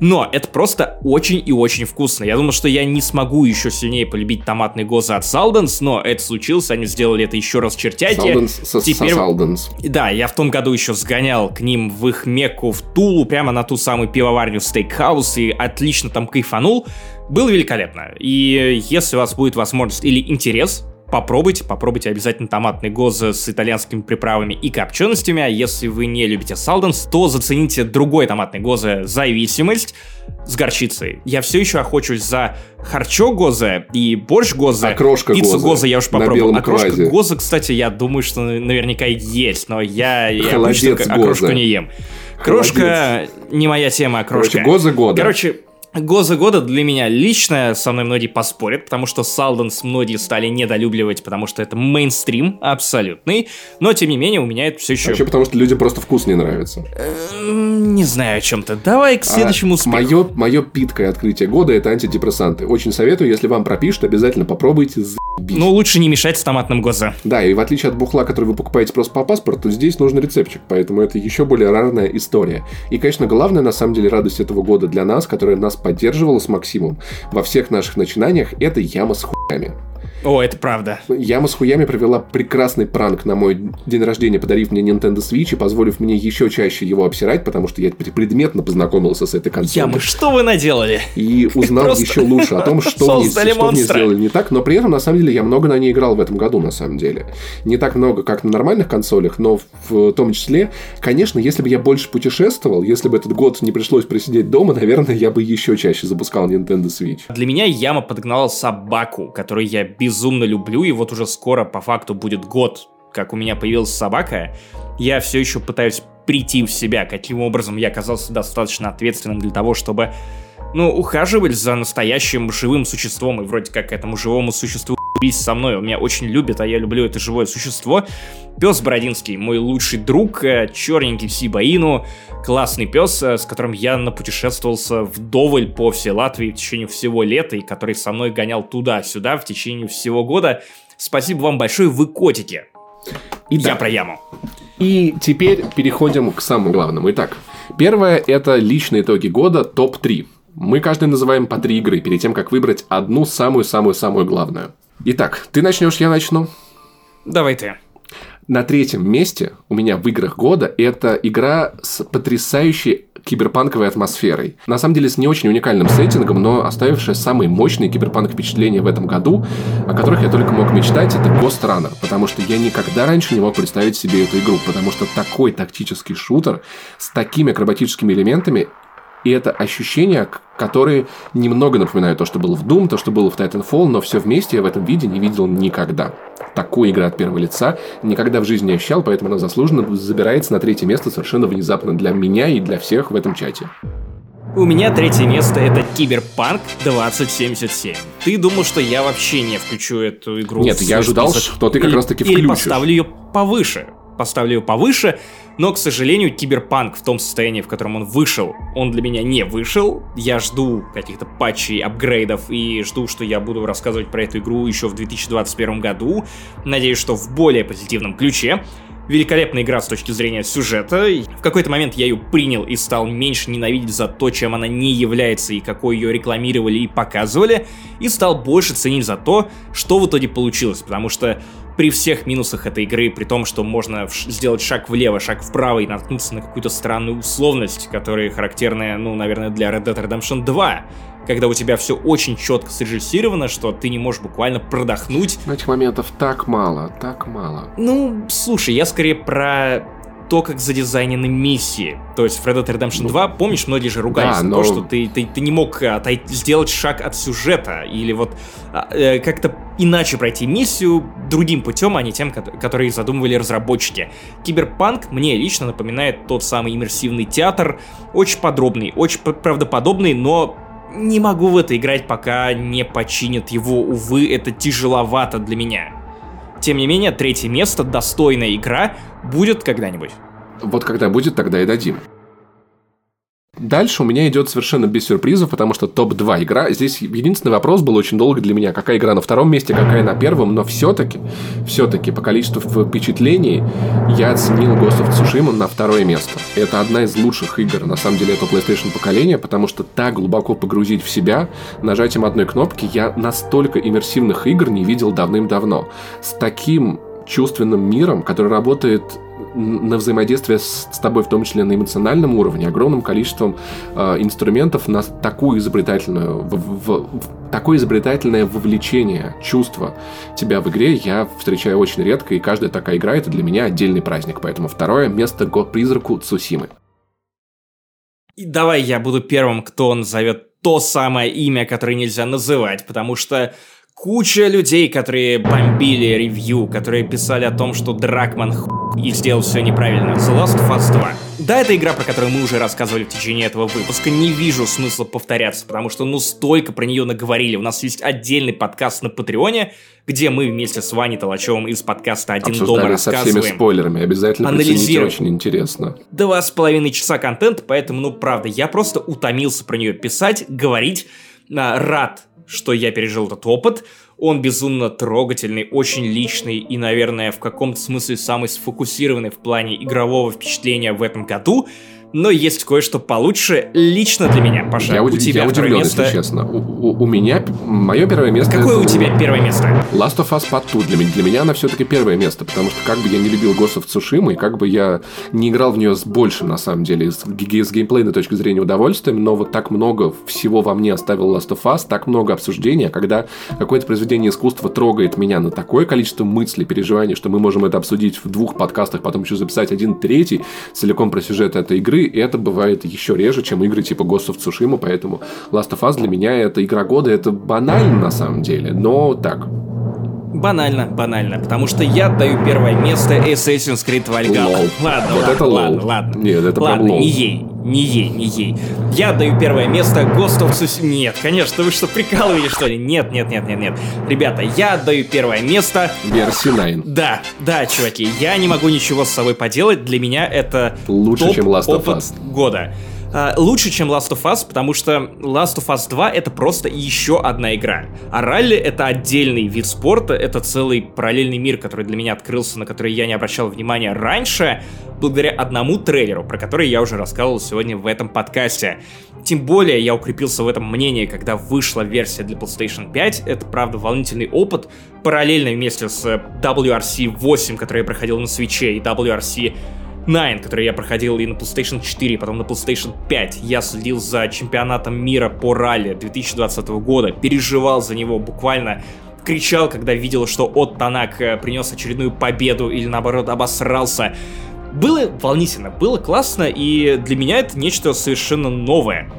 Но это просто очень и очень вкусно. Я думал, что я не смогу еще сильнее полюбить томатный гоза от Salden's, но это случилось, они сделали это еще раз чертяки. Salden's со, Теперь... Salden's. Да, я в том году еще сгонял к ним в их Мекку, в Тулу, прямо на ту самую пивоварню Стейкхаус и отлично там кайфанул. Было великолепно. И если у вас будет возможность или интерес попробуйте, попробуйте обязательно томатный гоз с итальянскими приправами и копченостями, а если вы не любите Salden's, то зацените другой томатный гозе «Зависимость» с горчицей. Я все еще охочусь за харчо гозе и борщ гозе. Окрошка Пиццу гозе. гозе я уже попробовал. Окрошка квазе. гозе, кстати, я думаю, что наверняка есть, но я, я обычно окрошку не ем. Крошка Холодец. не моя тема, окрошка. Короче, гозы года. Короче, Гоза года для меня лично со мной многие поспорят, потому что Салденс многие стали недолюбливать, потому что это мейнстрим абсолютный, но тем не менее у меня это все еще... Вообще потому что людям просто вкус не нравится. Эм, не знаю о чем-то. Давай к следующему а успеху. Мое, мое питкое открытие года это антидепрессанты. Очень советую, если вам пропишут, обязательно попробуйте заебись. Ну, лучше не мешать с томатным гоза. Да, и в отличие от бухла, который вы покупаете просто по паспорту, здесь нужен рецептчик, поэтому это еще более рарная история. И, конечно, главная, на самом деле, радость этого года для нас, которая нас поддерживала с Максимом во всех наших начинаниях, это яма с хуями. О, это правда. Яма с хуями провела прекрасный пранк на мой день рождения, подарив мне Nintendo Switch и позволив мне еще чаще его обсирать, потому что я предметно познакомился с этой консолью. Ямы, что вы наделали? И узнал Просто еще лучше о том, что, мне, что мне сделали не так. Но при этом, на самом деле, я много на ней играл в этом году, на самом деле. Не так много, как на нормальных консолях, но в том числе, конечно, если бы я больше путешествовал, если бы этот год не пришлось просидеть дома, наверное, я бы еще чаще запускал Nintendo Switch. Для меня Яма подогнала собаку, которую я без безумно люблю, и вот уже скоро по факту будет год, как у меня появилась собака, я все еще пытаюсь прийти в себя, каким образом я оказался достаточно ответственным для того, чтобы, ну, ухаживать за настоящим живым существом, и вроде как этому живому существу со мной, он меня очень любит, а я люблю это живое существо. Пес Бородинский, мой лучший друг, э, черненький Сибаину, классный пес, э, с которым я напутешествовался вдоволь по всей Латвии в течение всего лета, и который со мной гонял туда-сюда в течение всего года. Спасибо вам большое, вы котики. И я да. про яму. И теперь переходим к самому главному. Итак, первое это личные итоги года, топ-3. Мы каждый называем по три игры перед тем, как выбрать одну самую-самую-самую главную. Итак, ты начнешь, я начну. Давай ты. На третьем месте у меня в играх года это игра с потрясающей киберпанковой атмосферой. На самом деле с не очень уникальным сеттингом, но оставившая самые мощные киберпанк впечатления в этом году, о которых я только мог мечтать, это Ghost Runner, потому что я никогда раньше не мог представить себе эту игру, потому что такой тактический шутер с такими акробатическими элементами и это ощущения, которые немного напоминают то, что было в Doom, то, что было в Titanfall, но все вместе я в этом виде не видел никогда. Такую игру от первого лица никогда в жизни не ощущал, поэтому она заслуженно забирается на третье место совершенно внезапно для меня и для всех в этом чате. У меня третье место это Киберпанк 2077. Ты думал, что я вообще не включу эту игру Нет, я ожидал, список, что ты как раз таки включишь. Или поставлю ее повыше поставлю ее повыше, но, к сожалению, Киберпанк в том состоянии, в котором он вышел, он для меня не вышел. Я жду каких-то патчей, апгрейдов и жду, что я буду рассказывать про эту игру еще в 2021 году. Надеюсь, что в более позитивном ключе великолепная игра с точки зрения сюжета. В какой-то момент я ее принял и стал меньше ненавидеть за то, чем она не является и какой ее рекламировали и показывали, и стал больше ценить за то, что в итоге получилось, потому что при всех минусах этой игры, при том, что можно сделать шаг влево, шаг вправо и наткнуться на какую-то странную условность, которая характерная, ну, наверное, для Red Dead Redemption 2, когда у тебя все очень четко срежиссировано, что ты не можешь буквально продохнуть. Но этих моментов так мало, так мало. Ну, слушай, я скорее про то, как задизайнены миссии. То есть в Red Dead Redemption 2, ну, помнишь, многие же ругались да, но... то, что ты, ты, ты не мог отойти, сделать шаг от сюжета или вот а, э, как-то иначе пройти миссию другим путем, а не тем, который задумывали разработчики. Киберпанк мне лично напоминает тот самый иммерсивный театр, очень подробный, очень правдоподобный, но не могу в это играть, пока не починят его, увы, это тяжеловато для меня. Тем не менее, третье место, достойная игра, будет когда-нибудь. Вот когда будет, тогда и дадим. Дальше у меня идет совершенно без сюрпризов, потому что топ-2 игра. Здесь единственный вопрос был очень долго для меня, какая игра на втором месте, какая на первом, но все-таки, все-таки по количеству впечатлений я оценил Ghost of Tsushima на второе место. Это одна из лучших игр, на самом деле, этого PlayStation поколения, потому что так глубоко погрузить в себя нажатием одной кнопки я настолько иммерсивных игр не видел давным-давно. С таким чувственным миром, который работает на взаимодействие с, с тобой, в том числе на эмоциональном уровне, огромным количеством э, инструментов на такую изобретательную, в, в, в, такое изобретательное вовлечение, чувство тебя в игре я встречаю очень редко, и каждая такая игра это для меня отдельный праздник. Поэтому второе место год призраку Цусимы. И давай я буду первым, кто назовет то самое имя, которое нельзя называть, потому что Куча людей, которые бомбили ревью, которые писали о том, что Дракман ху... и сделал все неправильно. The Last of Us 2. Да, это игра, про которую мы уже рассказывали в течение этого выпуска. Не вижу смысла повторяться, потому что ну столько про нее наговорили. У нас есть отдельный подкаст на Патреоне, где мы вместе с Ваней Толачевым из подкаста «Один Обсуждали дома» рассказываем. со всеми спойлерами. Обязательно анализируем. очень интересно. Два с половиной часа контента, поэтому, ну, правда, я просто утомился про нее писать, говорить. А, Рад, что я пережил этот опыт. Он безумно трогательный, очень личный и, наверное, в каком-то смысле самый сфокусированный в плане игрового впечатления в этом году. Но есть кое-что получше лично для меня. Паша, Я, у тебя я удивлен, место. если честно. У, у- у меня мое первое место. Какое это у тебя первое место? Last of Us Part 2 для меня, для меня она все-таки первое место, потому что как бы я не любил Ghost of Tsushima, и как бы я не играл в нее с большим, на самом деле, с, с геймплейной точки зрения удовольствием, но вот так много всего во мне оставил Last of Us, так много обсуждения, когда какое-то произведение искусства трогает меня на такое количество мыслей, переживаний, что мы можем это обсудить в двух подкастах, потом еще записать один третий целиком про сюжет этой игры, и это бывает еще реже, чем игры типа Ghost of Tsushima, поэтому Last of Us для меня это игра года, это банально на самом деле, но так, Банально, банально, потому что я даю первое место Assassin's Creed Valhalla. Лол. Ладно, Вот ладно, это лол. ладно, ладно. Нет, это ладно, лол. не ей, не ей, не ей. Я даю первое место Ghost of Tsushima. Нет, конечно, вы что, прикалываете, что ли? Нет, нет, нет, нет, нет. Ребята, я отдаю первое место версия 9. да, да, чуваки, я не могу ничего с собой поделать. Для меня это Лучше, чем Last of Us. года. А, лучше, чем Last of Us, потому что Last of Us 2 это просто еще одна игра. А ралли это отдельный вид спорта, это целый параллельный мир, который для меня открылся, на который я не обращал внимания раньше, благодаря одному трейлеру, про который я уже рассказывал сегодня в этом подкасте. Тем более я укрепился в этом мнении, когда вышла версия для PlayStation 5. Это, правда, волнительный опыт. Параллельно вместе с WRC 8, который я проходил на свече, и WRC 9, который я проходил и на PlayStation 4, и потом на PlayStation 5. Я следил за чемпионатом мира по ралли 2020 года, переживал за него буквально кричал, когда видел, что от Танак э, принес очередную победу или наоборот обосрался. Было волнительно, было классно, и для меня это нечто совершенно новое.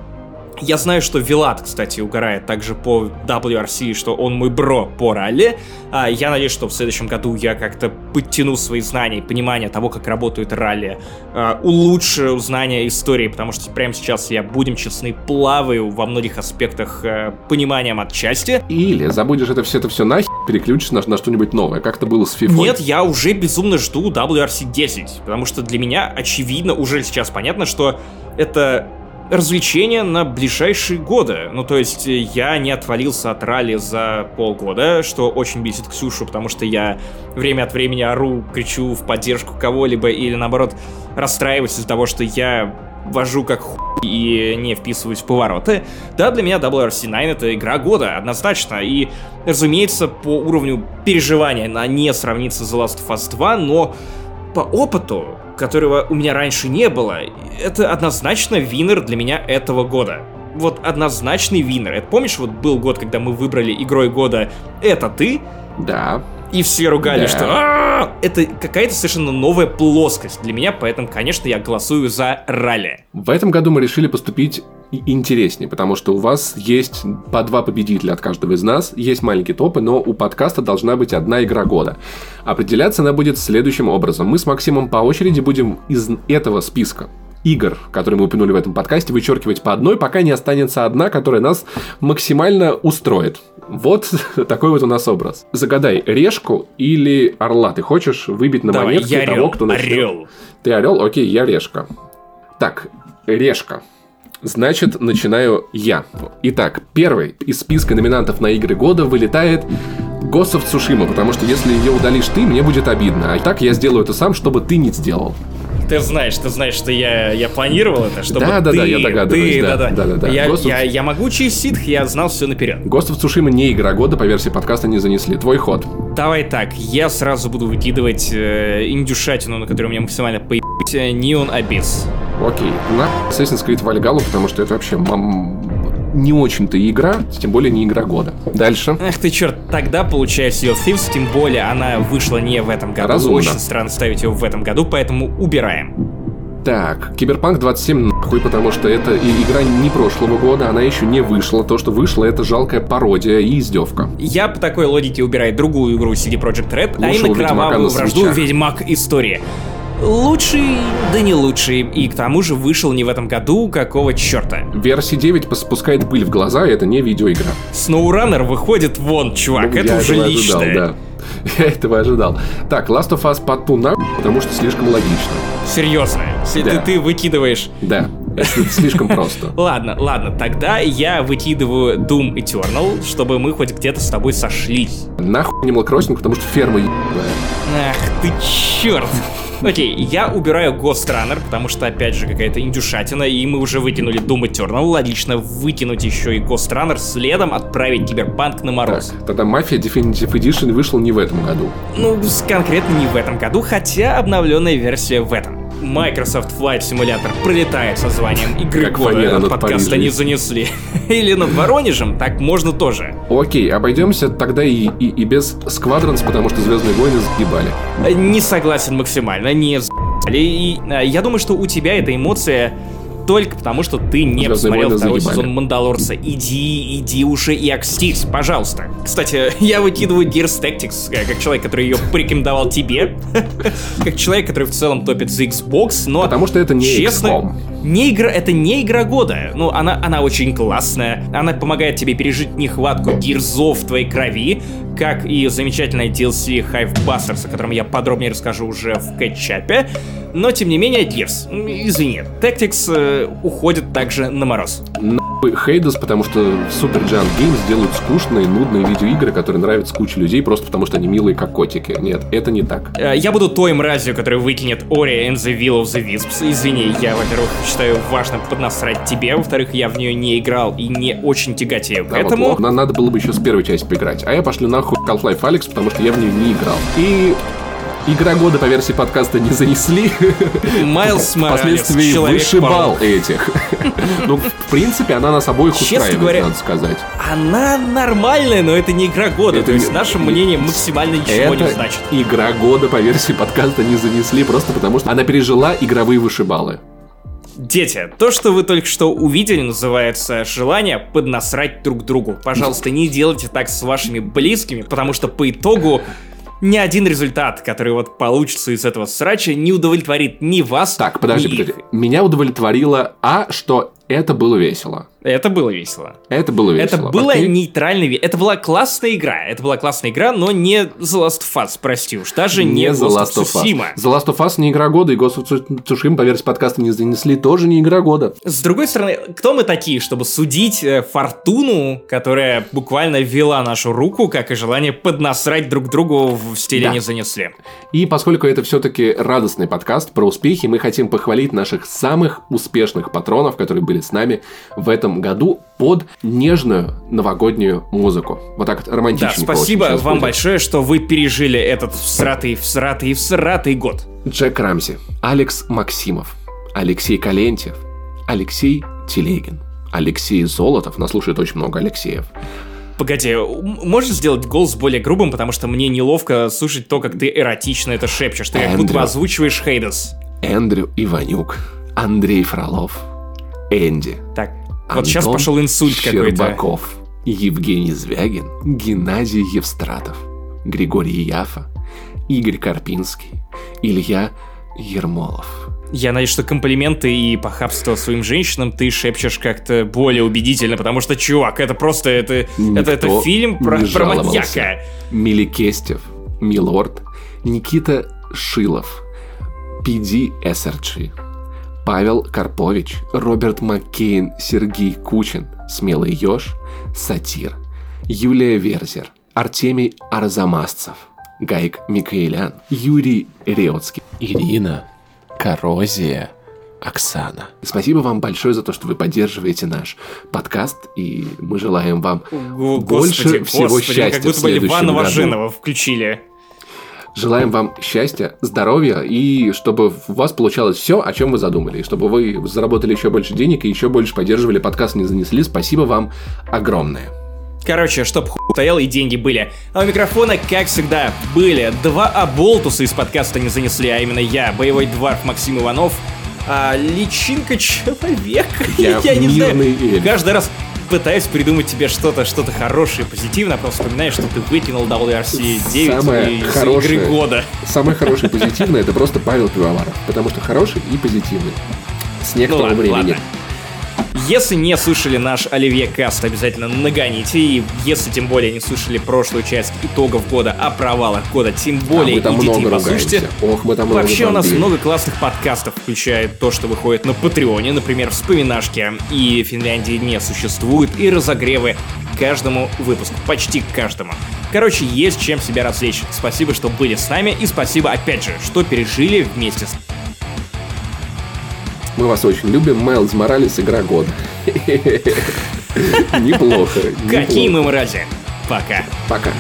Я знаю, что Вилат, кстати, угорает также по WRC, что он мой бро по ралли. А, я надеюсь, что в следующем году я как-то подтяну свои знания и понимание того, как работают ралли, а, улучшу знания истории, потому что прямо сейчас я, будем честны, плаваю во многих аспектах э, пониманием отчасти. Или забудешь это все, это все нахер, переключишься на, на что-нибудь новое, как это было с FIFA. Нет, я уже безумно жду WRC 10, потому что для меня очевидно, уже сейчас понятно, что это развлечение на ближайшие годы. Ну, то есть, э, я не отвалился от ралли за полгода, что очень бесит Ксюшу, потому что я время от времени ору, кричу в поддержку кого-либо, или наоборот, расстраиваюсь из-за того, что я вожу как хуй и не вписываюсь в повороты. Да, для меня WRC9 это игра года, однозначно. И, разумеется, по уровню переживания она не сравнится с The Last of Us 2, но по опыту, которого у меня раньше не было, это однозначно винер для меня этого года. Вот однозначный винер. Это помнишь, вот был год, когда мы выбрали игрой года «Это ты», Да. и все ругали, Да. что «А-а-а!» это какая-то совершенно новая плоскость для меня, поэтому, конечно, я голосую за ралли. В этом году мы решили поступить интереснее, потому что у вас есть по два победителя от каждого из нас, есть маленькие топы, но у подкаста должна быть одна игра года. Определяться она будет следующим образом. Мы с Максимом по очереди будем из этого списка игр, которые мы упомянули в этом подкасте, вычеркивать по одной, пока не останется одна, которая нас максимально устроит. Вот такой вот у нас образ. Загадай решку или орла. Ты хочешь выбить на Давай, монетке я того, орел, кто начнет? орел. Ты орел? Окей, я решка. Так, решка. Значит, начинаю я. Итак, первый из списка номинантов на игры года вылетает of Tsushima, потому что если ее удалишь ты, мне будет обидно. А так я сделаю это сам, чтобы ты не сделал. Ты знаешь, ты знаешь, что я, я планировал это, чтобы Да, да, ты, да, я догадываюсь, ты, да, да, да, да, да. Я, of- я, я могучий ситх, я знал все наперед. Of Tsushima не игра года, по версии подкаста не занесли. Твой ход. Давай так, я сразу буду выкидывать э, индюшатину, на которую мне максимально поебать, э, Neon Abyss. Окей. На Assassin's Creed Valhalla, потому что это вообще мам, не очень-то игра, тем более не игра года. Дальше. Эх ты черт, тогда получается Sea of Thieves, тем более она вышла не в этом году. Разумно. Очень странно ставить ее в этом году, поэтому убираем. Так, Киберпанк 27 нахуй, потому что это игра не прошлого года, она еще не вышла. То, что вышло, это жалкая пародия и издевка. Я по такой логике убираю другую игру CD Projekt Red, а Лучшего именно Ведьмака кровавую вражду свечах. Ведьмак История. Лучший, да не лучший, и к тому же вышел не в этом году, какого черта. Версия 9 пос- спускает пыль в глаза, и это не видеоигра. Snow выходит вон, чувак, Ну, это уже личное. ожидал, да. Я этого ожидал. Так, Last of Us подпу на потому что слишком логично. Серьезно, если Да. ты, ты выкидываешь... Да, это слишком просто. Ладно, ладно, тогда я выкидываю Doom Eternal, чтобы мы хоть где-то с тобой сошлись. Нахуй Animal Crossing, потому что ферма ебаная. Ах ты черт. Окей, я убираю Ghost Runner, потому что, опять же, какая-то индюшатина, и мы уже выкинули Doom Eternal. Логично выкинуть еще и Ghost Runner, следом отправить Киберпанк на мороз. Так, тогда Мафия Definitive Edition вышла не в этом году. Ну, конкретно не в этом году, хотя обновленная версия в этом. Microsoft Flight Simulator пролетает со званием игры Как года от над подкаста Парижем. не занесли. Или над Воронежем, так можно тоже. Окей, обойдемся тогда и, и, и без Squadrons, потому что Звездные войны заебали. Э, Не согласен максимально, не. И э, я думаю, что у тебя эта эмоция только потому, что ты не Звездные посмотрел войны второй заебали. сезон Мандалорца. Иди, иди уже и окстись, пожалуйста. Кстати, я выкидываю Gears Tactics, э, как человек, который ее порекомендовал тебе. Как человек, который в целом топит за Xbox, но... Потому что это не Честно, XCOM. не игра, это не игра года. Ну, она, она очень классная. Она помогает тебе пережить нехватку гирзов в твоей крови, как и замечательная DLC Hive Busters, о котором я подробнее расскажу уже в кетчапе. Но, тем не менее, Gears, извини, Tactics э, уходит также на мороз. Хейдес, потому что Super Giant Games делают скучные, нудные видеоигры, которые нравятся куче людей, просто потому что они милые, как котики. Нет, это не так. Э, Я буду той мразью, которая выкинет Ori and the Will of the Wisps. Извини, я, во-первых, считаю важным поднасрать тебе, во-вторых, я в нее не играл и не очень тяготею к Да, вот этому. плохо. Нам надо было бы еще с первой части поиграть. А я пошлю нахуй Half-Life Alex, потому что я в нее не играл. И Игра года по версии подкаста не занесли. Майлз Моралес, Впоследствии вышибал этих. Ну, в принципе, она нас обоих Честно устраивает, говоря, надо сказать. Она нормальная, но это не игра года. Это то есть нашим мнением максимально ничего не значит. игра года по версии подкаста не занесли, просто потому что она пережила игровые вышибалы. Дети, то, что вы только что увидели, называется желание поднасрать друг другу. Пожалуйста, не делайте так с вашими близкими, потому что по итогу ни один результат, который вот получится из этого срача, не удовлетворит ни вас, Так, подожди, ни подожди. их. Меня удовлетворило, а, что это было весело. Это было весело. Это было весело. Это было окей? нейтральный вид. Это была классная игра. Это была классная игра, но не The Last of Us, прости уж. Даже не, The Last of Us. The Last of Us не игра года, и Ghost of Tsushima по версии подкаста не занесли, тоже не игра года. С другой стороны, кто мы такие, чтобы судить э, фортуну, которая буквально вела нашу руку, как и желание поднасрать друг другу в стиле Да. не занесли? И поскольку это все-таки радостный подкаст про успехи, мы хотим похвалить наших самых успешных патронов, которые были с нами в этом году под нежную новогоднюю музыку. Вот так вот Да, романтичненько спасибо очень вам будет. большое, что вы пережили этот всратый, всратый, всратый год. Джек Рамси, Алекс Максимов, Алексей Калентьев, Алексей Телегин, Алексей Золотов, нас слушает очень много Алексеев, Погоди, можешь сделать голос более грубым, потому что мне неловко слушать то, как ты эротично это шепчешь. Ты как будто Эндрю. озвучиваешь Хейдес. Эндрю Иванюк, Андрей Фролов, Энди, Так, вот сейчас Антон пошел инсульт какой-то. Щербаков, Евгений Звягин, Геннадий Евстратов, Григорий Яфа, Игорь Карпинский, Илья Ермолов. Я надеюсь, что комплименты и похабство своим женщинам ты шепчешь как-то более убедительно, потому что, чувак, это просто, это, это, это фильм про, про маньяка. Миликестев, Милорд, Никита Шилов, Пиди СРГ, Павел Карпович, Роберт Маккейн, Сергей Кучин, Смелый Ёж, Сатир, Юлия Верзер, Артемий Арзамасцев, Гайк Микаэлян, Юрий Реоцкий, Ирина, Коррозия, Оксана. Спасибо вам большое за то, что вы поддерживаете наш подкаст, и мы желаем вам О, больше господи, всего господи, счастья как будто в бы следующем Ивана году. Важинова включили. Желаем вам счастья, здоровья и чтобы у вас получалось все, о чем вы задумали. И чтобы вы заработали еще больше денег и еще больше поддерживали подкаст не занесли. Спасибо вам огромное. Короче, чтоб хуй стоял и деньги были. А у микрофона, как всегда, были два оболтуса из подкаста не занесли, а именно я, боевой дварф Максим Иванов, а, личинка человека. Я, Я не знаю. эльф. Каждый раз пытаюсь придумать тебе что-то, что-то хорошее, позитивное, просто вспоминаешь, что ты выкинул WRC 9 Самое из хорошее. игры года. Самое хорошее и позитивное это просто Павел Пивоваров. Потому что хороший и позитивный. С Ну некоторого ладно, времени. ладно. Если не слышали наш Оливье Каст, обязательно нагоните. И если тем более не слышали прошлую часть итогов года о провалах года, тем более а идите и послушайте. Ох, мы там Вообще у нас много классных подкастов, включая то, что выходит на Патреоне, например, «Вспоминашки» и «Финляндии не существует», и разогревы к каждому выпуску, почти к каждому. Короче, есть чем себя развлечь. Спасибо, что были с нами, и спасибо, опять же, что пережили вместе с мы вас очень любим. Майлз Моралес, игра год. Неплохо. Какие мы мрази. Пока. Пока.